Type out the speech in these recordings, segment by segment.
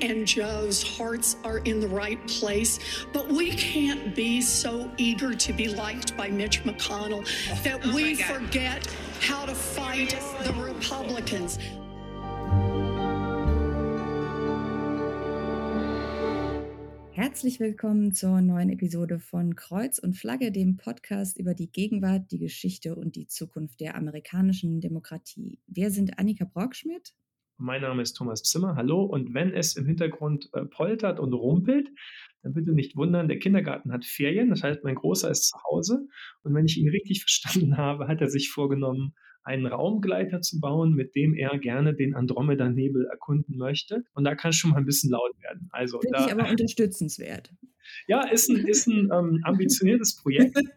And Joe's hearts are in the right place, but we can't be so eager to be liked by Mitch McConnell that Oh we forget how to fight the Republicans. Herzlich willkommen zur neuen Episode von Kreuz und Flagge, dem Podcast über die Gegenwart, die Geschichte und die Zukunft der amerikanischen Demokratie. Wir sind Annika Brockschmidt. Mein Name ist Thomas Zimmer. Hallo. Und wenn es im Hintergrund äh, poltert und rumpelt, dann bitte nicht wundern, der Kindergarten hat Ferien. Das heißt, mein Großer ist zu Hause. Und wenn ich ihn richtig verstanden habe, hat er sich vorgenommen, einen Raumgleiter zu bauen, mit dem er gerne den Andromeda-Nebel erkunden möchte. Und da kann es schon mal ein bisschen laut werden. Also Finde ich aber unterstützenswert. ja, ist ein, ist ein ähm, ambitioniertes Projekt.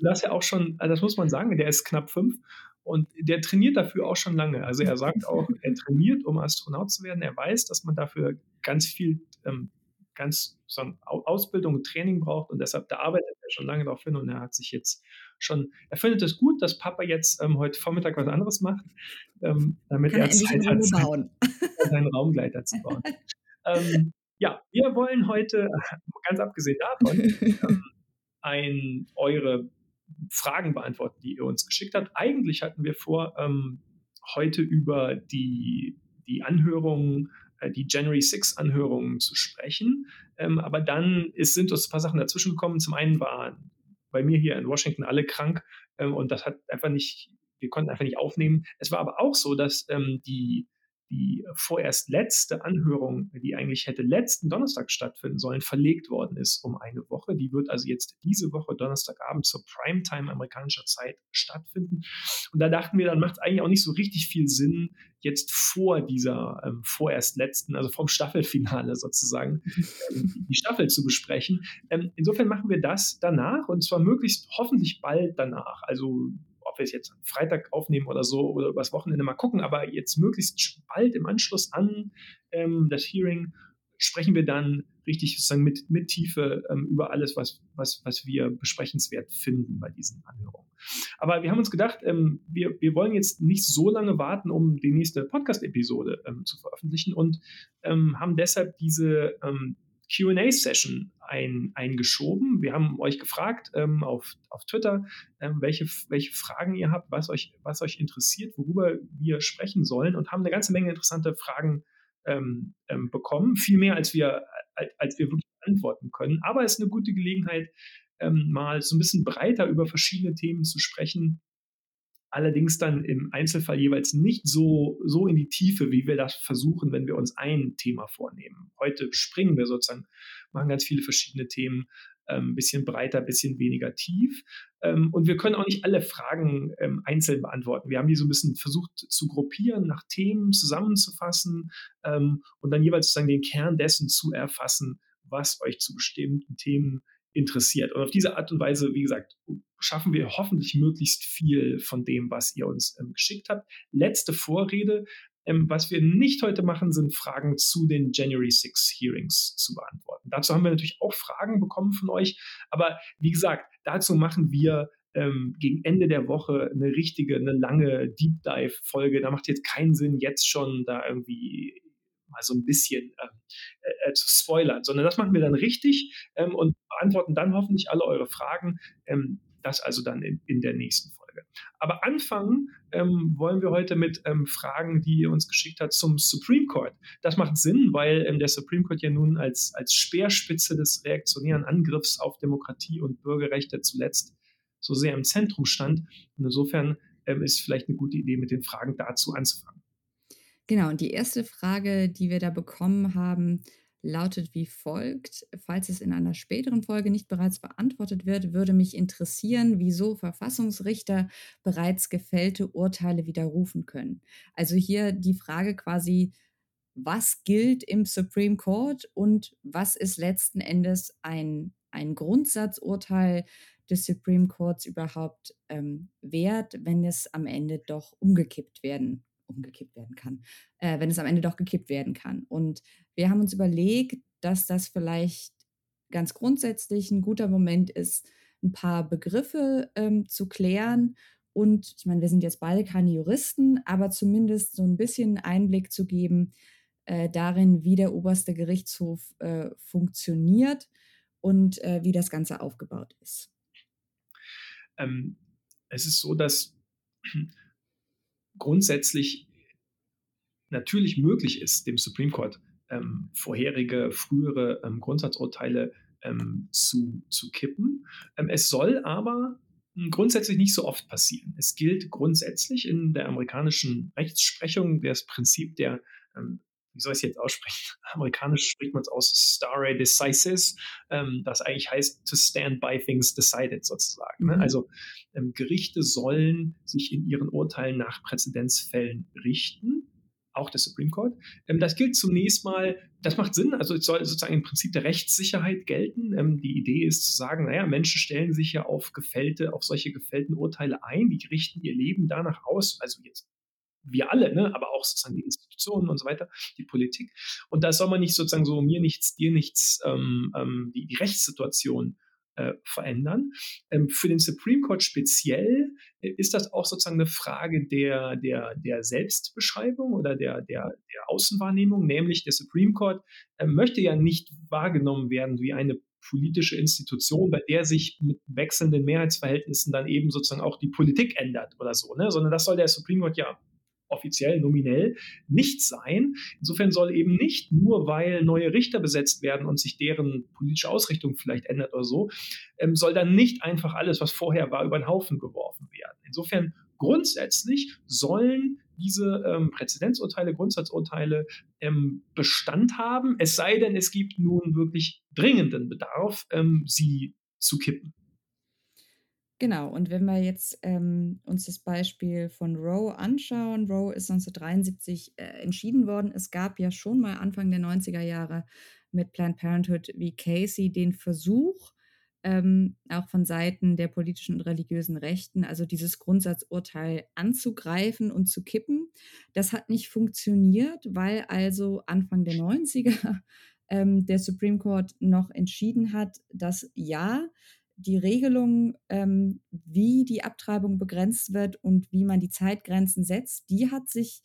Das ja auch schon, also das muss man sagen, der ist knapp fünf und der trainiert dafür auch schon lange. Also er sagt auch, er trainiert, um Astronaut zu werden. Er weiß, dass man dafür ganz viel ähm, ganz so Ausbildung und Training braucht und deshalb da arbeitet er schon lange darauf hin und er hat sich jetzt schon, er findet es gut, dass Papa jetzt ähm, heute Vormittag was anderes macht, ähm, damit Kann er Zeit hat, Ruhe sein- bauen. seinen Raumgleiter zu bauen. ähm, ja, wir wollen heute, ganz abgesehen davon, ähm, ein, eure Fragen beantworten, die ihr uns geschickt habt. Eigentlich hatten wir vor, ähm, heute über die, die Anhörungen, äh, die January 6 Anhörungen zu sprechen. Ähm, aber dann ist, sind uns ein paar Sachen dazwischen gekommen. Zum einen waren bei mir hier in Washington alle krank ähm, und das hat einfach nicht, wir konnten einfach nicht aufnehmen. Es war aber auch so, dass ähm, die, die vorerst letzte Anhörung, die eigentlich hätte letzten Donnerstag stattfinden sollen, verlegt worden ist um eine Woche. Die wird also jetzt diese Woche Donnerstagabend zur Primetime amerikanischer Zeit stattfinden. Und da dachten wir, dann macht es eigentlich auch nicht so richtig viel Sinn, jetzt vor dieser ähm, vorerst letzten, also vom Staffelfinale sozusagen, ähm, die Staffel zu besprechen. Ähm, insofern machen wir das danach und zwar möglichst hoffentlich bald danach. Also wir es jetzt am Freitag aufnehmen oder so oder übers Wochenende mal gucken, aber jetzt möglichst bald im Anschluss an ähm, das Hearing sprechen wir dann richtig sozusagen mit, mit Tiefe ähm, über alles, was, was, was wir besprechenswert finden bei diesen Anhörungen. Aber wir haben uns gedacht, ähm, wir, wir wollen jetzt nicht so lange warten, um die nächste Podcast-Episode ähm, zu veröffentlichen und ähm, haben deshalb diese ähm, QA-Session ein, eingeschoben. Wir haben euch gefragt ähm, auf, auf Twitter, ähm, welche, welche Fragen ihr habt, was euch, was euch interessiert, worüber wir sprechen sollen und haben eine ganze Menge interessante Fragen ähm, ähm, bekommen. Viel mehr, als wir, als, als wir wirklich antworten können. Aber es ist eine gute Gelegenheit, ähm, mal so ein bisschen breiter über verschiedene Themen zu sprechen. Allerdings dann im Einzelfall jeweils nicht so, so in die Tiefe, wie wir das versuchen, wenn wir uns ein Thema vornehmen. Heute springen wir sozusagen, machen ganz viele verschiedene Themen, ein ähm, bisschen breiter, ein bisschen weniger tief. Ähm, und wir können auch nicht alle Fragen ähm, einzeln beantworten. Wir haben die so ein bisschen versucht zu gruppieren, nach Themen zusammenzufassen ähm, und dann jeweils sozusagen den Kern dessen zu erfassen, was euch zu bestimmten Themen interessiert. Und auf diese Art und Weise, wie gesagt, schaffen wir hoffentlich möglichst viel von dem, was ihr uns ähm, geschickt habt. Letzte Vorrede. Ähm, was wir nicht heute machen, sind Fragen zu den January 6 Hearings zu beantworten. Dazu haben wir natürlich auch Fragen bekommen von euch. Aber wie gesagt, dazu machen wir ähm, gegen Ende der Woche eine richtige, eine lange Deep Dive-Folge. Da macht jetzt keinen Sinn, jetzt schon da irgendwie mal so ein bisschen ähm, äh, zu spoilern, sondern das machen wir dann richtig ähm, und beantworten dann hoffentlich alle eure Fragen. Ähm, das also dann in, in, der nächsten Folge. Aber anfangen ähm, wollen wir heute mit ähm, Fragen, die ihr uns geschickt habt zum Supreme Court. Das macht Sinn, weil ähm, der Supreme Court ja nun als, als Speerspitze des reaktionären Angriffs auf Demokratie und Bürgerrechte zuletzt so sehr im Zentrum stand. Und insofern ähm, ist vielleicht eine gute Idee, mit den Fragen dazu anzufangen. Genau, und die erste Frage, die wir da bekommen haben, lautet wie folgt. Falls es in einer späteren Folge nicht bereits beantwortet wird, würde mich interessieren, wieso Verfassungsrichter bereits gefällte Urteile widerrufen können. Also hier die Frage quasi, was gilt im Supreme Court und was ist letzten Endes ein, ein Grundsatzurteil des Supreme Courts überhaupt ähm, wert, wenn es am Ende doch umgekippt werden umgekippt werden kann, äh, wenn es am Ende doch gekippt werden kann. Und wir haben uns überlegt, dass das vielleicht ganz grundsätzlich ein guter Moment ist, ein paar Begriffe ähm, zu klären. Und ich meine, wir sind jetzt beide keine Juristen, aber zumindest so ein bisschen Einblick zu geben, äh, darin, wie der oberste Gerichtshof äh, funktioniert und äh, wie das Ganze aufgebaut ist. Ähm, es ist so, dass grundsätzlich natürlich möglich ist, dem Supreme Court ähm, vorherige, frühere ähm, Grundsatzurteile ähm, zu, zu kippen. Ähm, es soll aber hm, grundsätzlich nicht so oft passieren. Es gilt grundsätzlich in der amerikanischen Rechtsprechung das Prinzip der ähm, wie soll ich es jetzt aussprechen? Amerikanisch spricht man es aus stare decisis, ähm, das eigentlich heißt to stand by things decided sozusagen. Ne? Mhm. Also ähm, Gerichte sollen sich in ihren Urteilen nach Präzedenzfällen richten auch der Supreme Court. Ähm, das gilt zunächst mal, das macht Sinn, also es soll sozusagen im Prinzip der Rechtssicherheit gelten. Ähm, die Idee ist zu sagen, naja, Menschen stellen sich ja auf gefällte, auf solche gefällten Urteile ein, die richten ihr Leben danach aus, also jetzt wir alle, ne, aber auch sozusagen die Institutionen und so weiter, die Politik. Und da soll man nicht sozusagen so mir nichts, dir nichts, ähm, ähm, die, die Rechtssituation äh, verändern. Ähm, für den Supreme Court speziell äh, ist das auch sozusagen eine Frage der, der, der Selbstbeschreibung oder der, der, der Außenwahrnehmung, nämlich der Supreme Court äh, möchte ja nicht wahrgenommen werden wie eine politische Institution, bei der sich mit wechselnden Mehrheitsverhältnissen dann eben sozusagen auch die Politik ändert oder so, ne? sondern das soll der Supreme Court ja offiziell, nominell nicht sein. Insofern soll eben nicht nur, weil neue Richter besetzt werden und sich deren politische Ausrichtung vielleicht ändert oder so, ähm, soll dann nicht einfach alles, was vorher war, über den Haufen geworfen werden. Insofern grundsätzlich sollen diese ähm, Präzedenzurteile, Grundsatzurteile ähm, Bestand haben, es sei denn, es gibt nun wirklich dringenden Bedarf, ähm, sie zu kippen. Genau, und wenn wir jetzt ähm, uns das Beispiel von Roe anschauen, Roe ist 1973 äh, entschieden worden. Es gab ja schon mal Anfang der 90er Jahre mit Planned Parenthood wie Casey den Versuch, ähm, auch von Seiten der politischen und religiösen Rechten, also dieses Grundsatzurteil anzugreifen und zu kippen. Das hat nicht funktioniert, weil also Anfang der 90er ähm, der Supreme Court noch entschieden hat, dass ja, die Regelung, ähm, wie die Abtreibung begrenzt wird und wie man die Zeitgrenzen setzt, die hat sich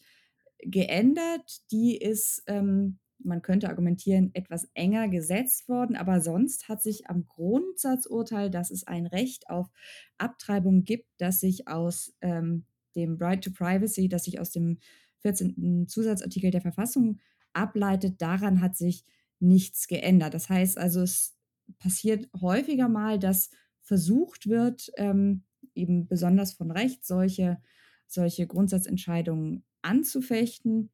geändert. Die ist, ähm, man könnte argumentieren, etwas enger gesetzt worden, aber sonst hat sich am Grundsatzurteil, dass es ein Recht auf Abtreibung gibt, das sich aus ähm, dem Right to Privacy, das sich aus dem 14. Zusatzartikel der Verfassung ableitet, daran hat sich nichts geändert. Das heißt also, es passiert häufiger mal, dass versucht wird, ähm, eben besonders von Recht solche, solche Grundsatzentscheidungen anzufechten.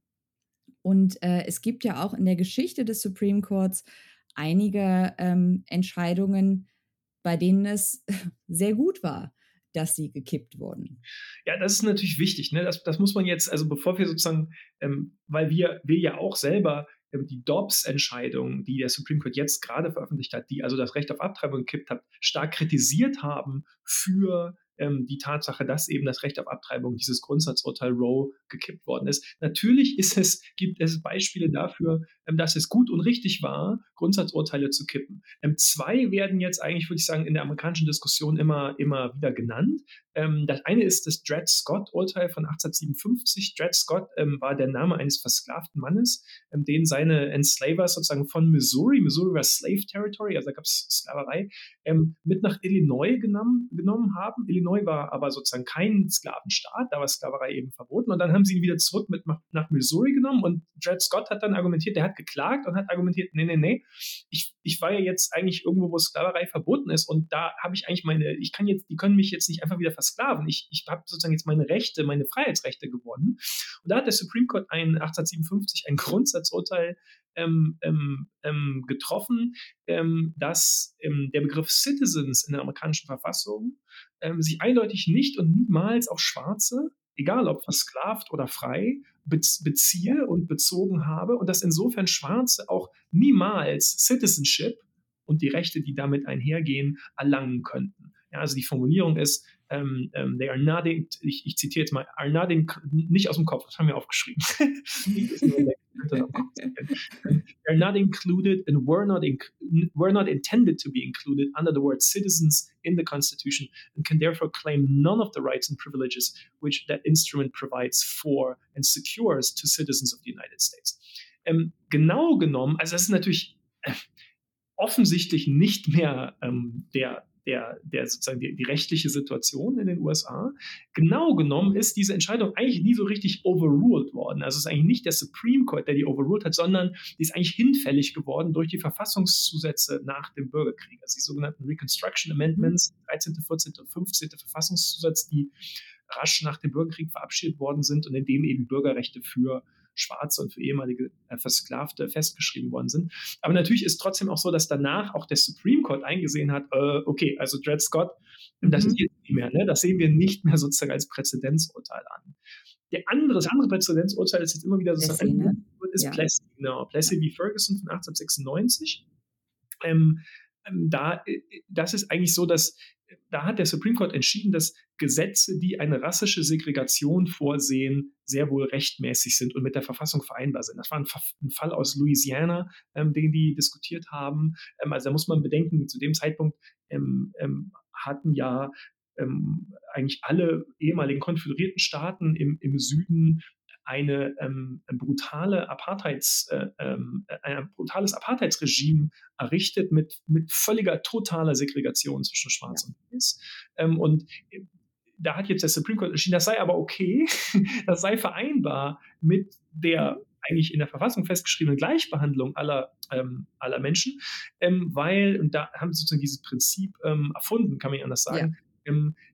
Und äh, es gibt ja auch in der Geschichte des Supreme Courts einige ähm, Entscheidungen, bei denen es sehr gut war, dass sie gekippt wurden. Ja, das ist natürlich wichtig. Ne? Das, das muss man jetzt, also bevor wir sozusagen, ähm, weil wir, wir ja auch selber die Dobbs-Entscheidung, die der Supreme Court jetzt gerade veröffentlicht hat, die also das Recht auf Abtreibung gekippt hat, stark kritisiert haben für ähm, die Tatsache, dass eben das Recht auf Abtreibung, dieses Grundsatzurteil Roe, gekippt worden ist. Natürlich ist es, gibt es Beispiele dafür, ähm, dass es gut und richtig war, Grundsatzurteile zu kippen. Ähm, zwei werden jetzt eigentlich, würde ich sagen, in der amerikanischen Diskussion immer, immer wieder genannt. Ähm, das eine ist das Dred Scott-Urteil von 1857. Dred Scott ähm, war der Name eines versklavten Mannes, ähm, den seine Enslavers sozusagen von Missouri, Missouri war Slave Territory, also da gab es Sklaverei, mit nach Illinois genommen, genommen haben. Illinois Illinois war aber sozusagen kein Sklavenstaat, da war Sklaverei eben verboten. Und dann haben sie ihn wieder zurück mit nach Missouri genommen und Dred Scott hat dann argumentiert, der hat geklagt und hat argumentiert, nee, nee, nee, ich, ich war ja jetzt eigentlich irgendwo, wo Sklaverei verboten ist und da habe ich eigentlich meine, ich kann jetzt, die können mich jetzt nicht einfach wieder versklaven. Ich, ich habe sozusagen jetzt meine Rechte, meine Freiheitsrechte gewonnen. Und da hat der Supreme Court ein 1857 ein Grundsatzurteil ähm, ähm, ähm, getroffen, ähm, dass ähm, der Begriff Citizens in der amerikanischen Verfassung ähm, sich eindeutig nicht und niemals auf Schwarze, egal ob versklavt oder frei, beziehe und bezogen habe und dass insofern Schwarze auch niemals Citizenship und die Rechte, die damit einhergehen, erlangen könnten. Ja, also die Formulierung ist, um, um, they are not, in, ich, ich, zitiere jetzt mal, are not in, nicht aus dem Kopf, das haben wir aufgeschrieben. They're not included and were not, were not intended to be included under the word citizens in the Constitution and can therefore claim none of the rights and privileges which that instrument provides for and secures to citizens of the United States. ähm, genau genommen, also das ist natürlich äh, offensichtlich nicht mehr ähm, der, der, der sozusagen die, die, rechtliche Situation in den USA. Genau genommen ist diese Entscheidung eigentlich nie so richtig overruled worden. Also es ist eigentlich nicht der Supreme Court, der die overruled hat, sondern die ist eigentlich hinfällig geworden durch die Verfassungszusätze nach dem Bürgerkrieg. Also die sogenannten Reconstruction Amendments, 13., 14. und 15. Verfassungszusatz, die rasch nach dem Bürgerkrieg verabschiedet worden sind und in dem eben Bürgerrechte für Schwarze und für ehemalige äh, Versklavte festgeschrieben worden sind. Aber natürlich ist trotzdem auch so, dass danach auch der Supreme Court eingesehen hat, äh, okay, also Dred Scott, mhm. das ist jetzt nicht mehr, ne? das sehen wir nicht mehr sozusagen als Präzedenzurteil an. Der andere, das andere Präzedenzurteil ist jetzt immer wieder sozusagen, Plessy, ne? ist ja. Plessy, genau. Plessy ja. v. Ferguson von 1896. Ähm, ähm, da, äh, das ist eigentlich so, dass da hat der Supreme Court entschieden, dass Gesetze, die eine rassische Segregation vorsehen, sehr wohl rechtmäßig sind und mit der Verfassung vereinbar sind. Das war ein, Fall aus Louisiana, ähm, den die diskutiert haben. Ähm, also da muss man bedenken, zu dem Zeitpunkt ähm, ähm hatten ja ähm, eigentlich alle ehemaligen konföderierten Staaten im, im Süden eine ähm, brutale Apartheids, äh, ähm, ein brutales Apartheidsregime errichtet mit, mit völliger totaler Segregation zwischen Schwarz ja. und Weiß. Ähm, und äh, da hat jetzt der Supreme Court entschieden, das sei aber okay, das sei vereinbar mit der eigentlich in der Verfassung festgeschriebenen Gleichbehandlung aller, ähm, aller Menschen, ähm, weil, und da haben sie sozusagen dieses Prinzip ähm, erfunden, kann man anders sagen,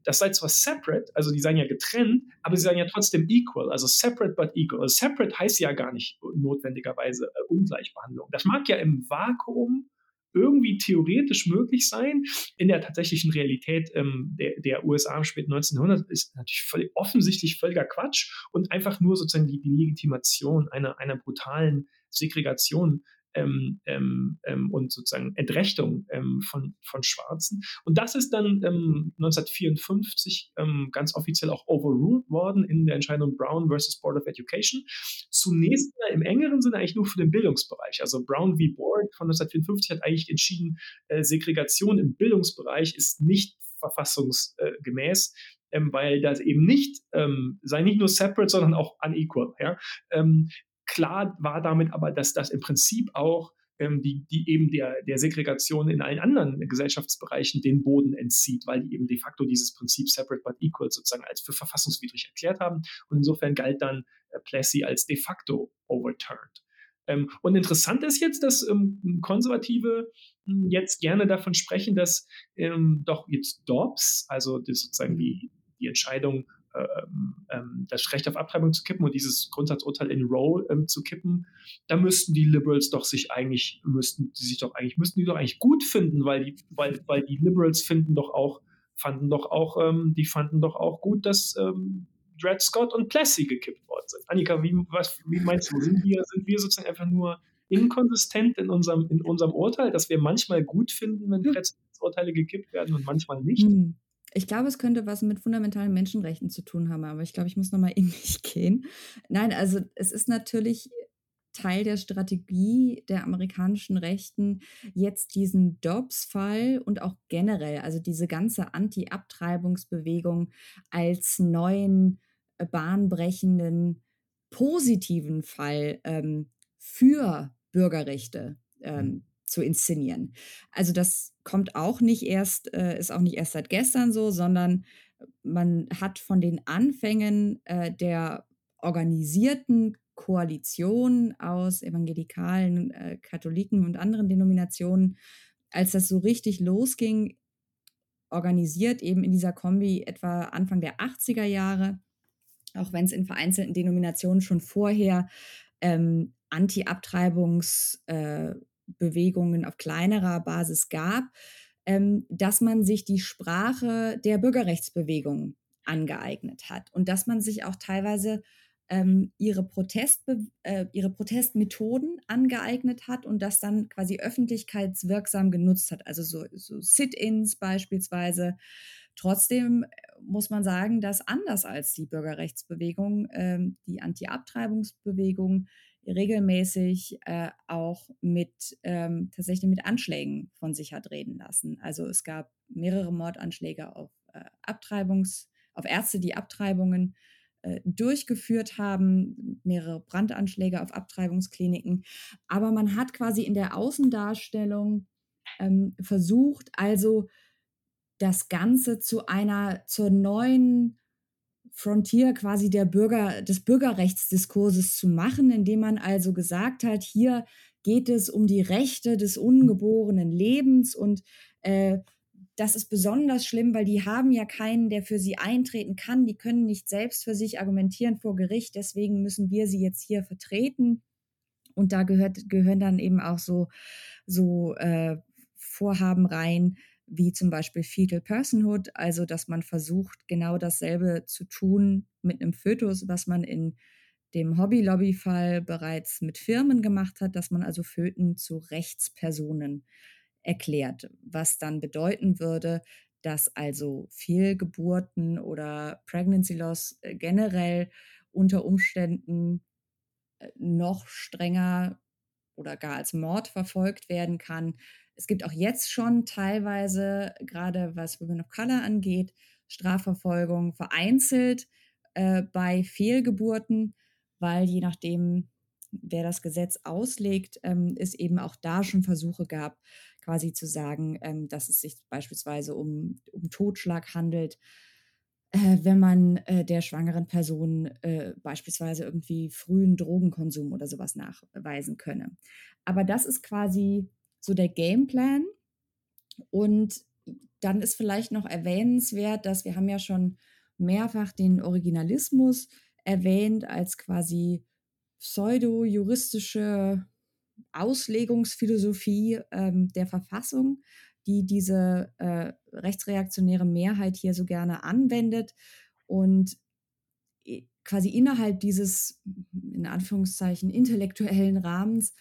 das sei zwar separate, also die seien ja getrennt, aber sie seien ja trotzdem equal, also separate but equal. Also separate heißt ja gar nicht notwendigerweise äh, Ungleichbehandlung. Das mag ja im Vakuum irgendwie theoretisch möglich sein. In der tatsächlichen Realität ähm, der, der, USA im späten 1900 ist natürlich völlig, offensichtlich völliger Quatsch und einfach nur sozusagen die, die Legitimation einer, einer brutalen Segregation ähm, ähm, ähm, und sozusagen Entrechtung ähm, von, von Schwarzen. Und das ist dann 1954 ähm, ganz offiziell auch overruled worden in der Entscheidung Brown versus Board of Education. Zunächst im engeren Sinne eigentlich nur für den Bildungsbereich. Also Brown v. Board von 1954 hat eigentlich entschieden, äh, Segregation im Bildungsbereich ist nicht verfassungsgemäß. Ähm, weil das eben nicht, ähm, sei nicht nur separate, sondern auch unequal. Ja? Ähm, Klar war damit aber, dass das im Prinzip auch ähm, die, die eben der, der Segregation in allen anderen Gesellschaftsbereichen den Boden entzieht, weil die eben de facto dieses Prinzip separate but equal sozusagen als für verfassungswidrig erklärt haben. Und insofern galt dann äh, Plessy als de facto overturned. Ähm, und interessant ist jetzt, dass ähm, Konservative hm, jetzt gerne davon sprechen, dass doch jetzt Dobbs, also sozusagen die, die Entscheidung das Recht auf Abtreibung zu kippen und dieses Grundsatzurteil in Roe ähm, zu kippen, da müssten die Liberals doch sich eigentlich, müssten die sich doch eigentlich, müssten die doch eigentlich gut finden, weil die, weil, weil die Liberals finden doch auch, fanden doch auch, ähm, die fanden doch auch gut, dass ähm, Dred Scott und Plessy gekippt worden sind. Annika, wie, was, wie meinst du, sind wir, sind wir sozusagen einfach nur inkonsistent in unserem, in unserem Urteil, dass wir manchmal gut finden, wenn hm. Präzedenzurteile gekippt werden und manchmal nicht? Ich glaube, es könnte was mit fundamentalen Menschenrechten zu tun haben, aber ich glaube, ich muss nochmal in mich gehen. Nein, also es ist natürlich Teil der Strategie der amerikanischen Rechten, jetzt diesen Dobbs-Fall und auch generell, also diese ganze Anti-Abtreibungsbewegung als neuen, äh, bahnbrechenden, positiven Fall ähm, für Bürgerrechte ähm, mhm zu inszenieren. Also das kommt auch nicht erst, äh, ist auch nicht erst seit gestern so, sondern man hat von den Anfängen äh, der organisierten Koalition aus evangelikalen äh, Katholiken und anderen Denominationen, als das so richtig losging, organisiert eben in dieser Kombi etwa Anfang der 80er Jahre, auch wenn es in vereinzelten Denominationen schon vorher ähm, Anti-Abtreibungs- äh, Bewegungen auf kleinerer Basis gab, ähm, dass man sich die Sprache der Bürgerrechtsbewegung angeeignet hat und dass man sich auch teilweise ähm, ihre, Protestbe äh, ihre Protestmethoden angeeignet hat und das dann quasi öffentlichkeitswirksam genutzt hat, also so, so Sit-ins beispielsweise. Trotzdem äh, muss man sagen, dass anders als die Bürgerrechtsbewegung, ähm, die Anti-Abtreibungsbewegung regelmäßig äh, auch mit ähm, tatsächlich mit Anschlägen von sich hat reden lassen. Also es gab mehrere Mordanschläge auf äh, Abtreibungs, auf Ärzte, die Abtreibungen äh, durchgeführt haben, mehrere Brandanschläge auf Abtreibungskliniken. Aber man hat quasi in der Außendarstellung ähm, versucht, also das Ganze zu einer, zur neuen Frontier quasi der Bürger, des Bürgerrechtsdiskurses zu machen, indem man also gesagt hat, hier geht es um die Rechte des ungeborenen Lebens und äh, das ist besonders schlimm, weil die haben ja keinen, der für sie eintreten kann. Die können nicht selbst für sich argumentieren vor Gericht. Deswegen müssen wir sie jetzt hier vertreten. Und da gehört, gehören dann eben auch so, so äh, Vorhaben rein, wie zum Beispiel Fetal Personhood, also dass man versucht, genau dasselbe zu tun mit einem Fötus, was man in dem Hobby-Lobby-Fall bereits mit Firmen gemacht hat, dass man also Föten zu Rechtspersonen erklärt, was dann bedeuten würde, dass also Fehlgeburten oder Pregnancy Loss äh, generell unter Umständen äh, noch strenger oder gar als Mord verfolgt werden kann, es gibt auch jetzt schon teilweise, gerade was Women of Color angeht, Strafverfolgung vereinzelt äh, bei Fehlgeburten, weil je nachdem, wer das Gesetz auslegt, ähm, es eben auch da schon Versuche gab, quasi zu sagen, ähm, dass es sich beispielsweise um, um Totschlag handelt, äh, wenn man äh, der schwangeren Person äh, beispielsweise irgendwie frühen Drogenkonsum oder sowas nachweisen könne. Aber das ist quasi so der Gameplan. Und dann ist vielleicht noch erwähnenswert, dass wir haben ja schon mehrfach den Originalismus erwähnt als quasi pseudo-juristische Auslegungsphilosophie ähm, der Verfassung, die diese äh, rechtsreaktionäre Mehrheit hier so gerne anwendet. Und quasi innerhalb dieses, in Anführungszeichen, intellektuellen Rahmens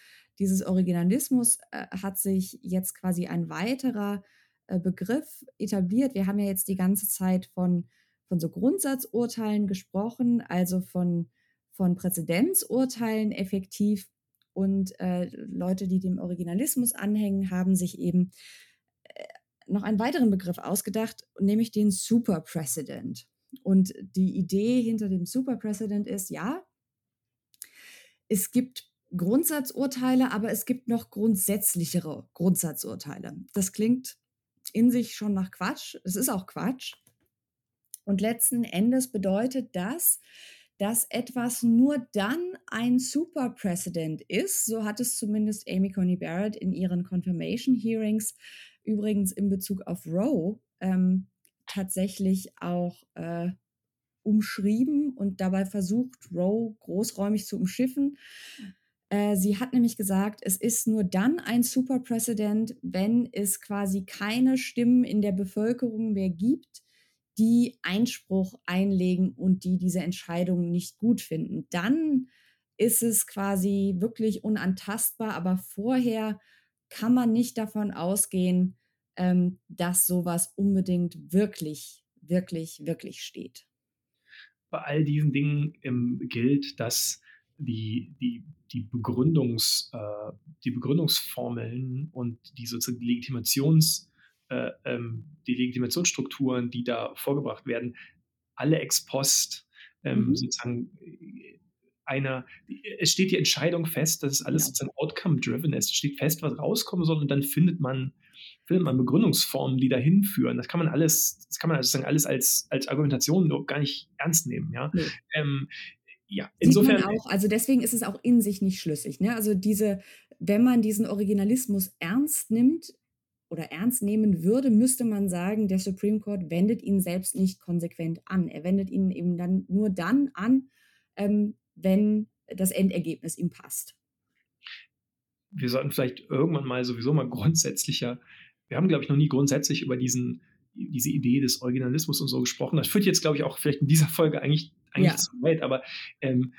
dieses Originalismus äh, hat sich jetzt quasi ein weiterer äh, Begriff etabliert. Wir haben ja jetzt die ganze Zeit von, von so Grundsatzurteilen gesprochen, also von, von Präzedenzurteilen effektiv. Und äh, Leute, die dem Originalismus anhängen, haben sich eben äh, noch einen weiteren Begriff ausgedacht, nämlich den Super Precedent. Und die Idee hinter dem Super Precedent ist, ja, es gibt Grundsatzurteile, aber es gibt noch grundsätzlichere Grundsatzurteile. Das klingt in sich schon nach Quatsch. Es ist auch Quatsch. Und letzten Endes bedeutet das, dass etwas nur dann ein Super Precedent ist. So hat es zumindest Amy Coney Barrett in ihren Confirmation Hearings, übrigens in Bezug auf Roe, ähm, tatsächlich auch äh, umschrieben und dabei versucht, Roe großräumig zu umschiffen. Äh, sie hat nämlich gesagt, es ist nur dann ein Superpräsident, wenn es quasi keine Stimmen in der Bevölkerung mehr gibt, die Einspruch einlegen und die diese Entscheidung nicht gut finden. Dann ist es quasi wirklich unantastbar, aber vorher kann man nicht davon ausgehen, ähm, dass sowas unbedingt wirklich, wirklich, wirklich steht. Bei all diesen Dingen ähm, gilt, dass die, die, die, Begründungs, äh, die Begründungsformeln und die sozusagen Legitimations, äh, ähm, die Legitimationsstrukturen, die da vorgebracht werden, alle ex post ähm, mhm. sozusagen äh, einer, es steht die Entscheidung fest, dass es alles ja. sozusagen outcome-driven ist. Es steht fest, was rauskommen soll und dann findet man, findet man Begründungsformen, die dahin führen. Das kann man alles, das kann man sozusagen alles als, als Argumentation gar nicht ernst nehmen. Ja? Nee. Ähm, ja, insofern. Auch, also deswegen ist es auch in sich nicht schlüssig. Ne? Also diese, wenn man diesen Originalismus ernst nimmt oder ernst nehmen würde, müsste man sagen, der Supreme Court wendet ihn selbst nicht konsequent an. Er wendet ihn eben dann nur dann an, ähm, wenn das Endergebnis ihm passt. Wir sollten vielleicht irgendwann mal sowieso mal grundsätzlicher, wir haben, glaube ich, noch nie grundsätzlich über diesen, diese Idee des Originalismus und so gesprochen. Das führt jetzt, glaube ich, auch vielleicht in dieser Folge eigentlich eigentlich ja. zu weit, aber ähm,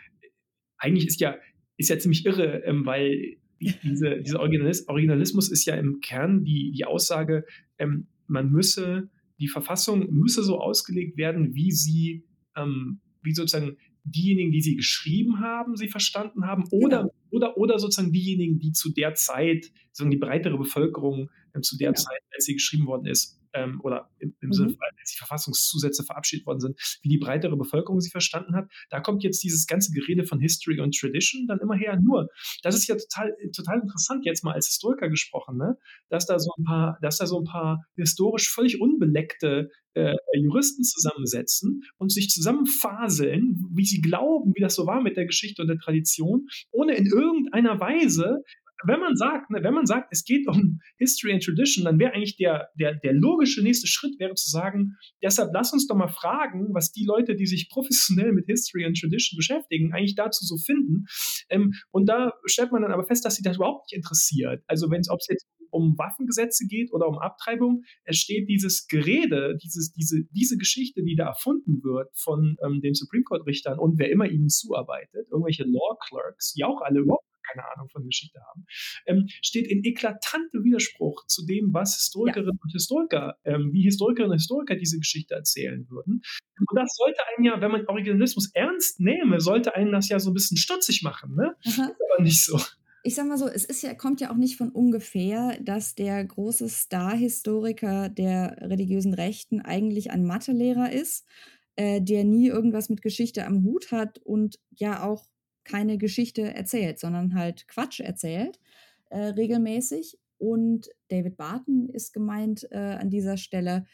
eigentlich ist ja, ist ja ziemlich irre, ähm, weil diese, dieser Originalis Originalismus ist ja im Kern die, die Aussage, ähm, man müsse, die Verfassung müsse so ausgelegt werden, wie sie, ähm, wie sozusagen diejenigen, die sie geschrieben haben, sie verstanden haben, oder, genau. oder, oder sozusagen diejenigen, die zu der Zeit, sozusagen die breitere Bevölkerung ähm, zu der genau. Zeit, als sie geschrieben worden ist, ähm, oder im, im mhm. Sinne, als die Verfassungszusätze verabschiedet worden sind, wie die breitere Bevölkerung sie verstanden hat. Da kommt jetzt dieses ganze Gerede von History und Tradition dann immer her. Nur, das ist ja total, total interessant, jetzt mal als Historiker gesprochen, ne? dass da so ein paar, dass da so ein paar historisch völlig unbeleckte äh, Juristen zusammensetzen und sich zusammenfaseln, wie sie glauben, wie das so war mit der Geschichte und der Tradition, ohne in irgendeiner Weise wenn man sagt, ne, wenn man sagt, es geht um History and Tradition, dann wäre eigentlich der, der, der logische nächste Schritt wäre zu sagen, deshalb lass uns doch mal fragen, was die Leute, die sich professionell mit History and Tradition beschäftigen, eigentlich dazu so finden. Ähm, und da stellt man dann aber fest, dass sie das überhaupt nicht interessiert. Also wenn es, ob es jetzt um Waffengesetze geht oder um Abtreibung, es steht dieses Gerede, dieses, diese, diese Geschichte, die da erfunden wird von ähm, den Supreme Court-Richtern und wer immer ihnen zuarbeitet, irgendwelche Law Clerks, die auch alle überhaupt keine Ahnung von Geschichte haben, ähm, steht in eklatantem Widerspruch zu dem, was Historikerinnen ja. und Historiker, ähm, wie Historikerinnen und Historiker diese Geschichte erzählen würden. Und das sollte einen ja, wenn man Originalismus ernst nehme, sollte einen das ja so ein bisschen stutzig machen. Ne? Ist aber nicht so ich sag mal so, es ist ja, kommt ja auch nicht von ungefähr, dass der große Star-Historiker der religiösen Rechten eigentlich ein Mathelehrer ist, äh, der nie irgendwas mit Geschichte am Hut hat und ja auch keine Geschichte erzählt, sondern halt Quatsch erzählt, äh, regelmäßig. Und David Barton ist gemeint äh, an dieser Stelle.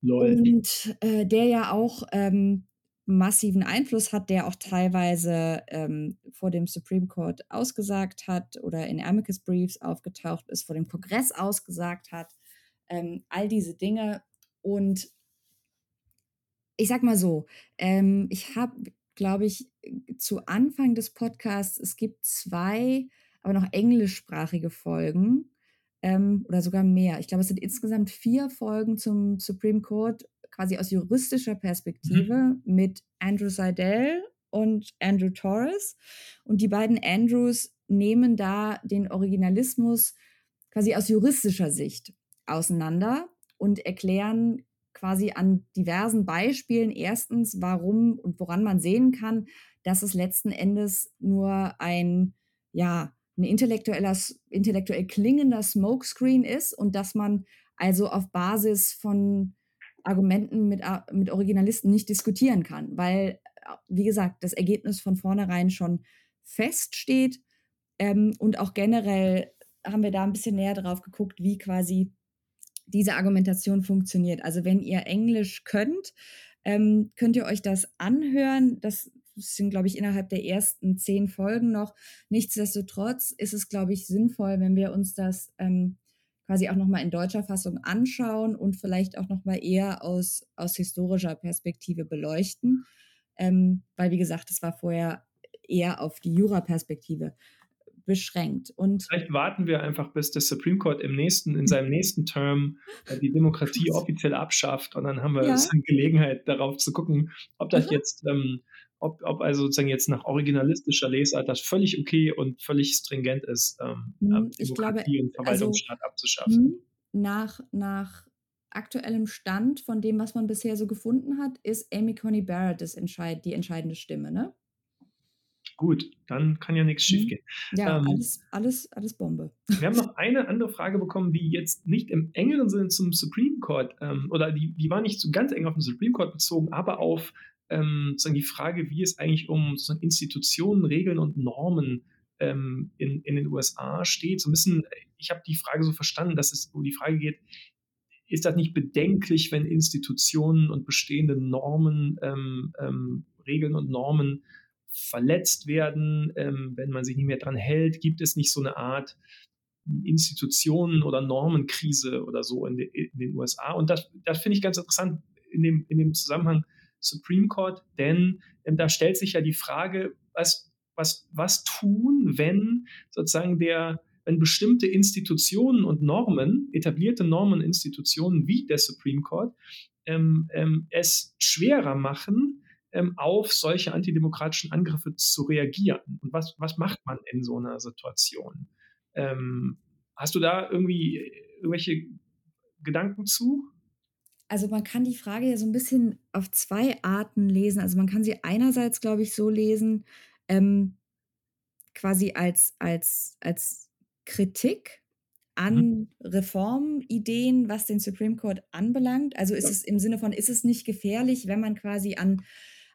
Lol. Und äh, der ja auch ähm, massiven Einfluss hat, der auch teilweise ähm, vor dem Supreme Court ausgesagt hat oder in Amicus Briefs aufgetaucht ist, vor dem Kongress ausgesagt hat. Ähm, all diese Dinge. Und ich sag mal so, ähm, ich habe glaube ich, zu Anfang des Podcasts, es gibt zwei, aber noch englischsprachige Folgen ähm, oder sogar mehr. Ich glaube, es sind insgesamt vier Folgen zum Supreme Court, quasi aus juristischer Perspektive mhm. mit Andrew Seidel und Andrew Torres. Und die beiden Andrews nehmen da den Originalismus quasi aus juristischer Sicht auseinander und erklären quasi an diversen Beispielen erstens, warum und woran man sehen kann, dass es letzten Endes nur ein, ja, ein intellektueller, intellektuell klingender Smokescreen ist und dass man also auf Basis von Argumenten mit, mit Originalisten nicht diskutieren kann, weil, wie gesagt, das Ergebnis von vornherein schon feststeht. Ähm, und auch generell haben wir da ein bisschen näher drauf geguckt, wie quasi diese Argumentation funktioniert. Also wenn ihr Englisch könnt, ähm, könnt ihr euch das anhören. Das sind, glaube ich, innerhalb der ersten zehn Folgen noch. Nichtsdestotrotz ist es, glaube ich, sinnvoll, wenn wir uns das ähm, quasi auch nochmal in deutscher Fassung anschauen und vielleicht auch nochmal eher aus, aus historischer Perspektive beleuchten. Ähm, weil, wie gesagt, es war vorher eher auf die Jura-Perspektive beschränkt. Und Vielleicht warten wir einfach, bis der Supreme Court im nächsten, in seinem nächsten Term äh, die Demokratie offiziell abschafft und dann haben wir ja. Gelegenheit darauf zu gucken, ob das mhm. jetzt, ähm, ob, ob also sozusagen jetzt nach originalistischer Lesart das völlig okay und völlig stringent ist, ähm, mhm, Demokratie glaube, und Verwaltungsstaat also, abzuschaffen. Mhm, nach, nach aktuellem Stand von dem, was man bisher so gefunden hat, ist Amy Coney Barrett das entscheid die entscheidende Stimme, ne? Gut, dann kann ja nichts mhm. schiefgehen. Ja, ähm, alles, alles, alles Bombe. Wir haben noch eine andere Frage bekommen, die jetzt nicht im engeren Sinne zum Supreme Court ähm, oder die, die war nicht so ganz eng auf den Supreme Court bezogen, aber auf ähm, sozusagen die Frage, wie es eigentlich um Institutionen, Regeln und Normen ähm, in, in den USA steht. So ein bisschen, ich habe die Frage so verstanden, dass es um die Frage geht, ist das nicht bedenklich, wenn Institutionen und bestehende Normen, ähm, ähm, Regeln und Normen verletzt werden, ähm, wenn man sich nicht mehr dran hält, gibt es nicht so eine Art Institutionen- oder Normenkrise oder so in, de, in den USA. Und das, das finde ich ganz interessant in dem, in dem Zusammenhang Supreme Court, denn ähm, da stellt sich ja die Frage, was, was, was tun, wenn sozusagen der, wenn bestimmte Institutionen und Normen, etablierte Normen und Institutionen wie der Supreme Court, ähm, ähm, es schwerer machen, ähm, auf solche antidemokratischen Angriffe zu reagieren? Und was, was macht man in so einer Situation? Ähm, hast du da irgendwie irgendwelche Gedanken zu? Also man kann die Frage ja so ein bisschen auf zwei Arten lesen. Also man kann sie einerseits, glaube ich, so lesen, ähm, quasi als, als, als Kritik an Reformideen, was den Supreme Court anbelangt? Also ist es im Sinne von, ist es nicht gefährlich, wenn man quasi an,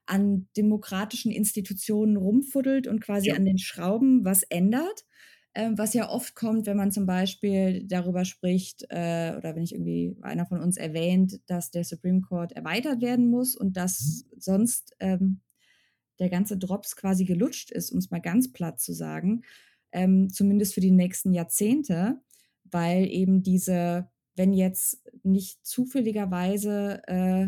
an demokratischen Institutionen rumfuddelt und quasi ja. an den Schrauben was ändert? Ähm, was ja oft kommt, wenn man zum Beispiel darüber spricht äh, oder wenn ich irgendwie einer von uns erwähnt, dass der Supreme Court erweitert werden muss und dass mhm. sonst ähm, der ganze Drops quasi gelutscht ist, um es mal ganz platt zu sagen, ähm, zumindest für die nächsten Jahrzehnte weil eben diese, wenn jetzt nicht zufälligerweise äh,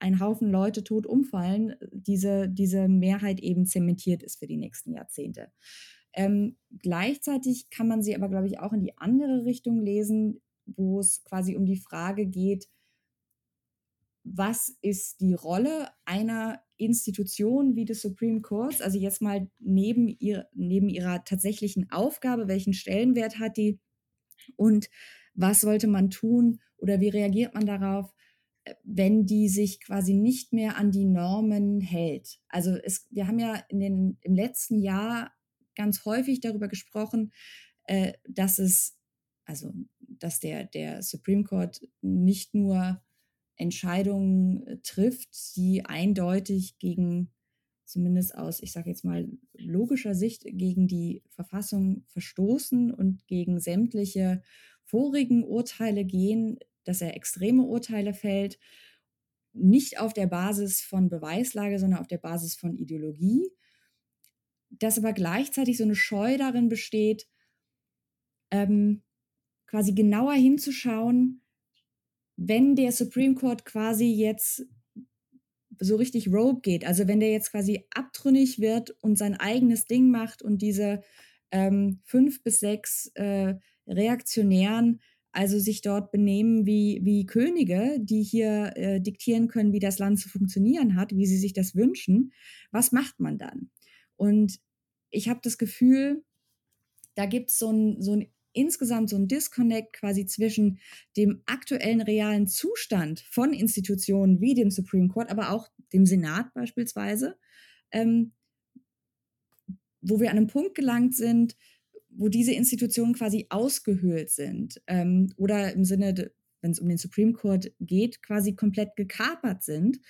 ein Haufen Leute tot umfallen, diese, diese Mehrheit eben zementiert ist für die nächsten Jahrzehnte. Ähm, gleichzeitig kann man sie aber, glaube ich, auch in die andere Richtung lesen, wo es quasi um die Frage geht, was ist die Rolle einer Institution wie des Supreme Courts, also jetzt mal neben, ihr, neben ihrer tatsächlichen Aufgabe, welchen Stellenwert hat die und was sollte man tun oder wie reagiert man darauf, wenn die sich quasi nicht mehr an die Normen hält? Also es, wir haben ja in den, im letzten Jahr ganz häufig darüber gesprochen, äh, dass es, also dass der, der Supreme Court nicht nur Entscheidungen äh, trifft, die eindeutig gegen zumindest aus, ich sage jetzt mal, logischer Sicht gegen die Verfassung verstoßen und gegen sämtliche vorigen Urteile gehen, dass er extreme Urteile fällt, nicht auf der Basis von Beweislage, sondern auf der Basis von Ideologie, dass aber gleichzeitig so eine Scheu darin besteht, ähm, quasi genauer hinzuschauen, wenn der Supreme Court quasi jetzt so richtig rogue geht. Also wenn der jetzt quasi abtrünnig wird und sein eigenes Ding macht und diese ähm, fünf bis sechs äh, Reaktionären also sich dort benehmen wie, wie Könige, die hier äh, diktieren können, wie das Land zu funktionieren hat, wie sie sich das wünschen, was macht man dann? Und ich habe das Gefühl, da gibt es so ein, so ein insgesamt so ein Disconnect quasi zwischen dem aktuellen realen Zustand von Institutionen wie dem Supreme Court, aber auch dem Senat beispielsweise, ähm, wo wir an einem Punkt gelangt sind, wo diese Institutionen quasi ausgehöhlt sind ähm, oder im Sinne, wenn es um den Supreme Court geht, quasi komplett gekapert sind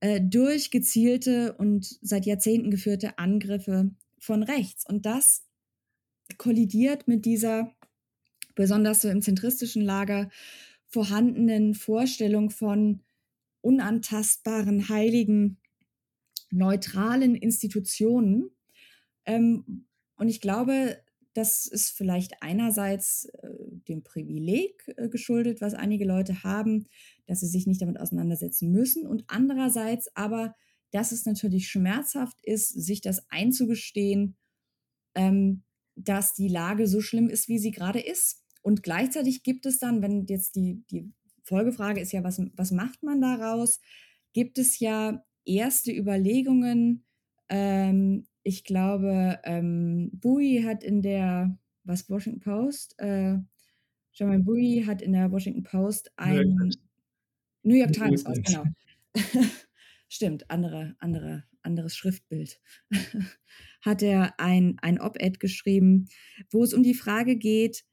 äh, durch gezielte und seit Jahrzehnten geführte Angriffe von rechts. Und das kollidiert mit dieser besonders so im zentristischen Lager vorhandenen Vorstellung von unantastbaren, heiligen, neutralen Institutionen. Ähm, und ich glaube, das ist vielleicht einerseits äh, dem Privileg äh, geschuldet, was einige Leute haben, dass sie sich nicht damit auseinandersetzen müssen. Und andererseits aber, dass es natürlich schmerzhaft ist, sich das einzugestehen, ähm, dass die Lage so schlimm ist, wie sie gerade ist. Und gleichzeitig gibt es dann, wenn jetzt die, die Folgefrage ist ja, was, was macht man daraus? Gibt es ja erste Überlegungen. Ähm, ich glaube, ähm, Bowie hat in der, was, Washington Post? Äh, Jamal Bowie hat in der Washington Post ein New York Times, New York Times genau. Stimmt, andere, andere, anderes Schriftbild. hat er ein, ein Op-Ed geschrieben, wo es um die Frage geht,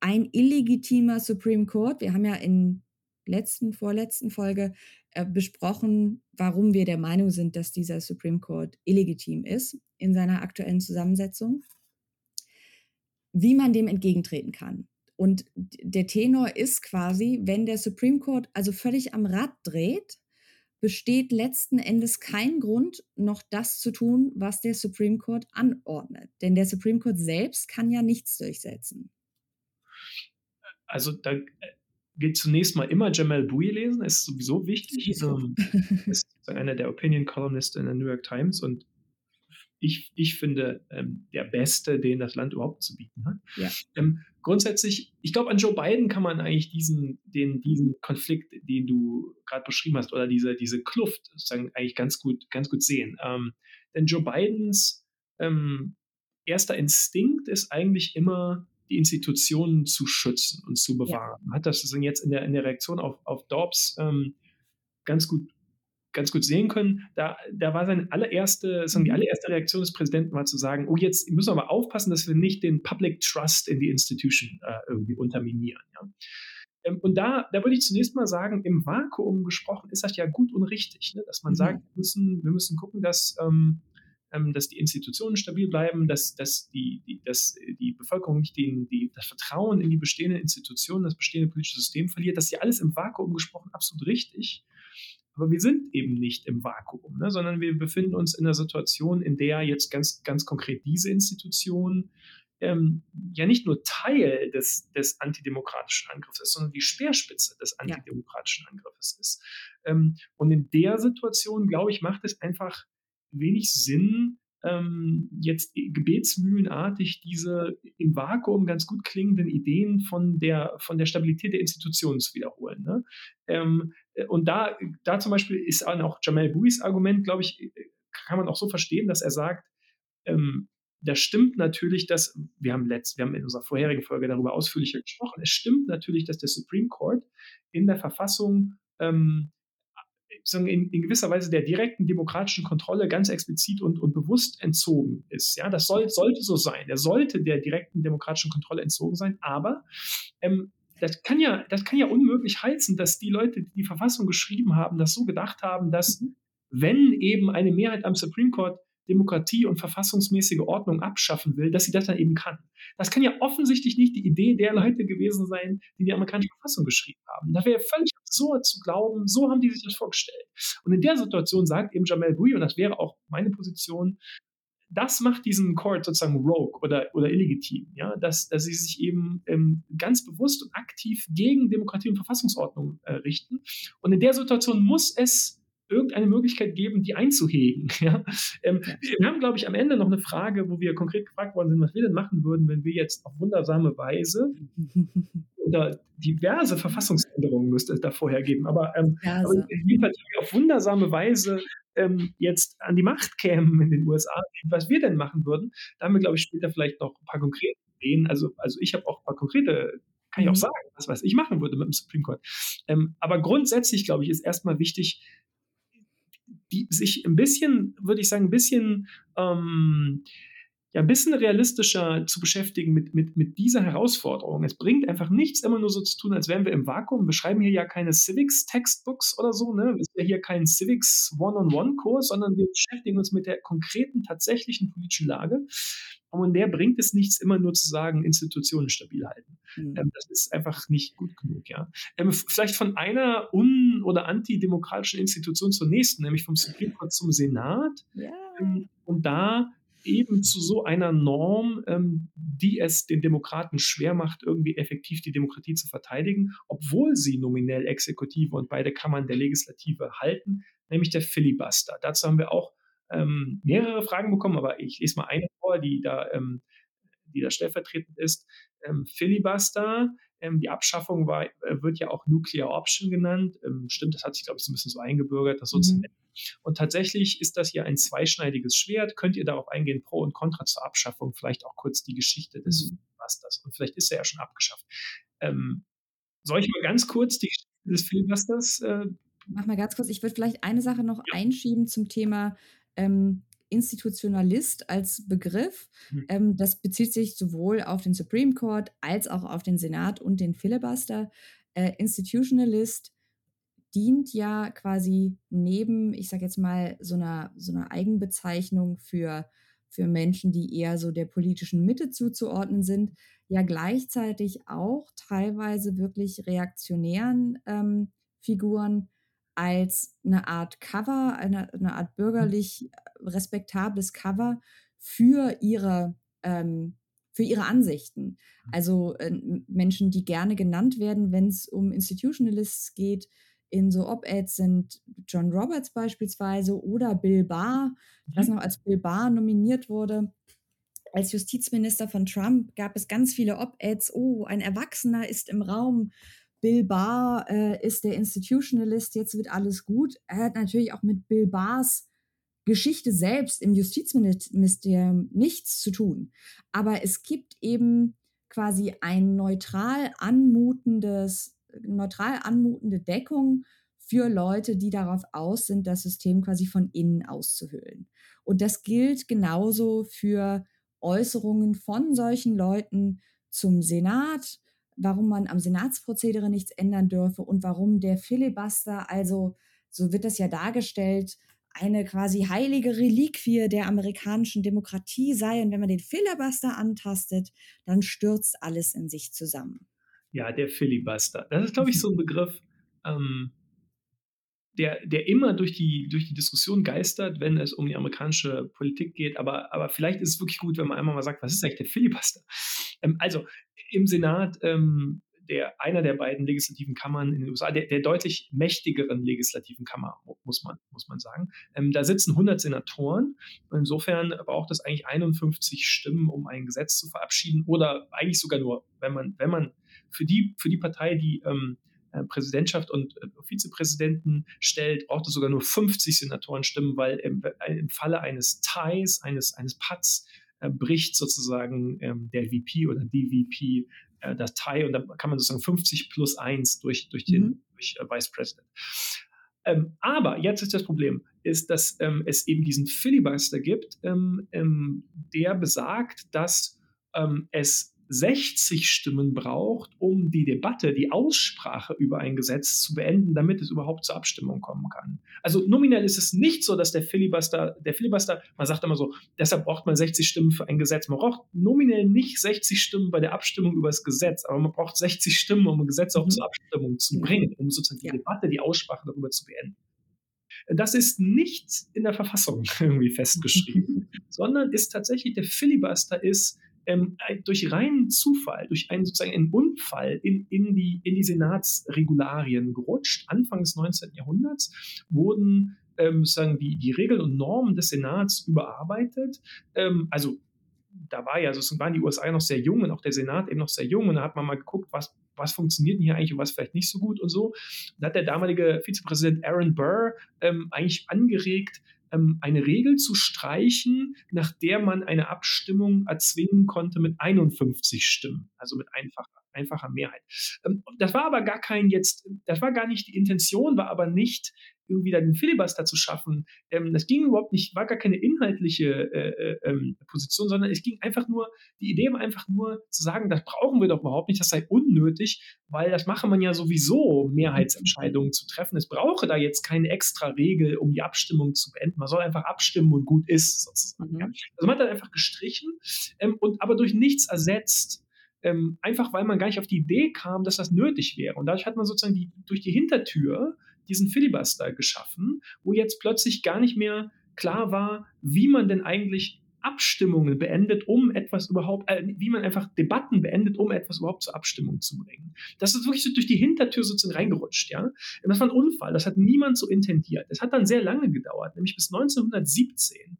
ein illegitimer Supreme Court, wir haben ja in letzten, vorletzten Folge äh, besprochen, warum wir der Meinung sind, dass dieser Supreme Court illegitim ist in seiner aktuellen Zusammensetzung, wie man dem entgegentreten kann. Und der Tenor ist quasi, wenn der Supreme Court also völlig am Rad dreht, besteht letzten Endes kein Grund, noch das zu tun, was der Supreme Court anordnet. Denn der Supreme Court selbst kann ja nichts durchsetzen. Also da gilt zunächst mal immer Jamal Bowie lesen, ist sowieso wichtig. Ähm, ist einer der Opinion Columnisten in der New York Times und ich, ich finde ähm, der Beste, den das Land überhaupt zu bieten hat. Ja. Ähm, grundsätzlich, ich glaube, an Joe Biden kann man eigentlich diesen, den, diesen Konflikt, den du gerade beschrieben hast, oder diese, diese Kluft sozusagen eigentlich ganz gut, ganz gut sehen. Ähm, denn Joe Bidens ähm, erster Instinkt ist eigentlich immer, die Institutionen zu schützen und zu bewahren. Ja. Hat das jetzt in der, in der Reaktion auf, auf Dobbs ähm, ganz gut ganz gut sehen können, da, da war seine allererste, die mhm. allererste Reaktion des Präsidenten war zu sagen, oh, jetzt müssen wir aber aufpassen, dass wir nicht den Public Trust in die Institution äh, irgendwie unterminieren. Ja? Ähm, und da, da würde ich zunächst mal sagen, im Vakuum gesprochen ist das ja gut und richtig, ne? dass man mhm. sagt, wir müssen, wir müssen gucken, dass, ähm, dass die Institutionen stabil bleiben, dass, dass, die, die, dass die Bevölkerung nicht den, die, das Vertrauen in die bestehenden Institutionen, das bestehende politische System verliert. Das ist ja alles im Vakuum gesprochen absolut richtig. Aber wir sind eben nicht im Vakuum, ne, sondern wir befinden uns in einer Situation, in der jetzt ganz, ganz konkret diese Institution ähm, ja nicht nur Teil des, des antidemokratischen Angriffs ist, sondern die Speerspitze des antidemokratischen Angriffes ist. Ähm, und in der Situation, glaube ich, macht es einfach wenig Sinn, ähm, jetzt gebetsmühlenartig diese im Vakuum ganz gut klingenden Ideen von der, von der Stabilität der Institutionen zu wiederholen. Ne? Ähm, und da, da zum Beispiel ist auch Jamal Bouis Argument, glaube ich, kann man auch so verstehen, dass er sagt, ähm, das stimmt natürlich, dass, wir haben, letzt, wir haben in unserer vorherigen Folge darüber ausführlicher gesprochen, es stimmt natürlich, dass der Supreme Court in der Verfassung ähm, in, in, gewisser Weise der direkten demokratischen Kontrolle ganz explizit und, und bewusst entzogen ist. Ja, das soll, sollte so sein. Er sollte der direkten demokratischen Kontrolle entzogen sein, aber ähm, das kann ja, das kann ja unmöglich heißen, dass die Leute, die die Verfassung geschrieben haben, das so gedacht haben, dass mhm. wenn eben eine Mehrheit am Supreme Court Demokratie und verfassungsmäßige Ordnung abschaffen will, dass sie das dann eben kann. Das kann ja offensichtlich nicht die Idee der Leute gewesen sein, die die amerikanische Verfassung geschrieben haben. Das wäre völlig absurd zu glauben, so haben die sich das vorgestellt. Und in der Situation sagt eben Jamel Bouy, und das wäre auch meine Position, das macht diesen Court sozusagen rogue oder, oder illegitim, ja, dass, dass sie sich eben ähm, ganz bewusst und aktiv gegen Demokratie und Verfassungsordnung äh, richten. Und in der Situation muss es irgendeine Möglichkeit geben, die einzuhegen. Ja? Ähm, wir haben, glaube ich, am Ende noch eine Frage, wo wir konkret gefragt worden sind, was wir denn machen würden, wenn wir jetzt auf wundersame Weise oder diverse Verfassungsänderungen müsste es da vorher geben, aber, ähm, aber jedenfalls auf wundersame Weise ähm, jetzt an die Macht kämen in den USA, was wir denn machen würden, da haben wir, glaube ich, später vielleicht noch ein paar konkrete Ideen. Also, also ich habe auch ein paar konkrete kann ich auch mhm. sagen, was, was ich machen würde mit dem Supreme Court. Ähm, aber grundsätzlich, glaube ich, ist erstmal wichtig, die sich ein bisschen, würde ich sagen, ein bisschen, ähm, ja, ein bisschen realistischer zu beschäftigen mit, mit, mit dieser Herausforderung. Es bringt einfach nichts, immer nur so zu tun, als wären wir im Vakuum. Wir schreiben hier ja keine Civics-Textbooks oder so, ne? Es ist ja hier kein Civics One-on-One-Kurs, sondern wir beschäftigen uns mit der konkreten, tatsächlichen politischen Lage. Und der bringt es nichts, immer nur zu sagen, Institutionen stabil halten. Mhm. Ähm, das ist einfach nicht gut genug, ja. Ähm, vielleicht von einer un- oder antidemokratischen Institution zur nächsten, nämlich vom Supreme Court zum Senat. Ja. Ähm, und da eben zu so einer Norm, ähm, die es den Demokraten schwer macht, irgendwie effektiv die Demokratie zu verteidigen, obwohl sie nominell Exekutive und beide Kammern der Legislative halten, nämlich der Filibuster. Dazu haben wir auch ähm, mehrere Fragen bekommen, aber ich lese mal eine vor, die da, ähm, die da stellvertretend ist. Filibuster, ähm, die Abschaffung war, äh, wird ja auch Nuclear Option genannt. Ähm, stimmt, das hat sich, glaube ich, so ein bisschen so eingebürgert, das so mhm. zu nennen. Und tatsächlich ist das hier ein zweischneidiges Schwert. Könnt ihr darauf eingehen, Pro und Contra zur Abschaffung, vielleicht auch kurz die Geschichte des mhm. Filibusters. Und vielleicht ist er ja schon abgeschafft. Ähm, soll ich mal ganz kurz die Geschichte des Filibusters äh, Mach mal ganz kurz, ich würde vielleicht eine Sache noch ja. einschieben zum Thema ähm, Institutionalist als Begriff. Mhm. Ähm, das bezieht sich sowohl auf den Supreme Court als auch auf den Senat und den Filibuster. Äh, Institutionalist dient ja quasi neben, ich sage jetzt mal, so einer, so einer Eigenbezeichnung für, für Menschen, die eher so der politischen Mitte zuzuordnen sind, ja gleichzeitig auch teilweise wirklich reaktionären ähm, Figuren, als eine Art Cover, eine, eine Art mhm. bürgerlich respektables Cover für ihre, ähm, für ihre Ansichten. Mhm. Also äh, Menschen, die gerne genannt werden, wenn es um Institutionalists geht, in so Op-Eds sind John Roberts beispielsweise oder Bill Barr, mhm. das noch als Bill Barr nominiert wurde. Als Justizminister von Trump gab es ganz viele Op-Eds, oh, ein Erwachsener ist im Raum, Bill Barr äh, ist der Institutionalist, jetzt wird alles gut. Er hat natürlich auch mit Bill Barrs Geschichte selbst im Justizministerium nichts zu tun. Aber es gibt eben quasi ein neutral anmutendes, neutral anmutende Deckung für Leute, die darauf aus sind, das System quasi von innen auszuhöhlen. Und das gilt genauso für Äußerungen von solchen Leuten zum Senat, warum man am Senatsprozedere nichts ändern dürfe und warum der Filibuster, also so wird das ja dargestellt, eine quasi heilige Reliquie der amerikanischen Demokratie sei. Und wenn man den Filibuster antastet, dann stürzt alles in sich zusammen. Ja, der Filibuster. Das ist, glaube ich, so ein Begriff, ähm, der, der immer durch die, durch die Diskussion geistert, wenn es um die amerikanische Politik geht. Aber, aber vielleicht ist es wirklich gut, wenn man einmal mal sagt, was ist eigentlich der Filibuster? Ähm, also im Senat ähm, der, einer der beiden legislativen Kammern in den USA, der, der deutlich mächtigeren legislativen Kammer, muss man, muss man sagen. Ähm, da sitzen 100 Senatoren. Insofern braucht es eigentlich 51 Stimmen, um ein Gesetz zu verabschieden oder eigentlich sogar nur, wenn man, wenn man für die, für die Partei, die ähm, äh, Präsidentschaft und äh, Vizepräsidenten stellt, braucht es sogar nur 50 Senatoren stimmen, weil im, äh, im Falle eines Ties, eines, eines Pats, bricht sozusagen ähm, der VP oder die VP äh, Datei und dann kann man sozusagen 50 plus 1 durch, durch den mhm. durch, äh, Vice President. Ähm, aber jetzt ist das Problem, ist, dass ähm, es eben diesen Filibuster gibt, ähm, ähm der besagt, dass ähm, es 60 Stimmen braucht, um die Debatte, die Aussprache über ein Gesetz zu beenden, damit es überhaupt zur Abstimmung kommen kann. Also nominell ist es nicht so, dass der Filibuster, der Filibuster, man sagt immer so, deshalb braucht man 60 Stimmen für ein Gesetz. Man braucht nominell nicht 60 Stimmen bei der Abstimmung über das Gesetz, aber man braucht 60 Stimmen, um ein Gesetz auch mhm. zur Abstimmung zu bringen, um sozusagen die. Debatte, die Aussprache darüber zu beenden. Das ist nicht in der Verfassung irgendwie festgeschrieben, sondern ist tatsächlich der Filibuster ist ähm, durch reinen Zufall, durch einen sozusagen einen Unfall in, in, die, in die Senatsregularien gerutscht. Anfang des 19. Jahrhunderts wurden ähm, sozusagen die, die Regeln und Normen des Senats überarbeitet. Ähm, also da war ja, so waren die USA noch sehr jung und auch der Senat eben noch sehr jung und da hat man mal geguckt, was, was funktioniert denn hier eigentlich und was vielleicht nicht so gut und so. Da hat der damalige Vizepräsident Aaron Burr ähm, eigentlich angeregt, ähm, eine Regel zu streichen, nach der man eine Abstimmung erzwingen konnte mit 51 Stimmen, also mit einfacher, einfacher Mehrheit. Ähm, das war aber gar kein jetzt, das war gar nicht die Intention, war aber nicht irgendwie da den Filibuster zu schaffen. Ähm, das ging überhaupt nicht, war gar keine inhaltliche äh, äh, ähm, Position, sondern es ging einfach nur, die Idee war einfach nur zu sagen, das brauchen wir doch überhaupt nicht, das sei unnötig, weil das mache man ja sowieso, Mehrheitsentscheidungen zu treffen. Es brauche da jetzt keine extra Regel, um die Abstimmung zu beenden. Man soll einfach abstimmen und gut ist, sozusagen. Mhm. Ja. Also man hat dann einfach gestrichen ähm, und aber durch nichts ersetzt. Ähm, einfach weil man gar nicht auf die Idee kam, dass das nötig wäre. Und dadurch hat man sozusagen die, durch die Hintertür diesen Filibuster geschaffen, wo jetzt plötzlich gar nicht mehr klar war, wie man denn eigentlich Abstimmungen beendet, um etwas überhaupt, äh, wie man einfach Debatten beendet, um etwas überhaupt zur Abstimmung zu bringen. Das ist wirklich so durch die Hintertür sozusagen reingerutscht, ja. Das war ein Unfall, das hat niemand so intendiert. Es hat dann sehr lange gedauert, nämlich bis 1917,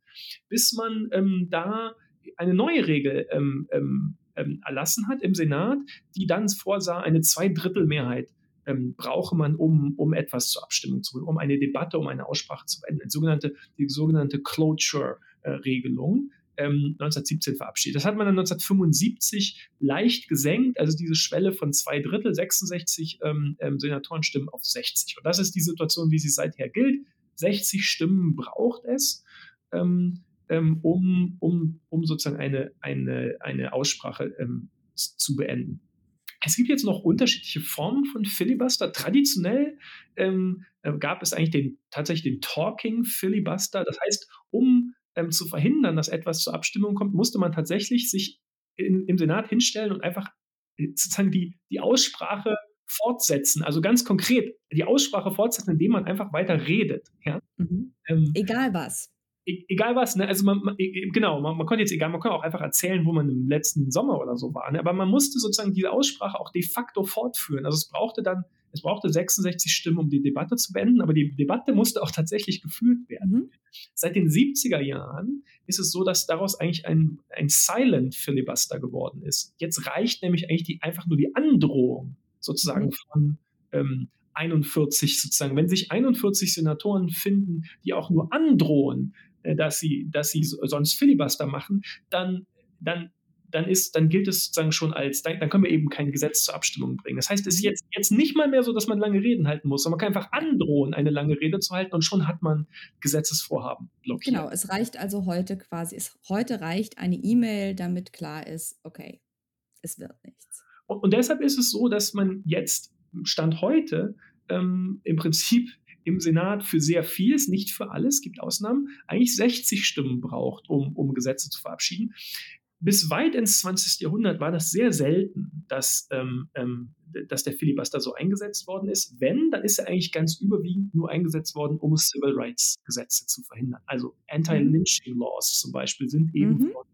bis man ähm, da eine neue Regel ähm, ähm, ähm, erlassen hat im Senat, die dann vorsah, eine Zweidrittelmehrheit ähm, brauche man, um, um etwas zur Abstimmung zu bringen, um eine Debatte, um eine Aussprache zu beenden. Die sogenannte, die sogenannte Cloture-Regelung. Ähm, 1917 verabschiedet. Das hat man dann 1975 leicht gesenkt, also diese Schwelle von zwei Drittel, 66 ähm, ähm, Senatorenstimmen auf 60. Und das ist die Situation, wie sie seither gilt. 60 Stimmen braucht es, ähm, ähm, um, um, um sozusagen eine, eine, eine Aussprache ähm, zu beenden. Es gibt jetzt noch unterschiedliche Formen von Filibuster. Traditionell ähm, äh, gab es eigentlich den, tatsächlich den Talking Filibuster. Das heißt, um ähm, zu verhindern, dass etwas zur Abstimmung kommt, musste man tatsächlich sich in, im Senat hinstellen und einfach äh, sozusagen die, die Aussprache fortsetzen. Also ganz konkret die Aussprache fortsetzen, indem man einfach weiter redet. Ja? Mhm. Ähm, Egal was. E-, egal was, ne? Also man, man e-, e-, genau, man, man, konnte jetzt egal, man konnte auch einfach erzählen, wo man im letzten Sommer oder so war. Ne? Aber man musste sozusagen diese Aussprache auch de facto fortführen. Also es brauchte dann, es brauchte 66 Stimmen, um die Debatte zu beenden, aber die Debatte musste auch tatsächlich geführt werden. Mhm. Seit den 70er Jahren ist es so, dass daraus eigentlich ein, ein Silent Filibuster geworden ist. Jetzt reicht nämlich eigentlich die, einfach nur die Androhung sozusagen mhm. von ähm, 41 sozusagen. Wenn sich 41 Senatoren finden, die auch nur androhen, dass sie, dass sie sonst Filibuster machen, dann, dann dann ist, dann gilt es sozusagen schon als, dann, können wir eben kein Gesetz zur Abstimmung bringen. Das heißt, es ist jetzt, jetzt nicht mal mehr so, dass man lange Reden halten muss, sondern man kann einfach androhen, eine lange Rede zu halten und schon hat man Gesetzesvorhaben blockiert. Genau, es reicht also heute quasi, es, heute reicht eine E-Mail, damit klar ist, okay, es wird nichts. Und, und deshalb ist es so, dass man jetzt, Stand heute, ähm, im Prinzip im Senat für sehr vieles, nicht für alles, gibt Ausnahmen, eigentlich 60 Stimmen braucht, um, um Gesetze zu verabschieden. Bis weit ins 20. Jahrhundert war das sehr selten, dass, ähm, ähm, dass der Filibuster so eingesetzt worden ist. Wenn, dann ist er eigentlich ganz überwiegend nur eingesetzt worden, um Civil Rights Gesetze zu verhindern. Also Anti-Lynching Laws zum Beispiel sind eben Mhm. von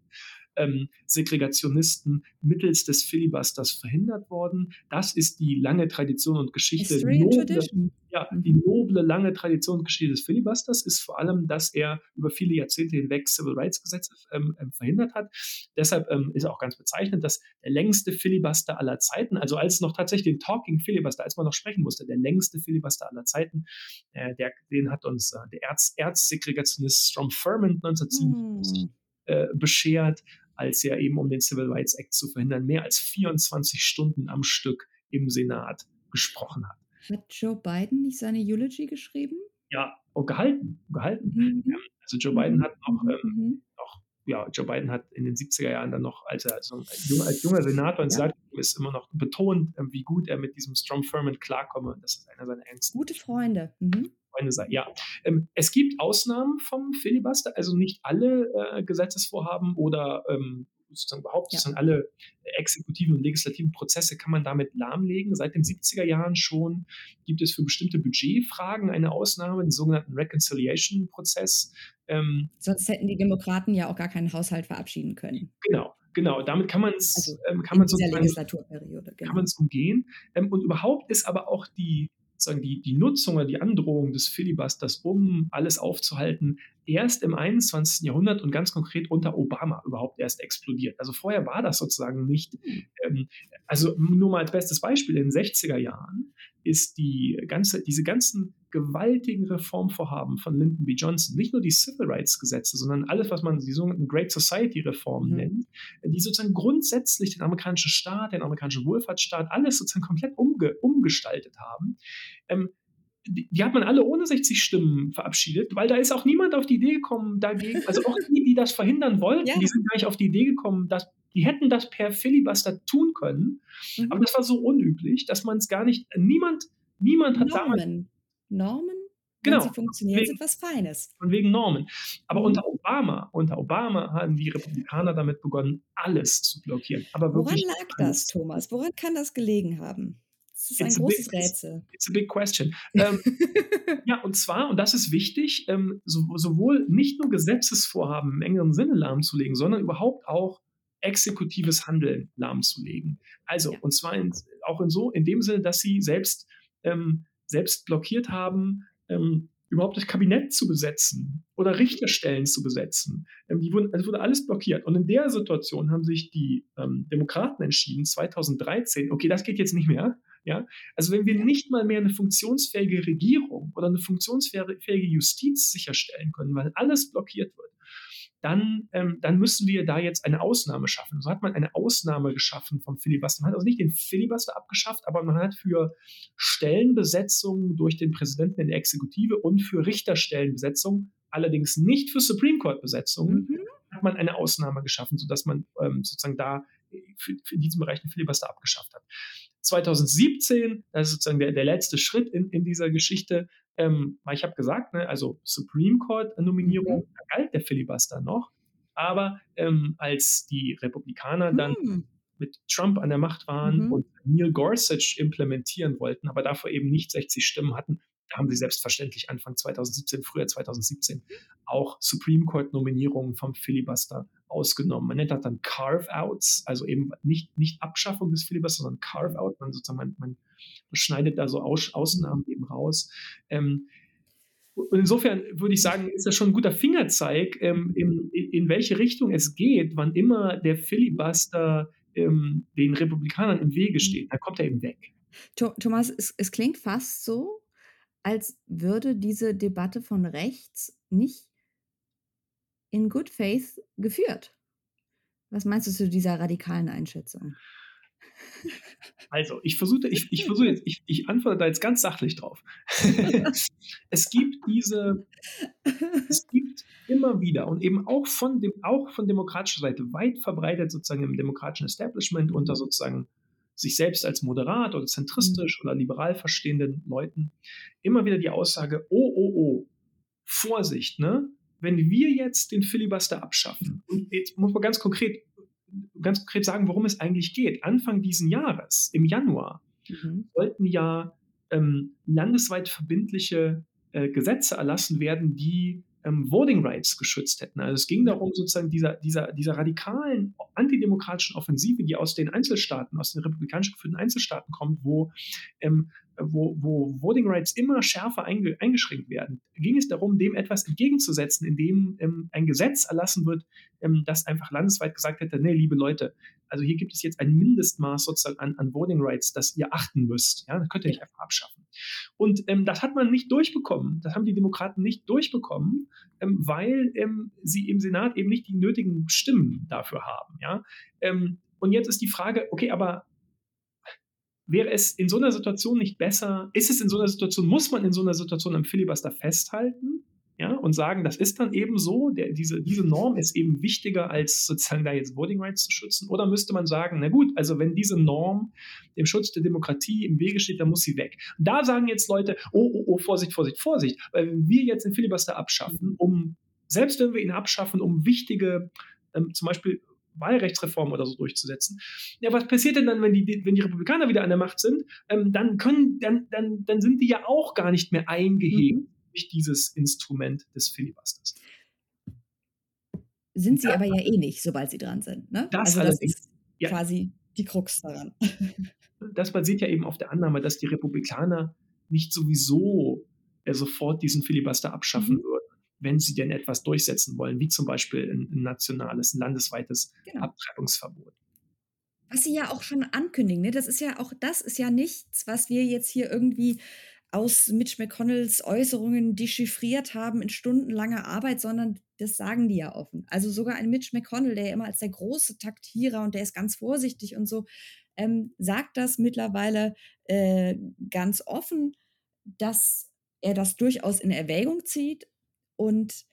ähm, Segregationisten mittels des Filibusters verhindert worden. Das ist die lange Tradition und Geschichte. Noble, Tradition. ja, Mhm. die noble, lange Tradition und Geschichte des Filibusters ist vor allem, dass er über viele Jahrzehnte hinweg Civil Rights Gesetze ähm, ähm, verhindert hat. Deshalb ähm, ist auch ganz bezeichnend, dass der längste Filibuster aller Zeiten, also als noch tatsächlich den Talking Filibuster, als man noch sprechen musste, der längste Filibuster aller Zeiten, äh, der, den hat uns äh, der Erz, Erzsegregationist Strom Thurmond 1957 Hm. äh, beschert, als er eben, um den Civil Rights Act zu verhindern, mehr als 24 Stunden am Stück im Senat gesprochen hat. Hat Joe Biden nicht seine Eulogy geschrieben? Ja, und gehalten, gehalten. Mhm. Also Joe Biden hat noch, Mhm, ähm, mhm. noch, ja, Joe Biden hat in den 70er Jahren dann noch, als er als, als, junger, als junger Senator ins Ja. Senat ist, immer noch betont, ähm, wie gut er mit diesem Strom Firmament klarkomme. Und das ist einer seiner engsten Gute Freunde. Mhm. Freunde sei. Ja, ähm, es gibt Ausnahmen vom Filibuster, also nicht alle äh, Gesetzesvorhaben oder ähm, sozusagen überhaupt Ja. sozusagen alle exekutiven und legislativen Prozesse kann man damit lahmlegen. Seit den 70er Jahren schon gibt es für bestimmte Budgetfragen eine Ausnahme, den sogenannten Reconciliation-Prozess. Ähm, Sonst hätten die Demokraten ja auch gar keinen Haushalt verabschieden können. genau, genau. Damit kann man es Also ähm, kann man sozusagen Genau. man es umgehen. Ähm, und überhaupt ist aber auch die, sagen die, die Nutzung oder die Androhung des Filibusters, um alles aufzuhalten, erst im 21. Jahrhundert und ganz konkret unter Obama überhaupt erst explodiert. Also vorher war das sozusagen nicht. Ähm, also nur mal als bestes Beispiel, in den 60er Jahren ist die ganze, diese ganzen gewaltigen Reformvorhaben von Lyndon B. Johnson, nicht nur die Civil Rights Gesetze, sondern alles, was man die sogenannten Great Society Reformen Mhm. nennt, die sozusagen grundsätzlich den amerikanischen Staat, den amerikanischen Wohlfahrtsstaat, alles sozusagen komplett umge umgestaltet haben. Ähm, die, die, hat man alle ohne 60 Stimmen verabschiedet, weil da ist auch niemand auf die Idee gekommen, dagegen, also auch die, die das verhindern wollten, Ja. die sind gar nicht auf die Idee gekommen, dass die hätten das per Filibuster tun können, Mhm. aber das war so unüblich, dass man es gar nicht, niemand, niemand hat damals, Normen. Normen, Genau. wenn sie funktionieren, Wegen- sind was Feines. von wegen Normen. Aber Mhm. unter Obama, unter Obama haben die Republikaner damit begonnen, alles zu blockieren. Aber Woran lag alles. das, Thomas? Woran kann das gelegen haben? Das ist ein It's großes big- Rätsel. It's a big question. Ähm, ja, und zwar, und das ist wichtig, ähm, so, sowohl nicht nur Gesetzesvorhaben im engeren Sinne lahmzulegen, sondern überhaupt auch exekutives Handeln lahmzulegen. Also, Ja. und zwar in, auch in so, in dem Sinne, dass sie selbst, ähm, selbst blockiert haben, ähm, überhaupt das Kabinett zu besetzen oder Richterstellen zu besetzen. Ähm, die wurden, also wurde alles blockiert. Und in der Situation haben sich die ähm, Demokraten entschieden, 2013, okay, das geht jetzt nicht mehr. Ja? Also wenn wir nicht mal mehr eine funktionsfähige Regierung oder eine funktionsfähige Justiz sicherstellen können, weil alles blockiert wird, dann, ähm, dann müssen wir da jetzt eine Ausnahme schaffen. So hat man eine Ausnahme geschaffen vom Filibuster. Man hat also nicht den Filibuster abgeschafft, aber man hat für Stellenbesetzungen durch den Präsidenten in der Exekutive und für Richterstellenbesetzungen, allerdings nicht für Supreme Court Besetzungen, Mhm. hat man eine Ausnahme geschaffen, sodass man ähm, sozusagen da für, für diesen Bereich den Filibuster abgeschafft hat. 2017, das ist sozusagen der, der letzte Schritt in, in dieser Geschichte, ähm, weil ich habe gesagt, ne, also Supreme Court-Nominierung, Mhm. da galt der Filibuster noch, aber ähm, als die Republikaner dann Hm. mit Trump an der Macht waren Mhm. und Neil Gorsuch implementieren wollten, aber dafür eben nicht 60 Stimmen hatten, da haben sie selbstverständlich Anfang 2017, früher 2017 auch Supreme Court Nominierungen vom Filibuster ausgenommen. Man nennt das dann Carve-outs, also eben nicht, nicht Abschaffung des Filibusters, sondern Carve-out. Man man, man schneidet da so Aus, Ausnahmen eben raus. Ähm, und insofern würde ich sagen, ist das schon ein guter Fingerzeig, ähm, in, in welche Richtung es geht, wann immer der Filibuster ähm, den Republikanern im Wege steht. Da kommt er eben weg. Tho- Thomas, es, es klingt fast so, als würde diese Debatte von rechts nicht in good faith geführt. Was meinst du zu dieser radikalen Einschätzung? Also, ich versuche, ich, ich versuche jetzt, ich, ich antworte da jetzt ganz sachlich drauf. es gibt diese, es gibt immer wieder und eben auch von dem, auch von demokratischer Seite weit verbreitet sozusagen im demokratischen Establishment unter sozusagen sich selbst als moderat oder zentristisch mhm. oder liberal verstehenden Leuten immer wieder die Aussage, oh, oh, oh, Vorsicht, ne? Wenn wir jetzt den Filibuster abschaffen, und jetzt muss man ganz konkret ganz konkret sagen, worum es eigentlich geht. Anfang diesen Jahres, im Januar, mhm. sollten ja ähm, landesweit verbindliche äh, Gesetze erlassen werden, die ähm, Voting Rights geschützt hätten. Also es ging darum, sozusagen dieser, dieser, dieser radikalen antidemokratischen Offensive, die aus den Einzelstaaten, aus den republikanisch geführten Einzelstaaten kommt, wo ähm, wo, wo Voting Rights immer schärfer einge, eingeschränkt werden, ging es darum, dem etwas entgegenzusetzen, indem ähm, ein Gesetz erlassen wird, ähm, das einfach landesweit gesagt hätte, nee, liebe Leute, also hier gibt es jetzt ein Mindestmaß sozusagen an, an Voting Rights, das ihr achten müsst. Ja, das könnt ihr nicht einfach abschaffen. Und ähm, das hat man nicht durchbekommen. Das haben die Demokraten nicht durchbekommen, ähm, weil ähm, sie im Senat eben nicht die nötigen Stimmen dafür haben. Ja? Ähm, und jetzt ist die Frage, okay, aber wäre es in so einer Situation nicht besser, ist es in so einer Situation, muss man in so einer Situation am Filibuster festhalten? Ja, und sagen, das ist dann eben so, der, diese, diese Norm ist eben wichtiger, als sozusagen da jetzt Voting Rights zu schützen. Oder müsste man sagen, na gut, also wenn diese Norm dem Schutz der Demokratie im Wege steht, dann muss sie weg. Und da sagen jetzt Leute, oh, oh, oh, Vorsicht, Vorsicht, Vorsicht, weil wenn wir jetzt den Filibuster abschaffen, um, selbst wenn wir ihn abschaffen, um wichtige, ähm, zum Beispiel Wahlrechtsreform oder so durchzusetzen. Ja, was passiert denn dann, wenn die, wenn die Republikaner wieder an der Macht sind? Ähm, dann können, dann, dann, dann sind die ja auch gar nicht mehr eingehegt mhm. durch dieses Instrument des Filibusters. Sind sie ja. aber ja eh nicht, sobald sie dran sind. Ne? Das, also das ist ja. quasi die Krux daran. Das basiert ja eben auf der Annahme, dass die Republikaner nicht sowieso äh, sofort diesen Filibuster abschaffen mhm. würden wenn sie denn etwas durchsetzen wollen, wie zum Beispiel ein, ein nationales, ein landesweites genau. Abtreibungsverbot. Was sie ja auch schon ankündigen, ne? das ist ja auch, das ist ja nichts, was wir jetzt hier irgendwie aus Mitch McConnells Äußerungen dechiffriert haben in stundenlanger Arbeit, sondern das sagen die ja offen. Also sogar ein Mitch McConnell, der ja immer als der große Taktierer und der ist ganz vorsichtig und so, ähm, sagt das mittlerweile äh, ganz offen, dass er das durchaus in Erwägung zieht und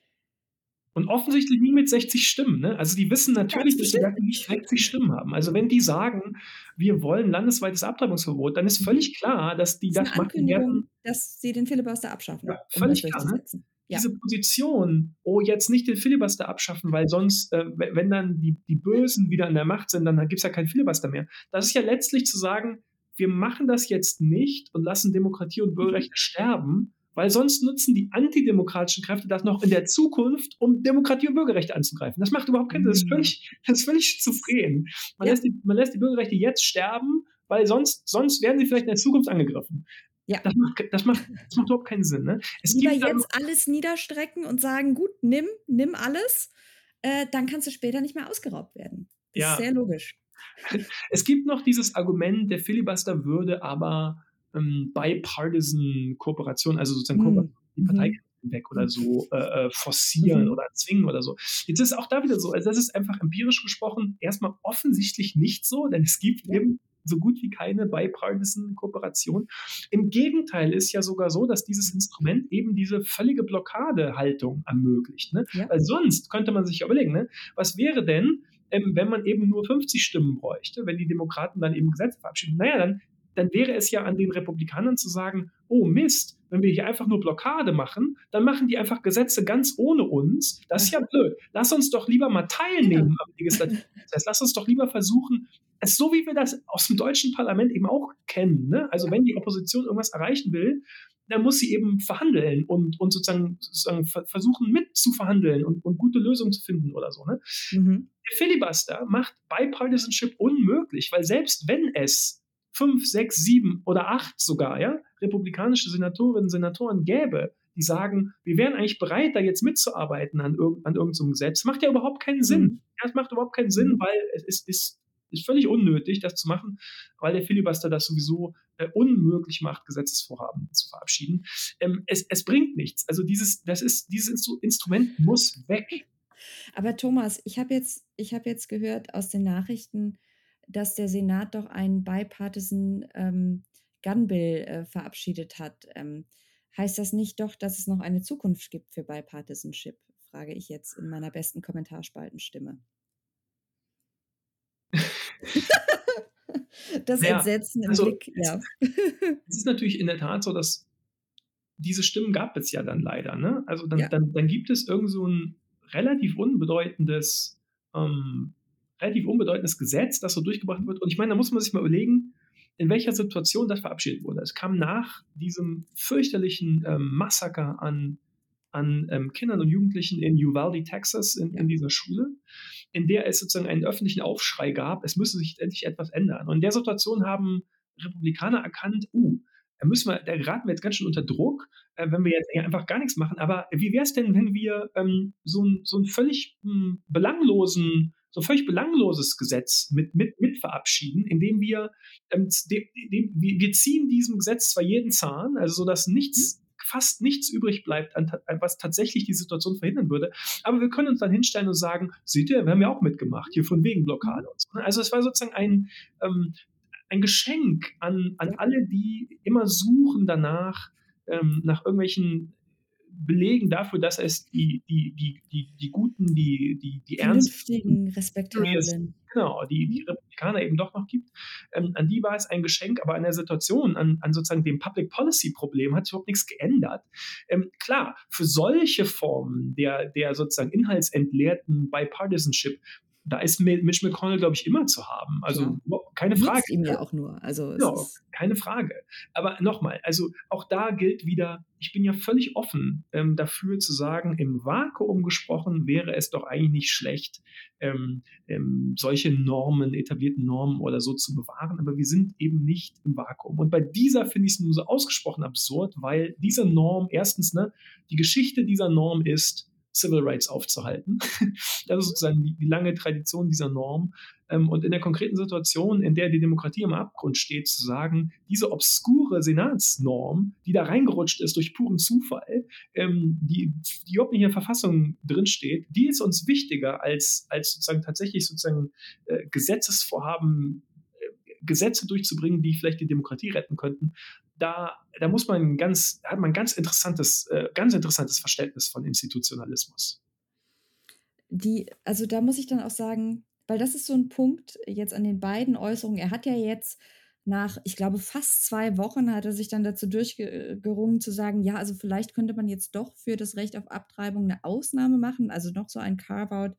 und offensichtlich nie mit 60 Stimmen. Ne? Also die wissen natürlich, dass sie nicht 60 Stimmen haben. Also wenn die sagen, wir wollen landesweites Abtreibungsverbot, dann ist mhm. völlig klar, dass die das, das machen werden. Dass sie den Filibuster abschaffen. Ja, völlig um klar. Ne? Ja. Diese Position, oh, jetzt nicht den Filibuster abschaffen, weil sonst, äh, wenn dann die, die Bösen wieder an der Macht sind, dann gibt es ja keinen Filibuster mehr. Das ist ja letztlich zu sagen, wir machen das jetzt nicht und lassen Demokratie und Bürgerrechte mhm. sterben, weil sonst nutzen die antidemokratischen Kräfte das noch in der Zukunft, um Demokratie und Bürgerrechte anzugreifen. Das macht überhaupt keinen Sinn. Das ist mhm. völlig, das ist völlig schizophren. Man, ja. lässt die, man lässt die Bürgerrechte jetzt sterben, weil sonst, sonst werden sie vielleicht in der Zukunft angegriffen. Ja. Das macht, das macht, das macht überhaupt keinen Sinn. Ne? Es Lieber jetzt alles niederstrecken und sagen, gut, nimm, nimm alles, äh, dann kannst du später nicht mehr ausgeraubt werden. Das ja. ist sehr logisch. Es gibt noch dieses Argument, der Filibuster würde aber ähm, bipartisan Kooperation, also sozusagen mhm. Die mhm. weg oder so äh, äh, forcieren mhm. oder zwingen oder so. Jetzt ist auch da wieder so, also das ist einfach empirisch gesprochen erstmal offensichtlich nicht so, denn es gibt ja. eben so gut wie keine bipartisan Kooperation. Im Gegenteil ist ja sogar so, dass dieses Instrument eben diese völlige Blockadehaltung ermöglicht. Ne? Ja. Weil sonst könnte man sich überlegen, ne? was wäre denn, ähm, wenn man eben nur 50 Stimmen bräuchte, wenn die Demokraten dann eben Gesetze verabschieden? Naja, dann dann wäre es ja an den Republikanern zu sagen, oh Mist, wenn wir hier einfach nur Blockade machen, dann machen die einfach Gesetze ganz ohne uns. Das ist ja blöd. Lass uns doch lieber mal teilnehmen am Legislativprozess. Lass uns doch lieber versuchen, es so wie wir das aus dem deutschen Parlament eben auch kennen. Ne? Also wenn die Opposition irgendwas erreichen will, dann muss sie eben verhandeln und, und sozusagen, sozusagen versuchen mitzuverhandeln und, und gute Lösungen zu finden oder so. Ne? Mhm. Der Filibuster macht Bipartisanship unmöglich, weil selbst wenn es fünf, sechs, sieben oder acht sogar, ja, republikanische Senatorinnen und Senatoren gäbe, die sagen, wir wären eigentlich bereit, da jetzt mitzuarbeiten an, irg an irgendeinem Gesetz, macht ja überhaupt keinen Sinn. Mhm. Ja, es macht überhaupt keinen Sinn, mhm. weil es ist, ist, ist völlig unnötig, das zu machen, weil der Filibuster das sowieso äh, unmöglich macht, Gesetzesvorhaben zu verabschieden. Ähm, es, es bringt nichts. Also dieses, das ist, dieses Instru Instrument muss weg. Aber Thomas, ich habe jetzt, ich hab jetzt gehört aus den Nachrichten, dass der Senat doch ein Bipartisan ähm, Gun Bill äh, verabschiedet hat. Ähm, heißt das nicht doch, dass es noch eine Zukunft gibt für Bipartisanship? Frage ich jetzt in meiner besten Kommentarspaltenstimme. das ja, Entsetzen im also, Blick, ja. Es ist natürlich in der Tat so, dass diese Stimmen gab es ja dann leider. Ne? Also dann, ja. dann, dann gibt es irgend so ein relativ unbedeutendes, ähm, relativ unbedeutendes Gesetz, das so durchgebracht wird. Und ich meine, da muss man sich mal überlegen, in welcher Situation das verabschiedet wurde. Es kam nach diesem fürchterlichen ähm, Massaker an, an ähm, Kindern und Jugendlichen in Uvalde, Texas, in, in, dieser Schule, in der es sozusagen einen öffentlichen Aufschrei gab, es müsse sich endlich etwas ändern. Und in der Situation haben Republikaner erkannt, uh, da müssen wir, da geraten wir jetzt ganz schön unter Druck, äh, wenn wir jetzt einfach gar nichts machen. Aber wie wäre es denn, wenn wir ähm, so, ein, so einen völlig mh, hm, belanglosen, so ein völlig belangloses Gesetz mit, mit, mit verabschieden, indem wir, ähm, de, de, wir ziehen diesem Gesetz zwar jeden Zahn, also so dass nichts, mhm. fast nichts übrig bleibt, an, was tatsächlich die Situation verhindern würde, aber wir können uns dann hinstellen und sagen, seht ihr, wir haben ja auch mitgemacht, hier von wegen Blockade und so. Ne? Also es war sozusagen ein, ähm, ein Geschenk an, an alle, die immer suchen danach, ähm, nach irgendwelchen Belegen dafür, dass es die, die, die, die, die guten, die, die, die ernsten, respektablen. Genau, die, die Republikaner eben doch noch gibt. Ähm, an die war es ein Geschenk, aber an der Situation, an, an sozusagen dem Public Policy Problem hat sich überhaupt nichts geändert. Ähm, klar, für solche Formen der, der sozusagen inhaltsentleerten Bipartisanship da ist Mitch McConnell, glaube ich, immer zu haben. Also ja. keine Frage. ihm ja auch nur. Also genau, keine Frage. Aber nochmal, also auch da gilt wieder, ich bin ja völlig offen ähm, dafür zu sagen, im Vakuum gesprochen wäre es doch eigentlich nicht schlecht, ähm, ähm, solche Normen, etablierten Normen oder so zu bewahren. Aber wir sind eben nicht im Vakuum. Und bei dieser finde ich es nur so ausgesprochen absurd, weil diese Norm erstens, ne, die Geschichte dieser Norm ist, Civil Rights aufzuhalten. Das ist sozusagen die, die lange Tradition dieser Norm. Ähm, und in der konkreten Situation, in der die Demokratie im Abgrund steht, zu sagen, diese obskure Senatsnorm, die da reingerutscht ist durch puren Zufall, ähm, die, die überhaupt nicht in der Verfassung drinsteht, die ist uns wichtiger als, als sozusagen tatsächlich sozusagen äh, Gesetzesvorhaben äh, Gesetze durchzubringen, die vielleicht die Demokratie retten könnten, da, da muss man ganz, hat man ganz interessantes, äh, ganz interessantes Verständnis von Institutionalismus. Die, also da muss ich dann auch sagen, weil das ist so ein Punkt jetzt an den beiden Äußerungen. Er hat ja jetzt nach, ich glaube, fast zwei Wochen hat er sich dann dazu durchgerungen zu sagen, ja, also vielleicht könnte man jetzt doch für das Recht auf Abtreibung eine Ausnahme machen, also noch so ein Carve-out,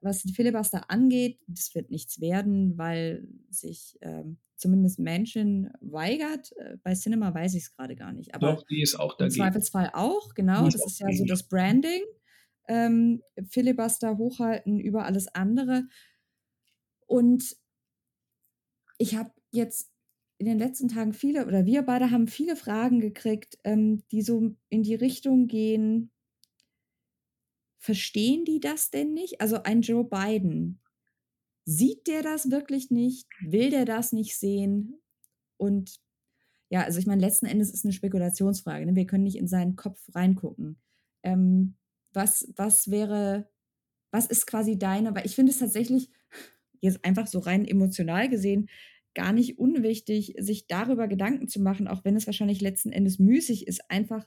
was die Filibuster angeht. Das wird nichts werden, weil sich ähm, zumindest Menschen weigert. Äh, bei Cinema weiß ich es gerade gar nicht. Aber Doch, die ist auch dagegen. Im Zweifelsfall auch, genau. Ist das ist ja so das Branding. Ähm, Filibuster hochhalten über alles andere. Und ich habe jetzt in den letzten Tagen viele, oder wir beide haben viele Fragen gekriegt, ähm, die so in die Richtung gehen, verstehen die das denn nicht? Also ein Joe Biden, Sieht der das wirklich nicht? Will der das nicht sehen? Und ja, also ich meine, letzten Endes ist eine Spekulationsfrage. Ne? Wir können nicht in seinen Kopf reingucken. Ähm, was, was wäre, was ist quasi deine, weil ich finde es tatsächlich, jetzt einfach so rein emotional gesehen, gar nicht unwichtig, sich darüber Gedanken zu machen, auch wenn es wahrscheinlich letzten Endes müßig ist, einfach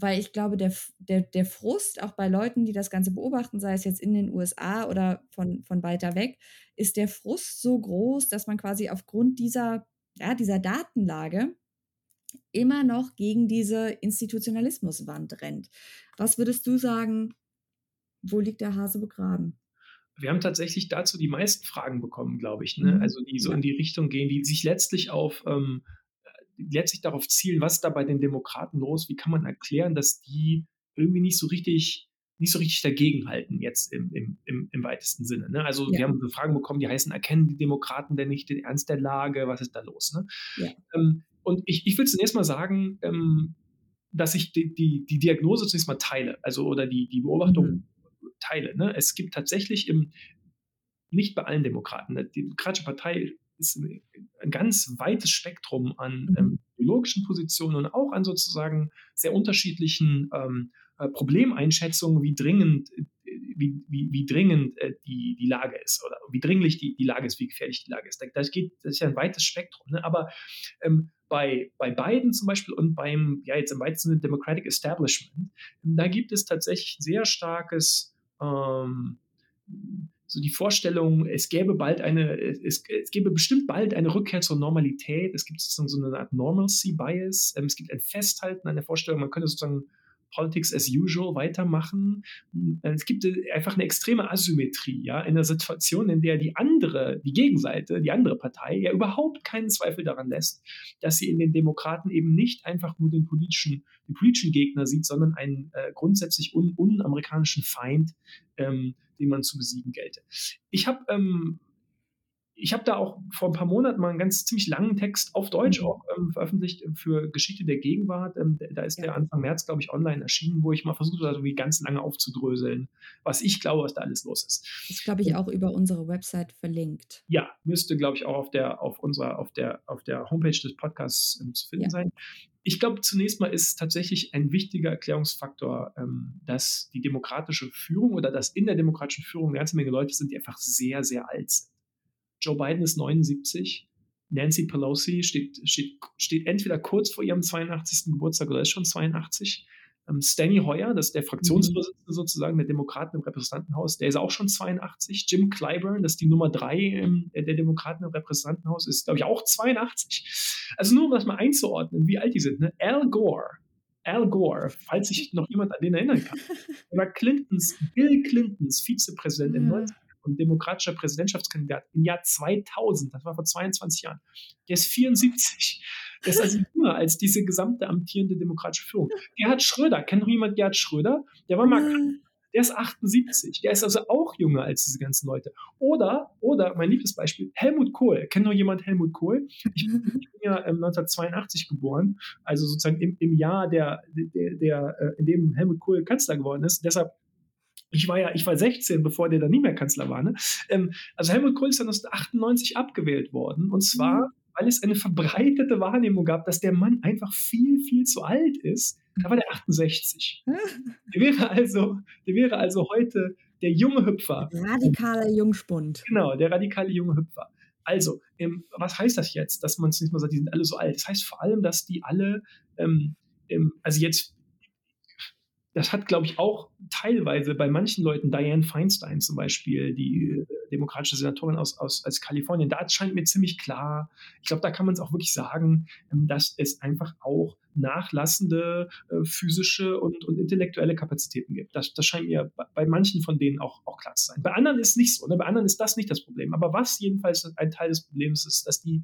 weil ich glaube, der, der, der Frust auch bei Leuten, die das Ganze beobachten, sei es jetzt in den USA oder von, von weiter weg, ist der Frust so groß, dass man quasi aufgrund dieser, ja, dieser Datenlage immer noch gegen diese Institutionalismuswand rennt. Was würdest du sagen, wo liegt der Hase begraben? Wir haben tatsächlich dazu die meisten Fragen bekommen, glaube ich. Ne? Mhm. Also die so in die Richtung gehen, die sich letztlich auf ähm, letztlich darauf zielen, was ist da bei den Demokraten los? Wie kann man erklären, dass die irgendwie nicht so richtig nicht so richtig dagegenhalten jetzt im, im, im, im weitesten Sinne. Ne? Also ja. wir haben so Fragen bekommen, die heißen, erkennen die Demokraten denn nicht den Ernst der Lage? Was ist da los? Ne? Ja. Ähm, und ich, ich will zunächst mal sagen, ähm, dass ich die, die, die, Diagnose zunächst mal teile, also oder die, die Beobachtung mhm. teile. Ne? Es gibt tatsächlich im, nicht bei allen Demokraten, ne? die Demokratische Partei ist ein ganz weites Spektrum an mhm. ähm, biologischen Positionen und auch an sozusagen sehr unterschiedlichen ähm, äh, Problemeinschätzungen, wie dringend, wie, wie, wie dringend äh, die, die Lage ist oder wie dringlich die, die Lage ist, wie gefährlich die Lage ist. Das, geht, das ist ja ein weites Spektrum. Ne? Aber ähm, bei, bei Biden zum Beispiel und beim, ja, jetzt im weitesten Sinne Democratic Establishment, da gibt es tatsächlich sehr starkes ähm, so die Vorstellung, es gäbe bald eine, es, es gäbe bestimmt bald eine Rückkehr zur Normalität. Es gibt sozusagen so eine Art Normalcy Bias. Ähm, es gibt ein Festhalten an der Vorstellung, man könnte sozusagen Politics as usual weitermachen. Äh, es gibt äh, einfach eine extreme Asymmetrie, ja, in einer Situation, in der die andere, die Gegenseite, die andere Partei ja überhaupt keinen Zweifel daran lässt, dass sie in den Demokraten eben nicht einfach nur den politischen, den politischen Gegner sieht, sondern einen äh, grundsätzlich un unamerikanischen Feind, ähm, den man zu besiegen gelte. Ich habe ähm, ich habe da auch vor ein paar Monaten mal einen ganz ziemlich langen Text auf Deutsch mhm. auch ähm, veröffentlicht für Geschichte der Gegenwart. Ähm, da ist ja. der Anfang März, glaube ich, online erschienen, wo ich mal versucht habe, wie ganz lange aufzudröseln, was ich glaube, was da alles los ist. Das ist, glaube ich, auch über unsere Website verlinkt. Ja, müsste, glaube ich, auch auf der, auf unserer, auf der, auf der Homepage des Podcasts ähm, zu finden ja. sein. Ich glaube, zunächst mal ist tatsächlich ein wichtiger Erklärungsfaktor, ähm, dass die demokratische Führung oder dass in der demokratischen Führung eine ganze Menge Leute sind, die einfach sehr, sehr alt sind. Joe Biden ist 79. Nancy Pelosi steht, steht, steht entweder kurz vor ihrem 82. Geburtstag oder ist schon 82. Ähm, Steny Hoyer, das ist der Fraktionsvorsitzende mhm. sozusagen der Demokraten im Repräsentantenhaus, der ist auch schon 82. Jim Clyburn, das ist die Nummer drei ähm, der Demokraten im Repräsentantenhaus, ist, glaube ich, auch 82. Also nur um das mal einzuordnen, wie alt die sind. Ne? Al Gore, Al Gore, falls sich noch jemand an den erinnern kann, war Clintons, Bill Clintons Vizepräsident ja. in 19 und demokratischer Präsidentschaftskandidat im Jahr 2000, das war vor 22 Jahren, der ist 74. Der ist also jünger als diese gesamte amtierende demokratische Führung. Gerhard Schröder, kennt noch jemand Gerhard Schröder? Der war mal der ist 78. Der ist also auch jünger als diese ganzen Leute. Oder, oder mein liebstes Beispiel, Helmut Kohl. Kennt noch jemand Helmut Kohl? Ich, ich bin ja ähm, 1982 geboren, also sozusagen im, im Jahr, der, der, der, äh, in dem Helmut Kohl Kanzler geworden ist. Deshalb ich war ja, ich war 16, bevor der dann nie mehr Kanzler war. Ne? Ähm, also Helmut Kohl ist dann 1998 abgewählt worden. Und zwar, mhm. weil es eine verbreitete Wahrnehmung gab, dass der Mann einfach viel, viel zu alt ist. Da war der 68. der wäre also, der wäre also heute der junge Hüpfer. Radikale Jungspund. Genau, der radikale junge Hüpfer. Also, ähm, was heißt das jetzt, dass man es nicht mal sagt, die sind alle so alt? Das heißt vor allem, dass die alle, ähm, ähm also jetzt das hat, glaube ich, auch teilweise bei manchen Leuten, Diane Feinstein zum Beispiel, die äh, demokratische Senatorin aus, aus, aus Kalifornien, da scheint mir ziemlich klar, ich glaube, da kann man es auch wirklich sagen, ähm, dass es einfach auch nachlassende äh, physische und, und intellektuelle Kapazitäten gibt. Das, das scheint mir bei, manchen von denen auch, auch klar zu sein. Bei anderen ist nicht so, ne? bei anderen ist das nicht das Problem. Aber was jedenfalls ein Teil des Problems ist, dass die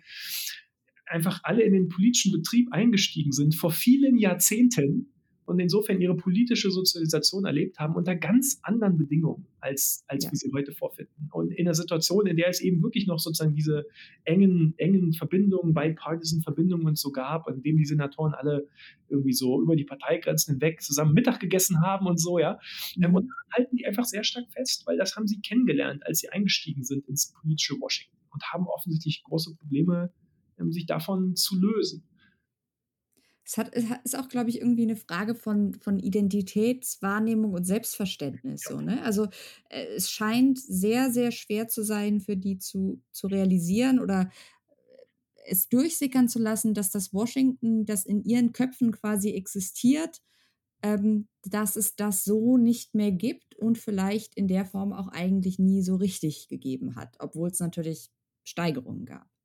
einfach alle in den politischen Betrieb eingestiegen sind vor vielen Jahrzehnten und insofern ihre politische Sozialisation erlebt haben unter ganz anderen Bedingungen, als, als ja. wir sie heute vorfinden. Und in einer Situation, in der es eben wirklich noch sozusagen diese engen, engen Verbindungen, bipartisan Verbindungen und so gab, in denen die Senatoren alle irgendwie so über die Parteigrenzen hinweg zusammen Mittag gegessen haben und so, ja. Ähm, mhm. Und halten die einfach sehr stark fest, weil das haben sie kennengelernt, als sie eingestiegen sind ins politische Washington und haben offensichtlich große Probleme, ähm, sich davon zu lösen. Es, hat, es ist auch, glaube ich, irgendwie eine Frage von, von Identitätswahrnehmung und Selbstverständnis. So, ne? Also äh, es scheint sehr, sehr schwer zu sein, für die zu, zu realisieren oder äh, es durchsickern zu lassen, dass das Washington, das in ihren Köpfen quasi existiert, ähm, dass es das so nicht mehr gibt und vielleicht in der Form auch eigentlich nie so richtig gegeben hat, obwohl es natürlich Steigerungen gab.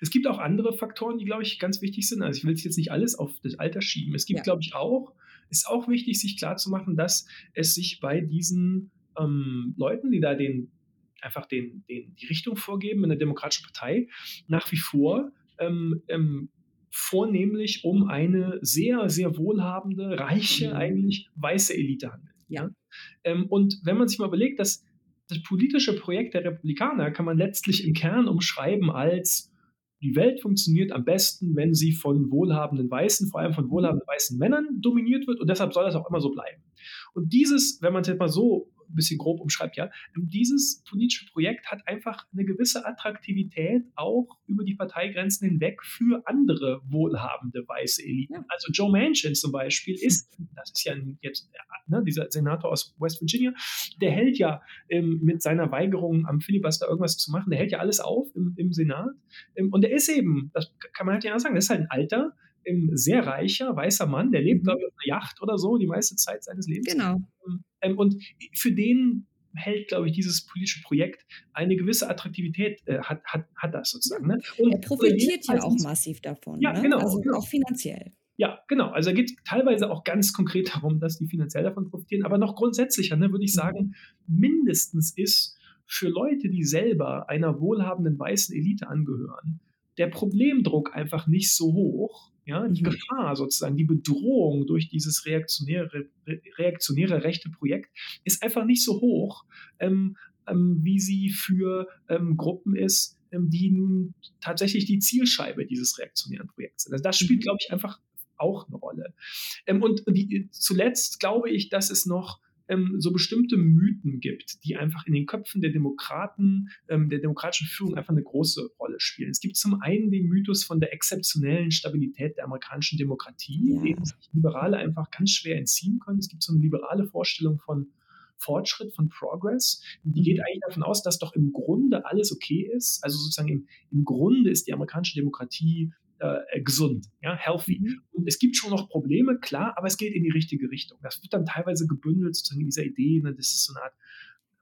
Es gibt auch andere Faktoren, die, glaube ich, ganz wichtig sind. Also ich will jetzt nicht alles auf das Alter schieben. Es gibt, ja. glaube ich, auch, ist auch wichtig, sich klarzumachen, dass es sich bei diesen ähm, Leuten, die da den einfach den, den, die Richtung vorgeben in der Demokratischen Partei, nach wie vor ähm, ähm, vornehmlich um eine sehr, sehr wohlhabende, reiche, mhm. eigentlich weiße Elite handelt. Ja. Ähm, und wenn man sich mal überlegt, dass das politische Projekt der Republikaner kann man letztlich im Kern umschreiben als die Welt funktioniert am besten, wenn sie von wohlhabenden Weißen, vor allem von wohlhabenden weißen Männern dominiert wird und deshalb soll das auch immer so bleiben. Und dieses, wenn man es jetzt mal so ein bisschen grob umschreibt, ja, ähm, dieses politische Projekt hat einfach eine gewisse Attraktivität auch über die Parteigrenzen hinweg für andere wohlhabende weiße Eliten. Ja. Also Joe Manchin zum Beispiel ist, das ist ja jetzt ne, dieser Senator aus West Virginia, der hält ja ähm, mit seiner Weigerung am Filibuster irgendwas zu machen, der hält ja alles auf im, im Senat. Ähm, und der ist eben, das kann man halt ja sagen, das ist halt ein alter, ein sehr reicher, weißer Mann, der lebt, mhm. glaube ich, auf einer Yacht oder so die meiste Zeit seines Lebens. Genau. Ähm, und für den hält, glaube ich, dieses politische Projekt eine gewisse Attraktivität, äh, hat, hat, hat das sozusagen. Ne? Und er profitiert ja auch massiv davon. Ja, ne? genau. Also genau. auch finanziell. Ja, genau. Also da geht es teilweise auch ganz konkret darum, dass die finanziell davon profitieren. Aber noch grundsätzlicher, ne, würde ich sagen, mindestens ist für Leute, die selber einer wohlhabenden weißen Elite angehören, der Problemdruck einfach nicht so hoch. Ja, die mhm. Gefahr sozusagen, die Bedrohung durch dieses reaktionäre, reaktionäre rechte Projekt ist einfach nicht so hoch, ähm, ähm, wie sie für ähm, Gruppen ist, ähm, die nun tatsächlich die Zielscheibe dieses reaktionären Projekts sind. Also das spielt, mhm. glaube ich, einfach auch eine Rolle. Ähm, und die, zuletzt glaube ich, dass es noch ähm, so bestimmte Mythen gibt, die einfach in den Köpfen der Demokraten, ähm, der demokratischen Führung einfach eine große Rolle spielen. Es gibt zum einen den Mythos von der exzeptionellen Stabilität der amerikanischen Demokratie, ja. dem sich Liberale einfach ganz schwer entziehen können. Es gibt so eine liberale Vorstellung von Fortschritt, von Progress. Die geht mhm. eigentlich davon aus, dass doch im Grunde alles okay ist. Also sozusagen im, im Grunde ist die amerikanische Demokratie äh, gesund, ja, healthy. Mhm. Und es gibt schon noch Probleme, klar, aber es geht in die richtige Richtung. Das wird dann teilweise gebündelt sozusagen in dieser Idee, ne, das ist so eine Art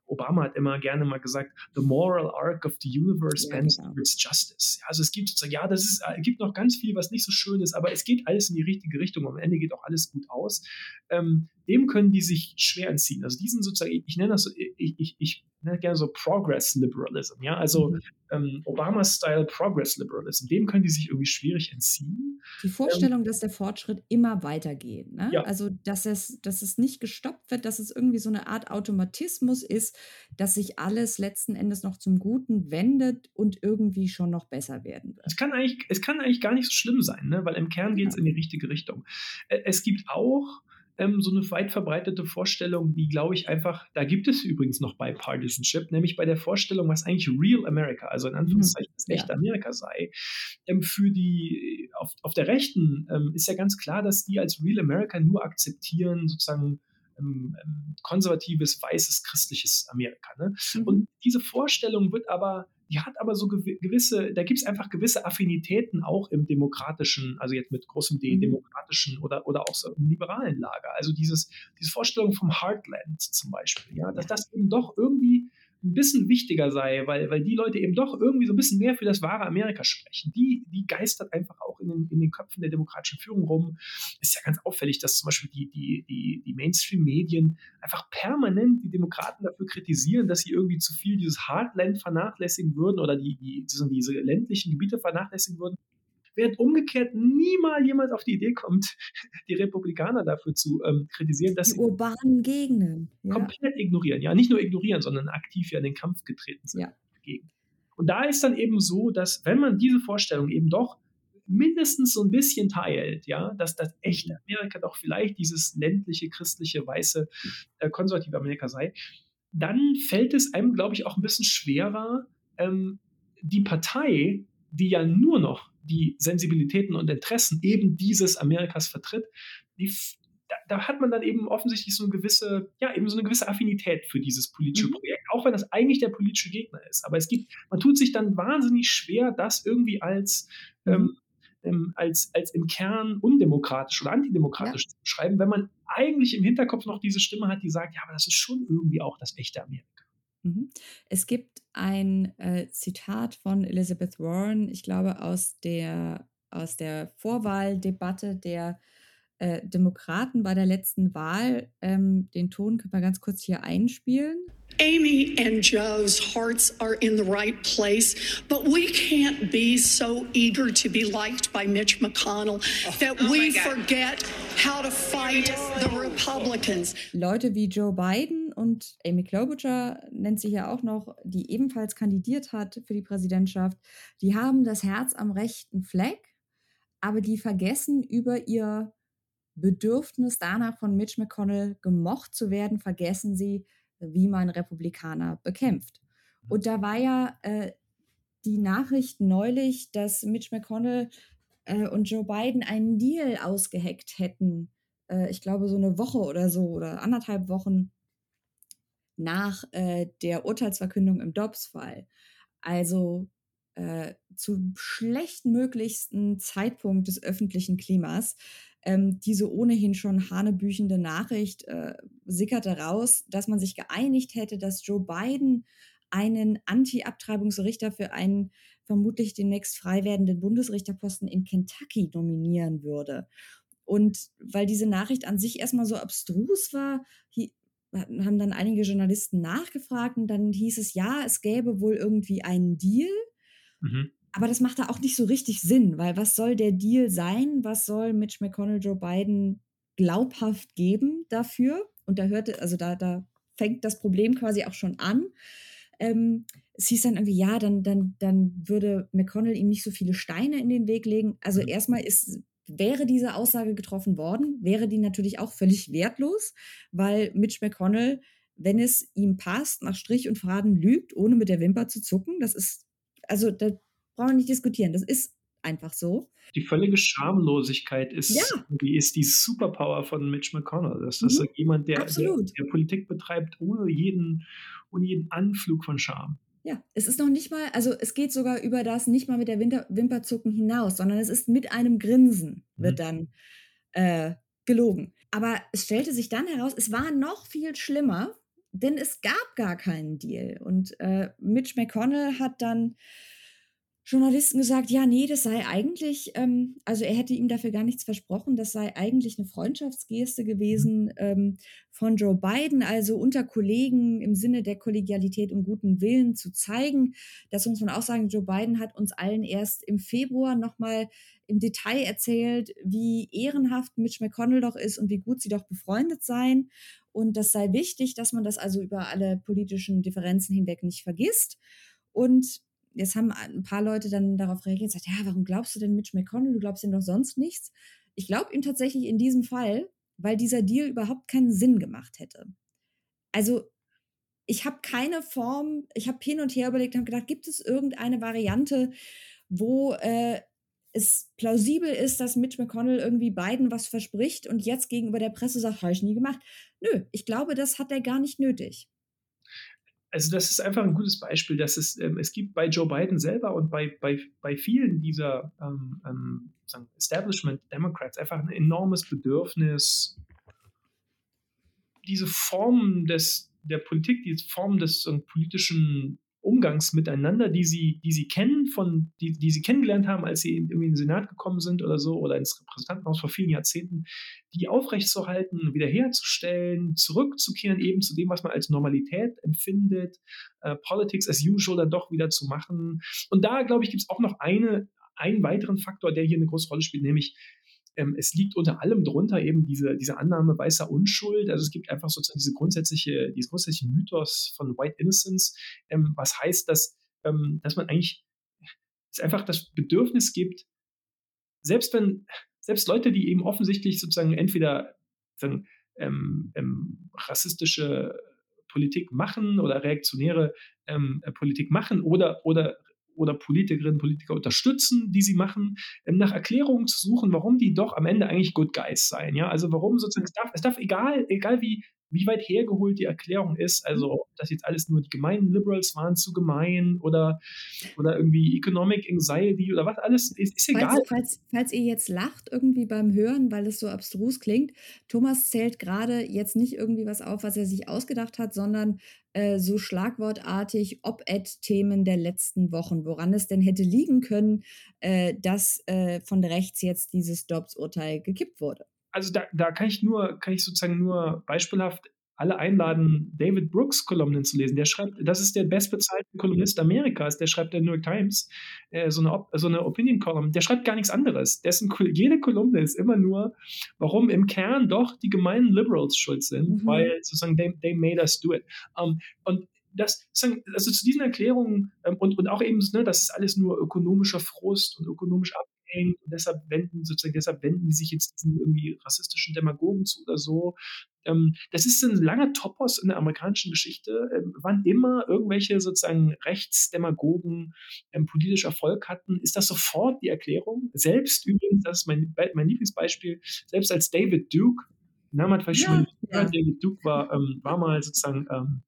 Obama hat immer gerne mal gesagt, the moral arc of the universe ja, bends genau. towards justice. also es gibt sozusagen, ja, das ist, es äh, gibt noch ganz viel, was nicht so schön ist, aber es geht alles in die richtige Richtung. Am Ende geht auch alles gut aus. Ähm, dem können die sich schwer entziehen. Also diesen sozusagen, ich, nenne das so, ich, ich, ich nenne gerne so Progress Liberalism, ja, also mhm. ähm, Obama-Style Progress Liberalism, dem können die sich irgendwie schwierig entziehen. Die Vorstellung, ähm, dass der Fortschritt immer weitergeht, ne? Ja. also dass es, dass es nicht gestoppt wird, dass es irgendwie so eine Art Automatismus ist, dass sich alles letzten Endes noch zum Guten wendet und irgendwie schon noch besser werden wird. Es kann eigentlich, es kann eigentlich gar nicht so schlimm sein, ne? weil im Kern geht es ja. in die richtige Richtung. Es gibt auch ähm, so eine weit verbreitete Vorstellung, die glaube ich einfach, da gibt es übrigens noch Bipartisanship, nämlich bei der Vorstellung, was eigentlich Real America, also in Anführungszeichen mhm. das echte ja. Amerika sei. Ähm, für die, auf, auf der Rechten ähm, ist ja ganz klar, dass die als Real America nur akzeptieren, sozusagen ähm, ähm, konservatives, weißes, christliches Amerika. Ne? Mhm. Und diese Vorstellung wird aber die hat aber so gewisse, da gibt es einfach gewisse Affinitäten auch im demokratischen, also jetzt mit großem D, mhm. demokratischen oder, oder auch so im liberalen Lager. Also dieses, diese Vorstellung vom Heartland zum Beispiel, ja, dass das eben doch irgendwie ein bisschen wichtiger sei, weil, weil die Leute eben doch irgendwie so ein bisschen mehr für das wahre Amerika sprechen. Die, die geistert einfach auch in den, in den Köpfen der demokratischen Führung rum. Ist ja ganz auffällig, dass zum Beispiel die, die, die, die Mainstream-Medien einfach permanent die Demokraten dafür kritisieren, dass sie irgendwie zu viel dieses Heartland vernachlässigen würden oder die, die, diese ländlichen Gebiete vernachlässigen würden während umgekehrt niemals jemand auf die Idee kommt, die Republikaner dafür zu ähm, kritisieren, dass die sie urbanen Gegenden ja. komplett ignorieren. Ja, nicht nur ignorieren, sondern aktiv ja in den Kampf getreten sind ja. dagegen. Und da ist dann eben so, dass wenn man diese Vorstellung eben doch mindestens so ein bisschen teilt, ja, dass das echte Amerika doch vielleicht dieses ländliche, christliche, weiße, äh, konservative Amerika sei, dann fällt es einem, glaube ich, auch ein bisschen schwerer, ähm, die Partei, die ja nur noch die Sensibilitäten und Interessen eben dieses Amerikas vertritt, die, da, da, hat man dann eben offensichtlich so eine gewisse, ja, eben so eine gewisse Affinität für dieses politische mhm. Projekt, auch wenn das eigentlich der politische Gegner ist. Aber es gibt, man tut sich dann wahnsinnig schwer, das irgendwie als, mhm. ähm, ähm, als, als im Kern undemokratisch oder antidemokratisch ja. zu beschreiben, wenn man eigentlich im Hinterkopf noch diese Stimme hat, die sagt, ja, aber das ist schon irgendwie auch das echte Amerika. Mhm. Es gibt ein äh, Zitat von Elizabeth Warren, ich glaube aus der, aus der Vorwahldebatte der äh, Demokraten bei der letzten Wahl. Ähm, den Ton können wir ganz kurz hier einspielen. Amy and Joe's hearts are in the right place, but we can't be so eager to be liked by Mitch McConnell oh, that oh we forget how to fight the Republicans. Leute wie Joe Biden und Amy Klobuchar nennt sich ja auch noch, die ebenfalls kandidiert hat für die Präsidentschaft, die haben das Herz am rechten Fleck, aber die vergessen über ihr Bedürfnis danach von Mitch McConnell gemocht zu werden, vergessen sie, wie man Republikaner bekämpft. Und da war ja äh, die Nachricht neulich, dass Mitch McConnell äh, und Joe Biden einen Deal ausgeheckt hätten. Äh, ich glaube, so eine Woche oder so oder anderthalb Wochen nach äh, der Urteilsverkündung im Dobbs-Fall. Also äh, zu schlechtmöglichsten Zeitpunkt des öffentlichen Klimas. Ähm, diese ohnehin schon hanebüchende Nachricht äh, sickerte raus, dass man sich geeinigt hätte, dass Joe Biden einen Anti-Abtreibungsrichter für einen vermutlich demnächst frei werdenden Bundesrichterposten in Kentucky nominieren würde. Und weil diese Nachricht an sich erstmal so abstrus war, haben dann einige Journalisten nachgefragt und dann hieß es, ja, es gäbe wohl irgendwie einen Deal. Mhm. Aber das macht da auch nicht so richtig Sinn, weil was soll der Deal sein? Was soll Mitch McConnell Joe Biden glaubhaft geben dafür? Und da hörte, also da, da fängt das Problem quasi auch schon an. Ähm, es hieß dann irgendwie, ja, dann, dann, dann würde McConnell ihm nicht so viele Steine in den Weg legen. Also mhm. erstmal ist wäre diese Aussage getroffen worden, wäre die natürlich auch völlig wertlos, weil Mitch McConnell, wenn es ihm passt, nach Strich und Faden lügt, ohne mit der Wimper zu zucken. Das ist, also da brauchen wir nicht diskutieren. Das ist einfach so. Die völlige Schamlosigkeit ist, ja. die ist die Superpower von Mitch McConnell. Das ist mhm. jemand, der, der, der, Politik betreibt ohne jeden, ohne jeden Anflug von Scham. Ja, es ist noch nicht mal, also es geht sogar über das nicht mal mit der Winter Wimperzucken hinaus, sondern es ist mit einem Grinsen, wird mhm. dann äh, gelogen. Aber es stellte sich dann heraus, es war noch viel schlimmer, denn es gab gar keinen Deal. Und äh, Mitch McConnell hat dann Journalisten gesagt, ja, nee, das sei eigentlich, ähm, also er hätte ihm dafür gar nichts versprochen, das sei eigentlich eine Freundschaftsgeste gewesen ähm, von Joe Biden, also unter Kollegen im Sinne der Kollegialität und guten Willen zu zeigen. Das muss man auch sagen, Joe Biden hat uns allen erst im Februar nochmal im Detail erzählt, wie ehrenhaft Mitch McConnell doch ist und wie gut sie doch befreundet seien. Und das sei wichtig, dass man das also über alle politischen Differenzen hinweg nicht vergisst. Und jetzt haben ein paar Leute dann darauf reagiert und gesagt, ja, warum glaubst du denn Mitch McConnell? Du glaubst ihm doch sonst nichts. Ich glaube ihm tatsächlich in diesem Fall, weil dieser Deal überhaupt keinen Sinn gemacht hätte. Also ich habe keine Form, ich habe hin und her überlegt und habe gedacht, gibt es irgendeine Variante, wo äh, es plausibel ist, dass Mitch McConnell irgendwie Biden was verspricht und jetzt gegenüber der Presse sagt, habe ich nie gemacht. Nö, ich glaube, das hat er gar nicht nötig also das ist einfach ein gutes Beispiel, dass es, ähm, es gibt bei Joe Biden selber und bei, bei, bei vielen dieser ähm, ähm, Establishment Democrats einfach ein enormes Bedürfnis, diese Form des, der Politik, diese Form des politischen Umgangs miteinander, die sie, die sie kennen, von, die, die sie kennengelernt haben, als sie irgendwie in den Senat gekommen sind oder so, oder ins Repräsentantenhaus vor vielen Jahrzehnten, die aufrechtzuerhalten, wiederherzustellen, zurückzukehren eben zu dem, was man als Normalität empfindet, äh, Politics as usual dann doch wieder zu machen. Und da, glaube ich, gibt es auch noch eine, einen weiteren Faktor, der hier eine große Rolle spielt, nämlich ähm, es liegt unter allem drunter eben diese, diese Annahme weißer Unschuld. Also es gibt einfach sozusagen diese grundsätzliche, dieses grundsätzliche Mythos von White Innocence, ähm, was heißt, dass, ähm, dass man eigentlich es einfach das Bedürfnis gibt, selbst wenn, selbst Leute, die eben offensichtlich sozusagen entweder sozusagen, ähm, ähm, rassistische Politik machen oder reaktionäre ähm, Politik machen oder, oder oder Politikerinnen und Politiker unterstützen, die sie machen, ähm, nach Erklärungen zu suchen, warum die doch am Ende eigentlich Good Guys seien. Ja? Also warum sozusagen, es darf, es darf egal, egal wie, wie weit hergeholt die Erklärung ist, also ob das jetzt alles nur die gemeinen Liberals waren zu gemein oder, oder irgendwie Economic Anxiety oder was alles, ist, ist egal. Falls, falls, falls, ihr jetzt lacht irgendwie beim Hören, weil es so abstrus klingt, Thomas zählt gerade jetzt nicht irgendwie was auf, was er sich ausgedacht hat, sondern äh, so schlagwortartig Op-Ed-Themen der letzten Wochen, woran es denn hätte liegen können, äh, dass äh, von rechts jetzt dieses Dobbs-Urteil gekippt wurde also da, da kann ich nur, kann ich sozusagen nur beispielhaft alle einladen, David Brooks Kolumnen zu lesen. Der schreibt, das ist der bestbezahlte Kolumnist Amerikas, der schreibt der New York Times äh, so eine, so eine Opinion Column. Der schreibt gar nichts anderes. Dessen jede Kolumne ist immer nur, warum im Kern doch die gemeinen Liberals schuld sind, mhm. weil sozusagen they, they made us do it. Um, und das, also zu diesen Erklärungen ähm, und, und auch eben, ne, das ist alles nur ökonomischer Frust und ökonomisch ab hängt und deshalb wenden, sozusagen, deshalb wenden die sich jetzt diesen irgendwie rassistischen Demagogen zu oder so, ähm, das ist ein langer Topos in der amerikanischen Geschichte, ähm, wann immer irgendwelche sozusagen Rechtsdemagogen ähm, politisch Erfolg hatten, ist das sofort die Erklärung. Selbst übrigens, das ist mein, mein Lieblingsbeispiel, selbst als David Duke, Name hat vielleicht ja, schon ja. David Duke war, ähm, war mal sozusagen ähm,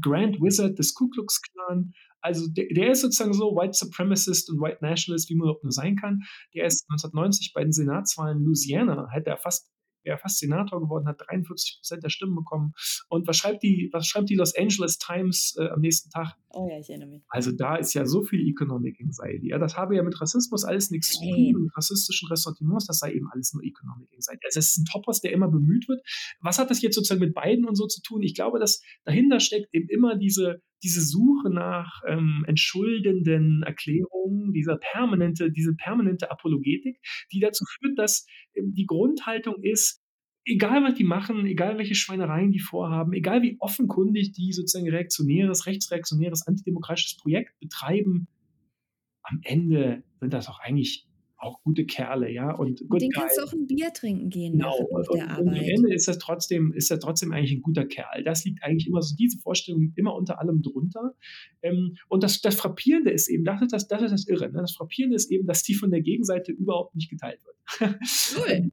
Grand Wizard des Ku Klux Klan. Also der, der, ist sozusagen so White Supremacist und White Nationalist, wie man auch nur sein kann. Der ist 1990 bei den Senatswahlen in Louisiana, hätte er fast er fast Senator geworden, hat 43 Prozent der Stimmen bekommen. Und was schreibt die, was schreibt die Los Angeles Times äh, am nächsten Tag? Oh ja, ich erinnere mich. Also da ist ja so viel Economic Anxiety. Ja, das habe ja mit Rassismus alles nichts zu tun, mit rassistischen Ressentiments, das sei eben alles nur Economic Anxiety. Also es ist ein Topos, der immer bemüht wird. Was hat das jetzt sozusagen mit beiden und so zu tun? Ich glaube, dass dahinter steckt eben immer diese, diese Suche nach ähm, entschuldenden Erklärungen, dieser permanente, diese permanente Apologetik, die dazu führt, dass ähm, die Grundhaltung ist, egal was die machen, egal welche Schweinereien die vorhaben, egal wie offenkundig die sozusagen reaktionäres, rechtsreaktionäres, antidemokratisches Projekt betreiben, am Ende sind das auch eigentlich auch gute Kerle, ja. Und gut, den kannst du auch ein Bier trinken gehen genau. auf der und, Arbeit. Und am Ende ist das trotzdem, ist trotzdem eigentlich ein guter Kerl. Das liegt eigentlich immer so, diese Vorstellung liegt immer unter allem drunter. Ähm, und das, das Frappierende ist eben, das ist das, das ist das Irre. Ne? Das Frappierende ist eben, dass die von der Gegenseite überhaupt nicht geteilt wird. Cool.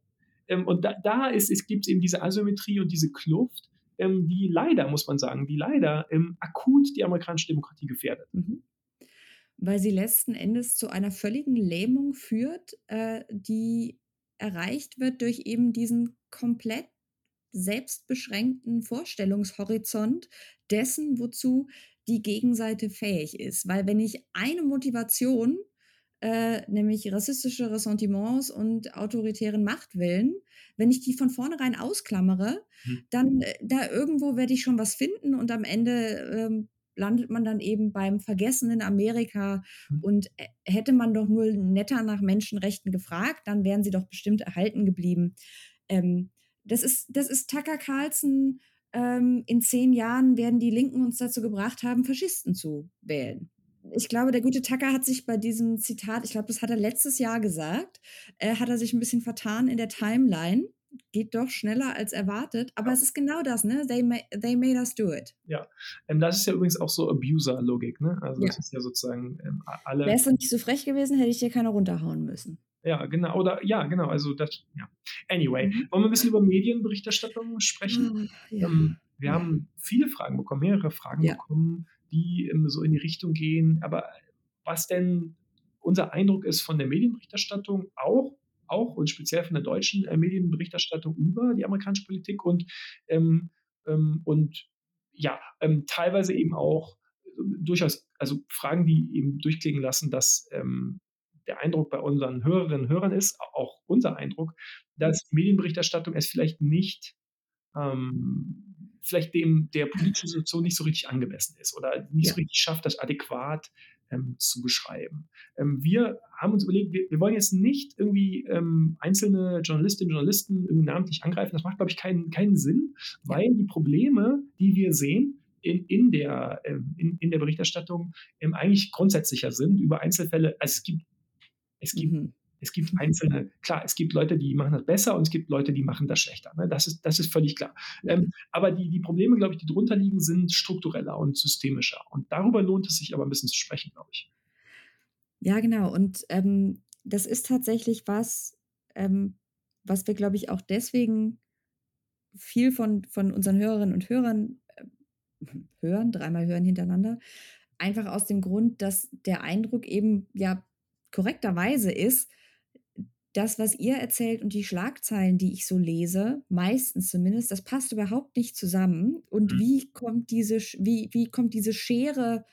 ähm, und da, da ist, es gibt eben diese Asymmetrie und diese Kluft, ähm, die leider, muss man sagen, die leider ähm, akut die amerikanische Demokratie gefährdet. Mhm weil sie letzten Endes zu einer völligen Lähmung führt, äh, die erreicht wird durch eben diesen komplett selbstbeschränkten Vorstellungshorizont dessen, wozu die Gegenseite fähig ist. Weil wenn ich eine Motivation, äh, nämlich rassistische Ressentiments und autoritären Machtwillen, wenn ich die von vornherein ausklammere, hm. dann äh, da irgendwo werde ich schon was finden und am Ende ähm, landet man dann eben beim vergessenen Amerika. Hm. Und äh, hätte man doch nur netter nach Menschenrechten gefragt, dann wären sie doch bestimmt erhalten geblieben. Ähm, das, ist, das ist Tucker Carlson. Ähm, in zehn Jahren werden die Linken uns dazu gebracht haben, Faschisten zu wählen. Ich glaube, der gute Tucker hat sich bei diesem Zitat, ich glaube, das hat er letztes Jahr gesagt, äh, hat er sich ein bisschen vertan in der Timeline geht doch schneller als erwartet. Aber ja. es ist genau das, ne? They, ma they made us do it. Ja, ähm, das ist ja übrigens auch so Abuser-Logik, ne? Also ja. das ist ja sozusagen ähm, alle. Wärst du nicht so frech gewesen, hätte ich dir keine runterhauen müssen. Ja, genau. Oder ja, genau. Also das, ja. Anyway, mhm. wollen wir ein bisschen über Medienberichterstattung sprechen? Oh, ja. ähm, wir haben viele Fragen bekommen, mehrere Fragen bekommen, die ähm, so in die Richtung gehen. Aber was denn unser Eindruck ist von der Medienberichterstattung auch auch und speziell von der deutschen äh, Medienberichterstattung über die amerikanische Politik und, ähm, ähm, und ja, ähm, teilweise eben auch äh, durchaus, also Fragen, die eben durchklingen lassen, dass ähm, der Eindruck bei unseren Hörerinnen und Hörern ist, auch unser Eindruck, dass die Medienberichterstattung es vielleicht nicht ähm, vielleicht dem der politischen Situation nicht so richtig angemessen ist oder nicht ja. so richtig schafft, das adäquat ähm, zu beschreiben. Ähm, wir haben uns überlegt, wir, wir wollen jetzt nicht irgendwie ähm, einzelne Journalistinnen und Journalisten irgendwie namentlich angreifen. Das macht, glaube ich, keinen, keinen Sinn, weil die Probleme, die wir sehen, in, in, der, ähm, in, in der Berichterstattung ähm, eigentlich grundsätzlicher sind über Einzelfälle. Also es gibt, es gibt mhm. Es gibt einzelne, klar, es gibt Leute, die machen das besser und es gibt Leute, die machen das schlechter. Ne? Das, ist, das ist völlig klar. Ähm, aber die, die Probleme, glaube ich, die drunter liegen, sind struktureller und systemischer. Und darüber lohnt es sich aber ein bisschen zu sprechen, glaube ich. Ja, genau. Und ähm, das ist tatsächlich was, ähm, was wir, glaube ich, auch deswegen viel von, von unseren Hörerinnen und Hörern äh, hören, dreimal hören hintereinander, einfach aus dem Grund, dass der Eindruck eben ja korrekterweise ist, das, was ihr erzählt und die Schlagzeilen, die ich so lese, meistens zumindest, das passt überhaupt nicht zusammen. Und mhm. wie kommt diese, wie, wie kommt diese Schere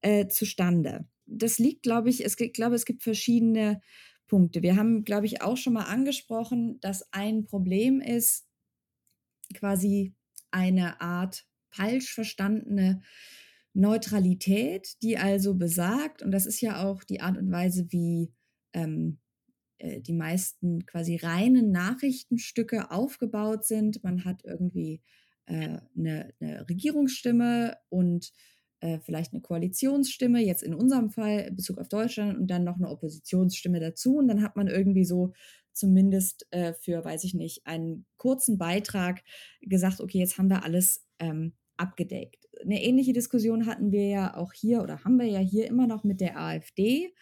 äh, zustande? Das liegt, glaube ich, es, ich glaube, es gibt verschiedene Punkte. Wir haben, glaube ich, auch schon mal angesprochen, dass ein Problem ist, quasi eine Art falsch verstandene Neutralität, die also besagt, und das ist ja auch die Art und Weise, wie ähm, äh, die meisten quasi reinen Nachrichtenstücke aufgebaut sind. Man hat irgendwie äh, eine, eine, Regierungsstimme und äh, vielleicht eine Koalitionsstimme, jetzt in unserem Fall in Bezug auf Deutschland und dann noch eine Oppositionsstimme dazu. Und dann hat man irgendwie so zumindest äh, für, weiß ich nicht, einen kurzen Beitrag gesagt, okay, jetzt haben wir alles ähm, abgedeckt. Eine ähnliche Diskussion hatten wir ja auch hier oder haben wir ja hier immer noch mit der AfD.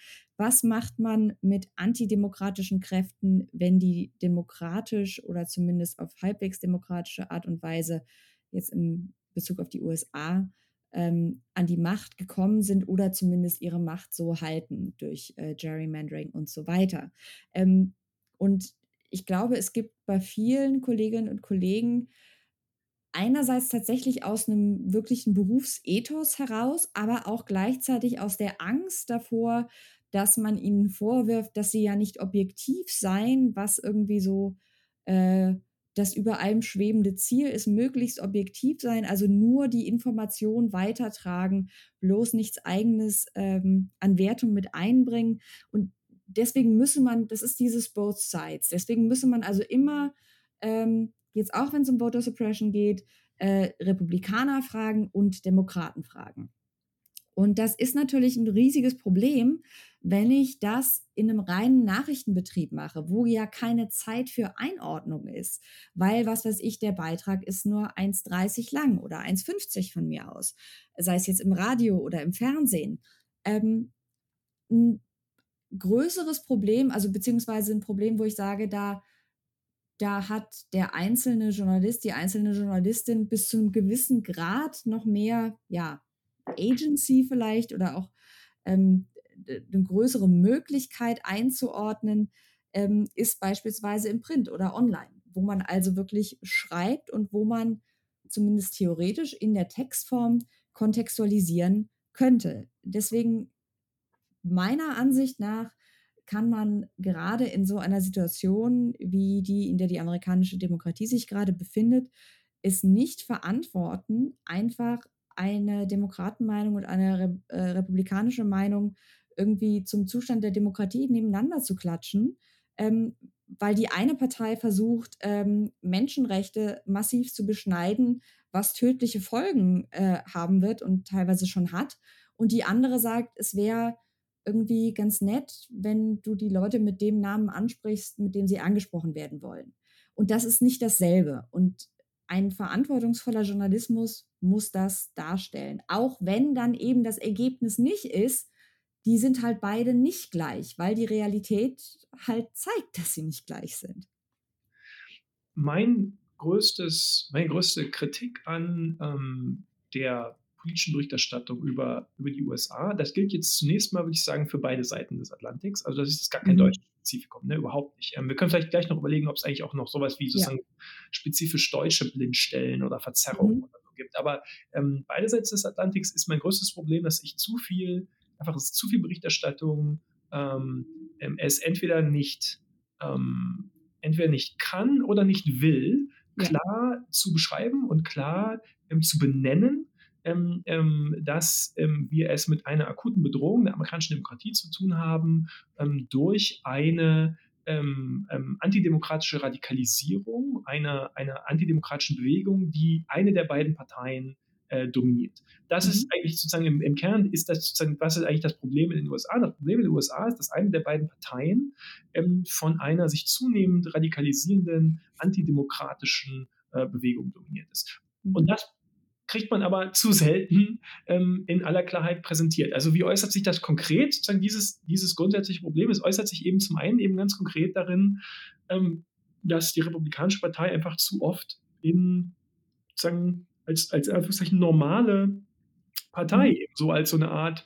Was macht man mit antidemokratischen Kräften, wenn die demokratisch oder zumindest auf halbwegs demokratische Art und Weise jetzt im Bezug auf die USA ähm, an die Macht gekommen sind oder zumindest ihre Macht so halten durch äh, Gerrymandering und so weiter. Ähm, und ich glaube, es gibt bei vielen Kolleginnen und Kollegen einerseits tatsächlich aus einem wirklichen Berufsethos heraus, aber auch gleichzeitig aus der Angst davor, dass man ihnen vorwirft, dass sie ja nicht objektiv seien, was irgendwie so äh, das über allem schwebende Ziel ist, möglichst objektiv sein, also nur die Information weitertragen, bloß nichts eigenes ähm, an Wertung mit einbringen. Und deswegen müsse man, das ist dieses Both Sides, deswegen müsse man also immer, ähm, jetzt auch wenn es um Voter Suppression geht, äh, Republikaner fragen und Demokraten fragen. Und das ist natürlich ein riesiges Problem, wenn ich das in einem reinen Nachrichtenbetrieb mache, wo ja keine Zeit für Einordnung ist, weil, was weiß ich, der Beitrag ist nur 1,30 lang oder 1,50 von mir aus, sei es jetzt im Radio oder im Fernsehen. Ähm, ein größeres Problem, also beziehungsweise ein Problem, wo ich sage, da, da hat der einzelne Journalist, die einzelne Journalistin bis zu einem gewissen Grad noch mehr, ja, Agency vielleicht oder auch ähm, eine größere Möglichkeit einzuordnen, ähm, ist beispielsweise im Print oder online, wo man also wirklich schreibt und wo man zumindest theoretisch in der Textform kontextualisieren könnte. Deswegen meiner Ansicht nach kann man gerade in so einer Situation wie die, in der die amerikanische Demokratie sich gerade befindet, es nicht verantworten, einfach eine Demokratenmeinung und eine Re äh, republikanische Meinung irgendwie zum Zustand der Demokratie nebeneinander zu klatschen, ähm, weil die eine Partei versucht, ähm, Menschenrechte massiv zu beschneiden, was tödliche Folgen äh, haben wird und teilweise schon hat. Und die andere sagt, es wäre irgendwie ganz nett, wenn du die Leute mit dem Namen ansprichst, mit dem sie angesprochen werden wollen. Und das ist nicht dasselbe. Und ein verantwortungsvoller Journalismus muss das darstellen. Auch wenn dann eben das Ergebnis nicht ist, die sind halt beide nicht gleich, weil die Realität halt zeigt, dass sie nicht gleich sind. Mein größtes, meine größte Kritik an ähm, der politischen Berichterstattung über, über die USA, das gilt jetzt zunächst mal, würde ich sagen, für beide Seiten des Atlantiks. Also das ist gar kein mhm. deutsches Spezifikum, ne? überhaupt nicht. Ähm, wir können vielleicht gleich noch überlegen, ob es eigentlich auch noch sowas wie sozusagen ja. spezifisch deutsche Blindstellen oder Verzerrungen mhm. oder so gibt. Aber ähm, beide Seiten des Atlantiks ist mein größtes Problem, dass ich zu viel, einfach ist zu viel Berichterstattung ähm, ähm, es entweder nicht, ähm, entweder nicht kann oder nicht will, klar ja. zu beschreiben und klar ähm, zu benennen ähm, ähm, dass ähm, wir es mit einer akuten Bedrohung der amerikanischen Demokratie zu tun haben ähm, durch eine ähm, ähm, antidemokratische Radikalisierung einer, einer antidemokratischen Bewegung, die eine der beiden Parteien äh, dominiert. Das mhm. ist eigentlich sozusagen im, im, Kern ist das sozusagen, was ist eigentlich das Problem in den USA? Das Problem in den USA ist, dass eine der beiden Parteien von einer sich zunehmend radikalisierenden antidemokratischen äh, Bewegung dominiert ist. Mhm. Und das kriegt man aber zu selten ähm, in aller Klarheit präsentiert. Also wie äußert sich das konkret? Sozusagen dieses, dieses grundsätzliche Problem, es äußert sich eben zum einen eben ganz konkret darin, ähm, dass die Republikanische Partei einfach zu oft in sozusagen als, als Anführungszeichen normale Partei, mhm. so als so eine Art,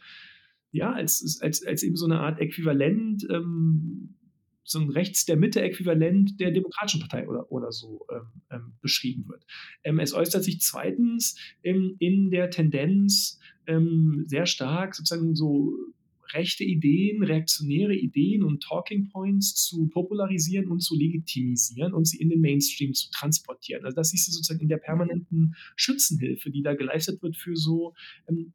ja, als, als, als eben so eine Art Äquivalent ähm, so ein rechts der Mitte-Äquivalent der Demokratischen Partei oder, oder so ähm, ähm, beschrieben wird. Ähm, es äußert sich zweitens in der Tendenz ähm, sehr stark sozusagen so rechte Ideen, reaktionäre Ideen und Talking Points zu popularisieren und zu legitimisieren und sie in den Mainstream zu transportieren. Also das siehst du sozusagen in der permanenten Schützenhilfe, die da geleistet wird für so, ähm,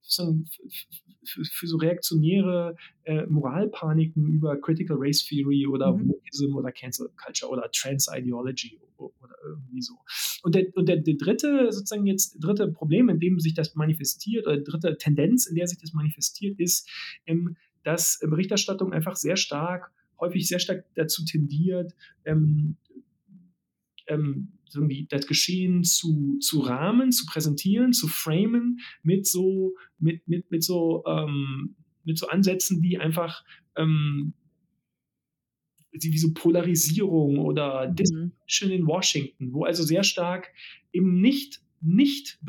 für, für, so reaktionäre äh, Moralpaniken über Critical Race Theory oder mhm. Wokeism oder Cancel Culture oder Trans Ideology oder irgendwie so. Und der, und der, der dritte, sozusagen jetzt, dritte Problem, in dem sich das manifestiert, oder dritte Tendenz, in der sich das manifestiert, ist, ähm, dass Berichterstattung einfach sehr stark häufig sehr stark dazu tendiert, ähm, ähm, irgendwie das Geschehen zu, zu rahmen, zu präsentieren, zu framen mit so, mit, mit, mit so, ähm, mit so Ansätzen, die einfach ähm, wie so Polarisierung oder mhm. Discussion in Washington, wo also sehr stark eben nicht nicht,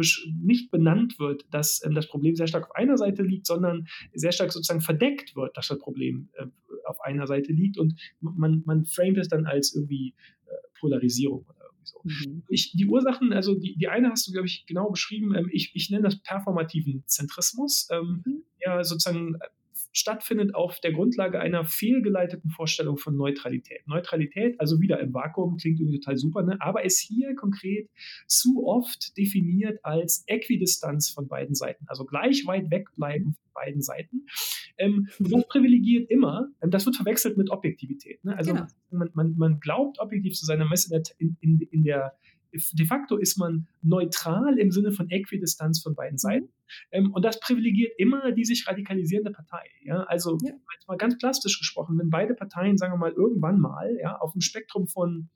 nicht benannt wird, dass ähm, das Problem sehr stark auf einer Seite liegt, sondern sehr stark sozusagen verdeckt wird, dass das Problem äh, auf einer Seite liegt und man, man framet es dann als irgendwie äh, Polarisierung oder so. Mhm. Ich, die Ursachen, also die, die eine hast du, glaube ich, genau beschrieben. Ähm, ich, ich nenne das performativen Zentrismus, ähm, mhm. der sozusagen stattfindet auf der Grundlage einer fehlgeleiteten Vorstellung von Neutralität. Neutralität, also wieder im Vakuum, klingt irgendwie total super, ne? aber ist hier konkret zu oft definiert als Äquidistanz von beiden Seiten, also gleich weit wegbleiben von beiden Seiten. Ähm, das privilegiert immer, ähm, das wird verwechselt mit Objektivität. Ne? Also genau. man, man, man, glaubt, objektiv zu sein, ist in, in, in der de facto ist man neutral im Sinne von Äquidistanz von beiden mhm. Seiten. Ähm, und das privilegiert immer die sich radikalisierende Partei. Ja? Also ja. mal ganz plastisch gesprochen, wenn beide Parteien, sagen wir mal, irgendwann mal ja, auf dem Spektrum von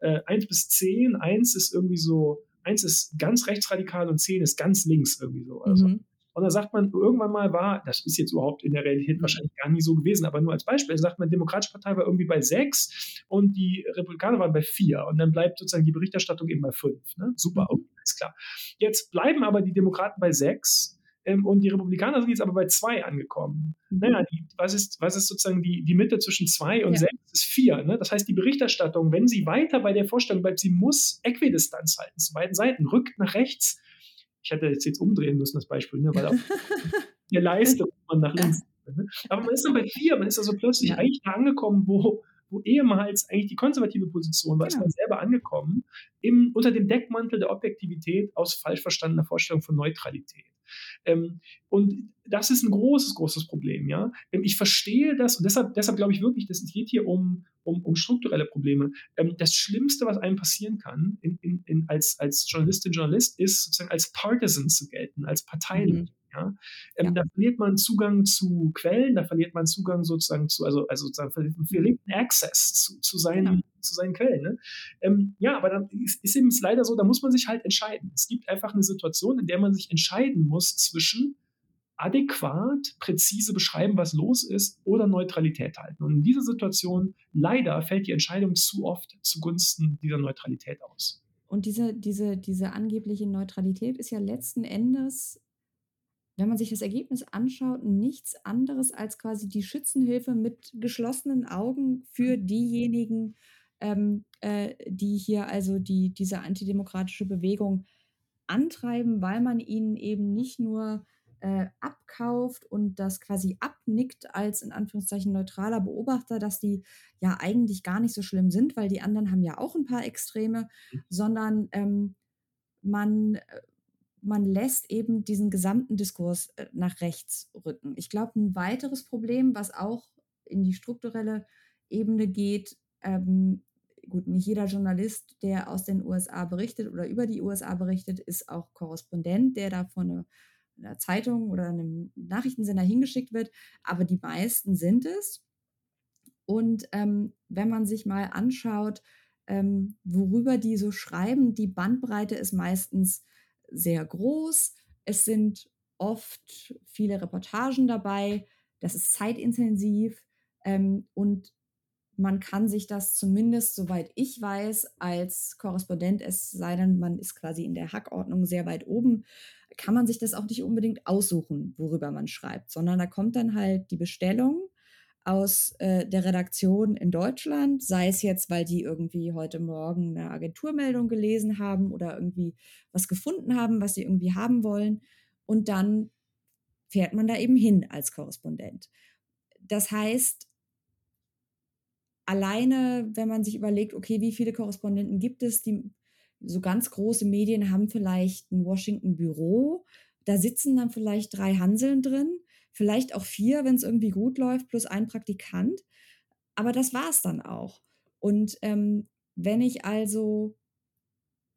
äh, 1 bis 10, 1 ist irgendwie so, 1 ist ganz rechtsradikal und 10 ist ganz links irgendwie so. Also, mhm. Und da sagt man, irgendwann mal war, das ist jetzt überhaupt in der Realität mhm. wahrscheinlich gar nie so gewesen, aber nur als Beispiel, sagt man, die Demokratische Partei war irgendwie bei sechs und die Republikaner waren bei vier. Und dann bleibt sozusagen die Berichterstattung eben bei fünf. Ne? Super, mhm. okay, ist klar. Jetzt bleiben aber die Demokraten bei sechs ähm, und die Republikaner sind jetzt aber bei zwei angekommen. Mhm. Naja, die, was, ist, was ist sozusagen die, die Mitte zwischen zwei und ja. sechs? Ist vier. Ne? Das heißt, die Berichterstattung, wenn sie weiter bei der Vorstellung bleibt, sie muss Äquidistanz halten zu beiden Seiten, rückt nach rechts ich hätte jetzt, jetzt umdrehen müssen, das Beispiel, ne, weil auf der Leiste man nach links. Ne? Aber man ist dann bei vier, man ist also plötzlich ja. eigentlich da angekommen, wo, wo ehemals eigentlich die konservative Position war, genau. ist man selber angekommen, im, unter dem Deckmantel der Objektivität aus falsch verstandener Vorstellung von Neutralität. Ähm, und das ist ein großes, großes Problem. Ja? Ähm, ich verstehe das und deshalb, deshalb glaube ich wirklich, das geht hier um, um, um strukturelle Probleme. Ähm, das Schlimmste, was einem passieren kann in, in, in, als, als Journalistin, Journalist, ist sozusagen als Partisan zu gelten, als Parteilich. Mhm. Ja? Ähm, ja. Da verliert man Zugang zu Quellen, da verliert man Zugang sozusagen zu, also, also sozusagen verliert man Access zu, zu, seinen, genau. zu seinen Quellen. Ne? Ähm, ja, aber dann ist, ist eben leider so, da muss man sich halt entscheiden. Es gibt einfach eine Situation, in der man sich entscheiden muss zwischen adäquat, präzise beschreiben, was los ist, oder Neutralität halten. Und in dieser Situation leider fällt die Entscheidung zu oft zugunsten dieser Neutralität aus. Und diese, diese, diese angebliche Neutralität ist ja letzten Endes wenn man sich das Ergebnis anschaut, nichts anderes als quasi die Schützenhilfe mit geschlossenen Augen für diejenigen, ähm, äh, die hier also die, diese antidemokratische Bewegung antreiben, weil man ihnen eben nicht nur äh, abkauft und das quasi abnickt als in Anführungszeichen neutraler Beobachter, dass die ja eigentlich gar nicht so schlimm sind, weil die anderen haben ja auch ein paar Extreme, mhm. sondern ähm, man äh, man lässt eben diesen gesamten Diskurs äh, nach rechts rücken. Ich glaube, ein weiteres Problem, was auch in die strukturelle Ebene geht, ähm, gut, nicht jeder Journalist, der aus den USA berichtet oder über die USA berichtet, ist auch Korrespondent, der da von einer, einer Zeitung oder einem Nachrichtensender hingeschickt wird, aber die meisten sind es. Und ähm, wenn man sich mal anschaut, ähm, worüber die so schreiben, die Bandbreite ist meistens sehr groß. Es sind oft viele Reportagen dabei. Das ist zeitintensiv ähm, und man kann sich das zumindest, soweit ich weiß, als Korrespondent, es sei denn, man ist quasi in der Hackordnung sehr weit oben, kann man sich das auch nicht unbedingt aussuchen, worüber man schreibt, sondern da kommt dann halt die Bestellung aus äh, der Redaktion in Deutschland, sei es jetzt, weil die irgendwie heute Morgen eine Agenturmeldung gelesen haben oder irgendwie was gefunden haben, was sie irgendwie haben wollen. Und dann fährt man da eben hin als Korrespondent. Das heißt, alleine, wenn man sich überlegt, okay, wie viele Korrespondenten gibt es, die so ganz große Medien haben vielleicht ein Washington-Büro, da sitzen dann vielleicht drei Hanseln drin vielleicht auch vier, wenn es irgendwie gut läuft, plus ein Praktikant. Aber das war es dann auch. Und ähm, wenn ich also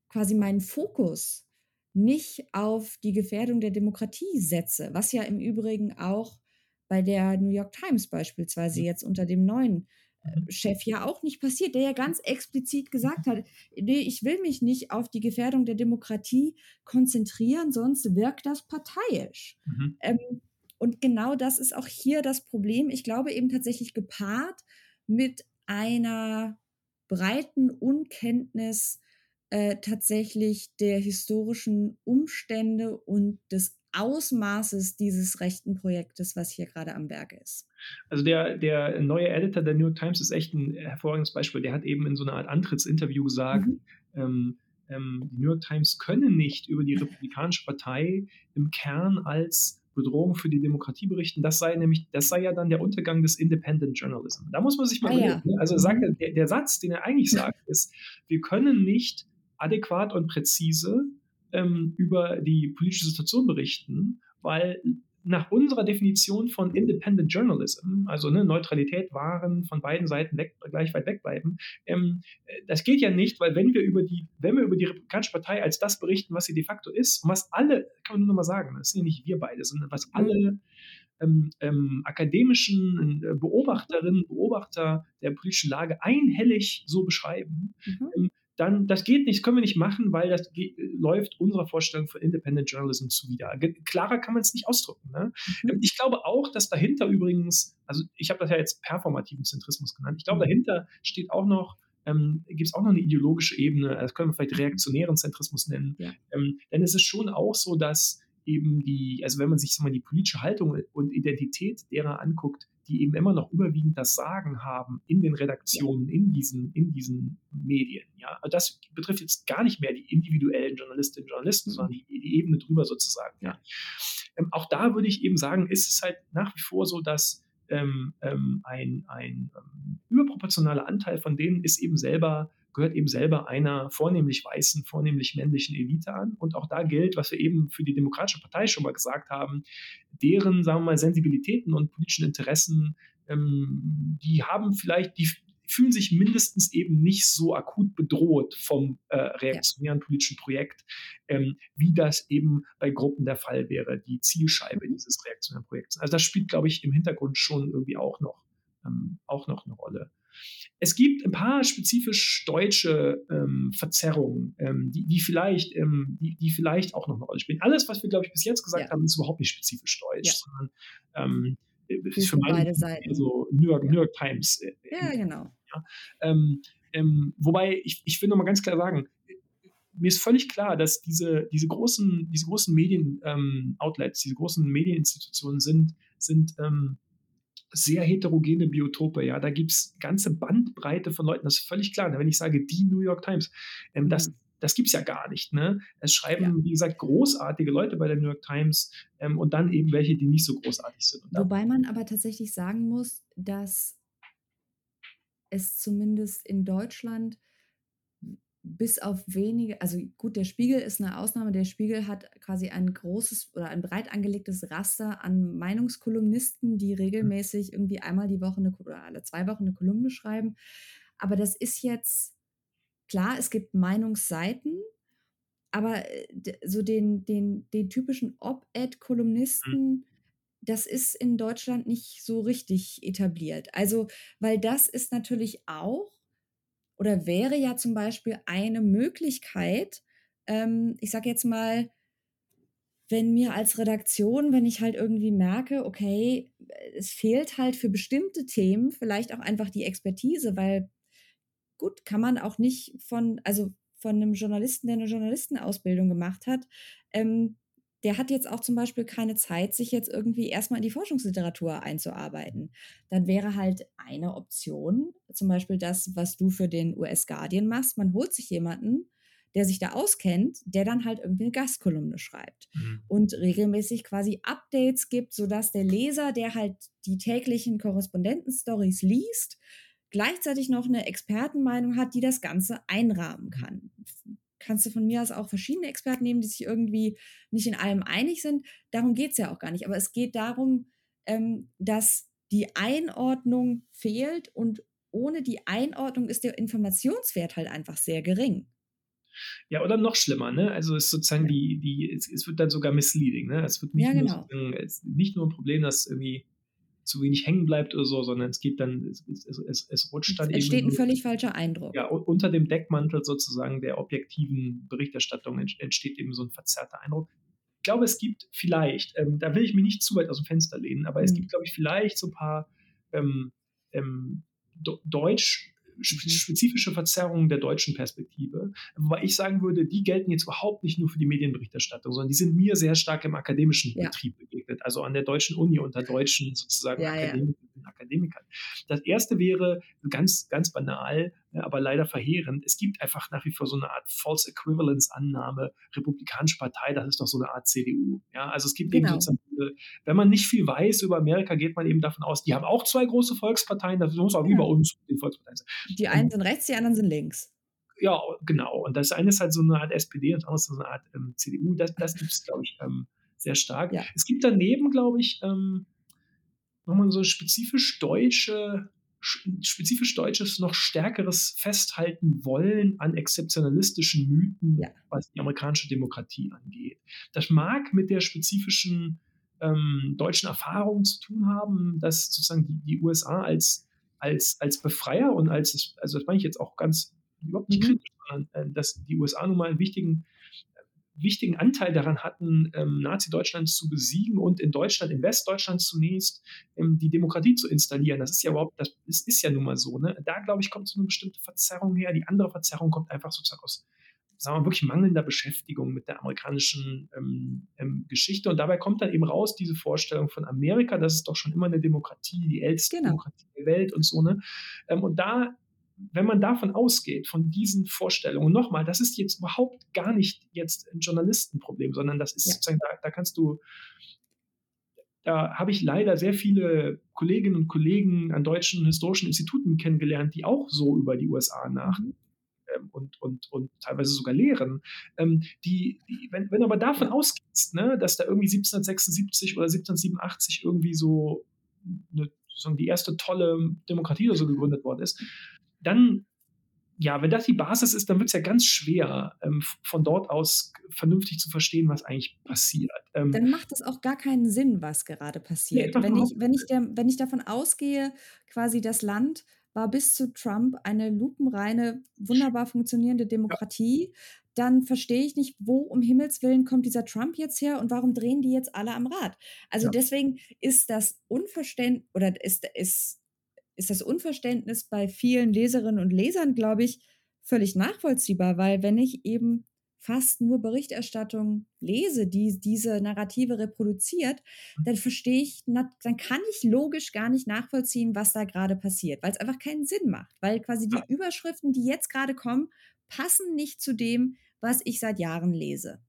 quasi meinen Fokus nicht auf die Gefährdung der Demokratie setze, was ja im Übrigen auch bei der New York Times beispielsweise jetzt unter dem neuen mhm. Chef ja auch nicht passiert, der ja ganz explizit gesagt hat, nee, ich will mich nicht auf die Gefährdung der Demokratie konzentrieren, sonst wirkt das parteiisch. Mhm. Ähm, und genau das ist auch hier das Problem. Ich glaube eben tatsächlich gepaart mit einer breiten Unkenntnis äh, tatsächlich der historischen Umstände und des Ausmaßes dieses rechten Projektes, was hier gerade am Werk ist. Also der, der neue Editor der New York Times ist echt ein hervorragendes Beispiel. Der hat eben in so einer Art Antrittsinterview gesagt, mhm. ähm, ähm, die New York Times können nicht über die Republikanische Partei im Kern als Bedrohung für die Demokratie berichten. Das sei nämlich, das sei ja dann der Untergang des Independent Journalism. Da muss man sich mal ah, überlegen. Ja. Ne? Also sagt mhm. der, der Satz, den er eigentlich sagt, ist, wir können nicht adäquat und präzise ähm, über die politische Situation berichten, weil nach unserer Definition von Independent Journalism, also ne, Neutralität wahren, von beiden Seiten weg, gleich weit wegbleiben, ähm, das geht ja nicht, weil wenn wir über die, wenn wir über die Republikanische Partei als das berichten, was sie de facto ist, und was alle, kann man nur noch mal sagen, das sind ja nicht wir beide, sondern was alle ähm, ähm, akademischen äh, Beobachterinnen, Beobachter der politischen Lage einhellig so beschreiben, mhm. Dann das geht nicht, das können wir nicht machen, weil das geht, läuft unserer Vorstellung von Independent Journalism zuwider. Klarer kann man es nicht ausdrücken. Ne? Mhm. Ich glaube auch, dass dahinter übrigens, also ich habe das ja jetzt performativen Zentrismus genannt, ich glaube, mhm. dahinter steht auch noch ähm, gibt es auch noch eine ideologische Ebene, das können wir vielleicht reaktionären Zentrismus nennen. Ja. Ähm, denn es ist schon auch so, dass eben die, also wenn man sich mal die politische Haltung und Identität derer anguckt, die eben immer noch überwiegend das Sagen haben in den Redaktionen, in diesen, in diesen Medien. Ja, also das betrifft jetzt gar nicht mehr die individuellen Journalistinnen und Journalisten, mhm. sondern die, die, Ebene drüber sozusagen. Ja. Ähm, auch da würde ich eben sagen, ist es halt nach wie vor so, dass ähm, ähm, ein, ein ähm, überproportionaler Anteil von denen ist eben selber gehört eben selber einer vornehmlich weißen, vornehmlich männlichen Elite an. Und auch da gilt, was wir eben für die Demokratische Partei schon mal gesagt haben, deren, sagen wir mal, Sensibilitäten und politischen Interessen, ähm, die haben vielleicht, die fühlen sich mindestens eben nicht so akut bedroht vom äh, reaktionären politischen Projekt, ähm, wie das eben bei Gruppen der Fall wäre, die Zielscheibe mhm. dieses reaktionären Projekts. Also das spielt, glaube ich, im Hintergrund schon irgendwie auch noch, ähm, auch noch eine Rolle. Es gibt ein paar spezifisch deutsche ähm, Verzerrungen, ähm, die, die, vielleicht, ähm, die, die, vielleicht auch noch eine Rolle spielen. Alles, was wir, glaube ich, bis jetzt gesagt ja. haben, ist überhaupt nicht spezifisch deutsch, ja. sondern ähm, ist für meine beide Seiten. Also New York. New York Times. Äh, ja, genau. Ja. Ähm, ähm, wobei, ich, ich will nochmal ganz klar sagen, mir ist völlig klar, dass diese, diese großen, diese großen Medien-Outlets, diese großen Medieninstitutionen sind, sind ähm, sehr heterogene Biotope. Ja, da gibt es ganze Bandbreite von Leuten. Das ist völlig klar. Wenn ich sage, die New York Times, ähm, das, mhm. das gibt es ja gar nicht. Ne? Es schreiben, ja. wie gesagt, großartige Leute bei der New York Times ähm, und dann eben welche, die nicht so großartig sind. Wobei man aber tatsächlich sagen muss, dass es zumindest in Deutschland bis auf wenige, also gut, der Spiegel ist eine Ausnahme. Der Spiegel hat quasi ein großes oder ein breit angelegtes Raster an Meinungskolumnisten, die regelmäßig irgendwie einmal die Woche eine, oder alle zwei Wochen eine Kolumne schreiben. Aber das ist jetzt klar, es gibt Meinungsseiten, aber äh, so den, den, den typischen Op-Ed-Kolumnisten, mhm. das ist in Deutschland nicht so richtig etabliert. Also, weil das ist natürlich auch oder wäre ja zum Beispiel eine Möglichkeit, ähm, ich sage jetzt mal, wenn mir als Redaktion, wenn ich halt irgendwie merke, okay, es fehlt halt für bestimmte Themen vielleicht auch einfach die Expertise, weil gut, kann man auch nicht von, also von einem Journalisten, der eine Journalistenausbildung gemacht hat, ähm, der hat jetzt auch zum Beispiel keine Zeit, sich jetzt irgendwie erstmal in die Forschungsliteratur einzuarbeiten. Dann wäre halt eine Option, zum Beispiel das, was du für den US Guardian machst. Man holt sich jemanden, der sich da auskennt, der dann halt irgendwie eine Gastkolumne schreibt mhm. und regelmäßig quasi Updates gibt, sodass der Leser, der halt die täglichen Korrespondentenstories liest, gleichzeitig noch eine Expertenmeinung hat, die das Ganze einrahmen kann kannst du von mir aus auch verschiedene Experten nehmen, die sich irgendwie nicht in allem einig sind. Darum geht es ja auch gar nicht. Aber es geht darum, ähm, dass die Einordnung fehlt und ohne die Einordnung ist der Informationswert halt einfach sehr gering. Ja, oder noch schlimmer, ne? Also es ist sozusagen ja. die, die, es, es, wird dann sogar misleading, ne? Es wird nicht, ja, genau. nur, es, nicht nur ein Problem, dass irgendwie zu wenig hängen bleibt oder so, sondern es geht dann, es, es, es, es rutscht dann es eben. Entsteht ein völlig falscher Eindruck. Ja, unter dem Deckmantel sozusagen der objektiven Berichterstattung entsteht eben so ein verzerrter Eindruck. Ich glaube, es gibt vielleicht, ähm, da will ich mich nicht zu weit aus dem Fenster lehnen, aber mhm. es gibt, glaube ich, vielleicht so ein paar ähm, ähm, Deutsch. Spezifische Verzerrungen der deutschen Perspektive. Wobei ich sagen würde, die gelten jetzt überhaupt nicht nur für die Medienberichterstattung, sondern die sind mir sehr stark im akademischen ja. Betrieb begegnet, also an der deutschen Uni unter deutschen sozusagen ja, Akademikern. Ja. Akademikern. Das erste wäre ganz, ganz banal, aber leider verheerend. Es gibt einfach nach wie vor so eine Art False Equivalence Annahme, Republikanische Partei, das ist doch so eine Art CDU. Ja, also es gibt genau. eben sozusagen, wenn man nicht viel weiß über Amerika, geht man eben davon aus, die haben auch zwei große Volksparteien, das muss auch wie bei uns den Volksparteien sein. Die einen sind rechts, die anderen sind links. Ja, genau. Und das eine ist halt so eine Art SPD und das andere ist so eine Art ähm, CDU. Das, das gibt es, glaube ich, ähm, sehr stark. Ja. Es gibt daneben, glaube ich, ähm, nochmal so spezifisch deutsche, spezifisch deutsches, noch stärkeres Festhalten wollen an exzeptionalistischen Mythen, ja. was die amerikanische Demokratie angeht. Das mag mit der spezifischen ähm, deutschen Erfahrung zu tun haben, dass sozusagen die, die USA als als, als Befreier und als, also das meine ich jetzt auch ganz überhaupt nicht mhm. kritisch, sondern äh, dass die USA nun mal einen wichtigen, wichtigen Anteil daran hatten, ähm, Nazi-Deutschland zu besiegen und in Deutschland, in Westdeutschland zunächst, ähm, die Demokratie zu installieren. Das ist ja überhaupt, das ist, ist ja nun mal so. Ne? Da, glaube ich, kommt so eine bestimmte Verzerrung her. Die andere Verzerrung kommt einfach sozusagen aus sagen wir mal, wirklich mangelnder Beschäftigung mit der amerikanischen ähm, ähm, Geschichte. Und dabei kommt dann eben raus diese Vorstellung von Amerika, das ist doch schon immer eine Demokratie, die älteste genau. Demokratie der Welt und so. Ne? Ähm, und da, wenn man davon ausgeht, von diesen Vorstellungen, nochmal, das ist jetzt überhaupt gar nicht jetzt ein Journalistenproblem, sondern das ist ja. sozusagen, da, da kannst du da habe ich leider sehr viele Kolleginnen und Kollegen an deutschen historischen Instituten kennengelernt, die auch so über die USA nachdenken ähm, und, und, und teilweise sogar lehren, ähm, die, die, wenn, wenn du aber davon ausgehst, ne, dass da irgendwie 1776 oder 1787 irgendwie so eine, sozusagen die erste tolle Demokratie oder so gegründet worden ist, dann ja, wenn das die Basis ist, dann wird es ja ganz schwer, ähm, von dort aus vernünftig zu verstehen, was eigentlich passiert. Ähm, dann macht es auch gar keinen Sinn, was gerade passiert. Nee, wenn, ich, wenn, ich der, wenn ich davon ausgehe, quasi das Land war bis zu Trump eine lupenreine, wunderbar funktionierende Demokratie. Ja. Dann verstehe ich nicht, wo um Himmels Willen kommt dieser Trump jetzt her und warum drehen die jetzt alle am Rad? Also ja. deswegen ist das Unverständnis oder ist, ist, ist das Unverständnis bei vielen Leserinnen und Lesern, glaube ich, völlig nachvollziehbar, weil wenn ich eben fast nur Berichterstattung lese, die diese Narrative reproduziert, mhm. dann verstehe ich, dann kann ich logisch gar nicht nachvollziehen, was da gerade passiert, weil es einfach keinen Sinn macht, weil quasi die Überschriften, die jetzt gerade kommen, passen nicht zu dem, was ich seit Jahren lese.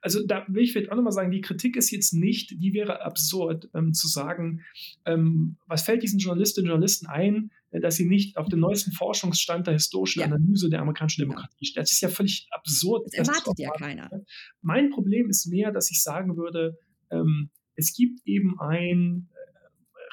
Also da will ich vielleicht auch nochmal sagen, die Kritik ist jetzt nicht, die wäre absurd, ähm, zu sagen, ähm, was fällt diesen Journalistinnen und Journalisten ein, äh, dass sie nicht auf dem neuesten Forschungsstand der historischen ja. Analyse der amerikanischen Demokratie stehen. Das ist ja völlig absurd. Das erwartet ja keiner. Mein Problem ist mehr, dass ich sagen würde, ähm, es gibt eben ein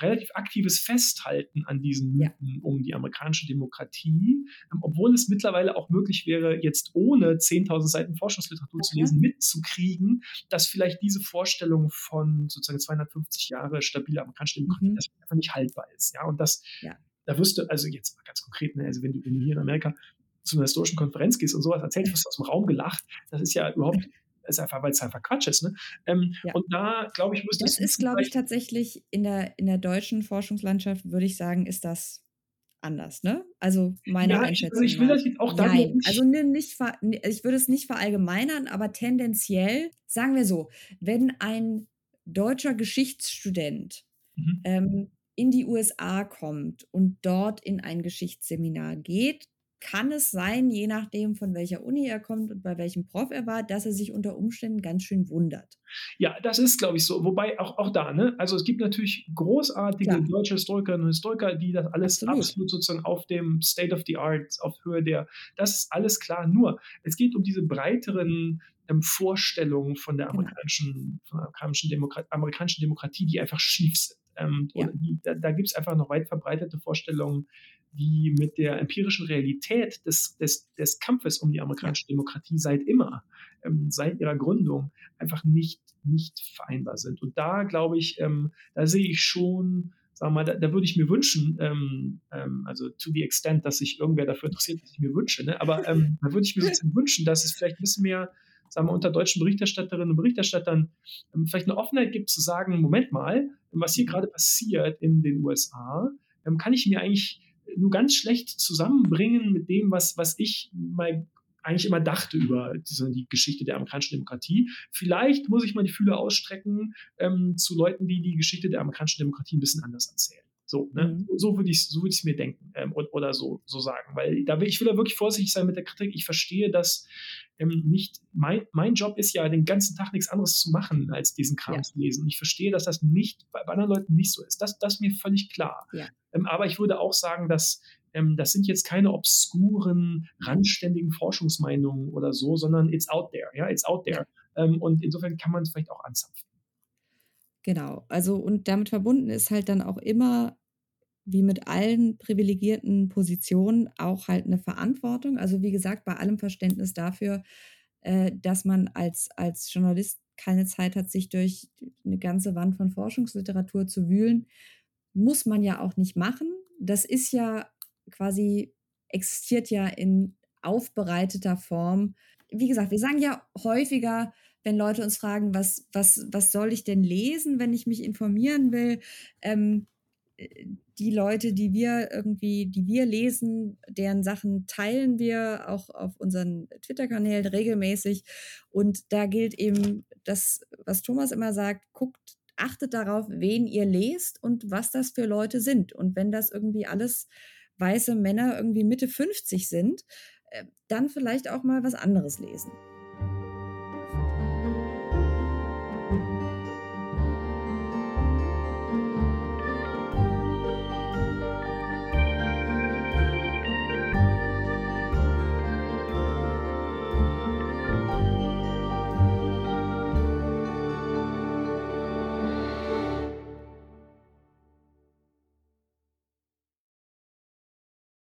relativ aktives Festhalten an diesen Mythen um die amerikanische Demokratie, ähm, obwohl es mittlerweile auch möglich wäre, jetzt ohne 10.000 Seiten Forschungsliteratur okay. zu lesen, mitzukriegen, dass vielleicht diese Vorstellung von sozusagen 250 Jahre stabile amerikanische Demokratie mhm. einfach nicht haltbar ist. Ja, und das, ja. da wirst du, also jetzt mal ganz konkret, ne, also wenn du, wenn du hier in Amerika zu einer historischen Konferenz gehst und sowas erzählst, wirst du aus dem Raum gelacht. Das ist ja überhaupt ist einfach, weil es einfach Quatsch ist. Ne? Ähm, ja. Und da, glaube ich, müsste Das ist, glaube ich, tatsächlich in der, in der deutschen Forschungslandschaft, würde ich sagen, ist das anders, ne? Also meine ja, Einschätzung. Also ich will das jetzt auch da Nein, nicht. Also nicht, ich würde es nicht verallgemeinern, aber tendenziell, sagen wir so, wenn ein deutscher Geschichtsstudent mhm. ähm, in die USA kommt und dort in ein Geschichtsseminar geht, kann es sein, je nachdem, von welcher Uni er kommt und bei welchem Prof er war, dass er sich unter Umständen ganz schön wundert. Ja, das ist, glaube ich, so. Wobei auch, auch da, ne? Also es gibt natürlich großartige Klar. deutsche Historikerinnen und Historiker, die das alles absolut. absolut. sozusagen auf dem State of the Art, auf Höhe der, das ist alles klar. Nur, es geht um diese breiteren ähm, Vorstellungen von der genau. amerikanischen, von der amerikanischen, Demokrat, amerikanischen Demokratie, die einfach schief sind. Ähm, ja. die, da, da gibt es einfach noch weit verbreitete Vorstellungen, die mit der empirischen Realität des, des, des Kampfes um die amerikanische Demokratie seit immer, ähm, seit ihrer Gründung, einfach nicht, nicht vereinbar sind. Und da glaube ich, ähm, da sehe ich schon wir mal, da, da würde ich mir wünschen, ähm, ähm, also to the extent, dass sich irgendwer dafür interessiert, was ich mir wünsche, ne? aber ähm, da würde ich mir sozusagen wünschen, dass es vielleicht ein bisschen mehr, sagen wir, unter deutschen Berichterstatterinnen und Berichterstattern ähm, vielleicht eine Offenheit gibt, zu sagen, Moment mal, was hier gerade passiert in den USA, kann ich mir eigentlich nur ganz schlecht zusammenbringen mit dem, was, was ich mal eigentlich immer dachte über diese, die Geschichte der amerikanischen Demokratie. Vielleicht muss ich mal die Fühler ausstrecken ähm, zu Leuten, die die Geschichte der amerikanischen Demokratie ein bisschen anders erzählen. So, ne? Mhm. so würde ich es so würd mir denken ähm, oder so, so sagen. Weil da will, ich will da wirklich vorsichtig sein mit der Kritik. Ich verstehe, dass ähm, nicht, mein, mein Job ist ja, den ganzen Tag nichts anderes zu machen, als diesen Kram ja. zu lesen. Ich verstehe, dass das nicht bei, bei anderen Leuten nicht so ist. Das, das ist mir völlig klar. Ja. Ähm, aber ich würde auch sagen, dass ähm, das sind jetzt keine obskuren, randständigen Forschungsmeinungen oder so, sondern it's out there, ja, it's out there. Ähm, und insofern kann man es vielleicht auch anzapfen. Genau, also und damit verbunden ist halt dann auch immer, wie mit allen privilegierten Positionen, auch halt eine Verantwortung. Also wie gesagt, bei allem Verständnis dafür, äh, dass man als, als Journalist keine Zeit hat, sich durch eine ganze Wand von Forschungsliteratur zu wühlen, muss man ja auch nicht machen. Das ist ja quasi existiert ja in aufbereiteter Form. Wie gesagt, wir sagen ja häufiger, wenn Leute uns fragen, was, was, was soll ich denn lesen, wenn ich mich informieren will, ähm, die Leute, die wir irgendwie, die wir lesen, deren Sachen teilen wir auch auf unseren Twitter-Kanälen regelmäßig. Und da gilt eben das, was Thomas immer sagt, guckt, achtet darauf, wen ihr lest und was das für Leute sind. Und wenn das irgendwie alles weiße Männer irgendwie Mitte 50 sind, äh, dann vielleicht auch mal was anderes lesen.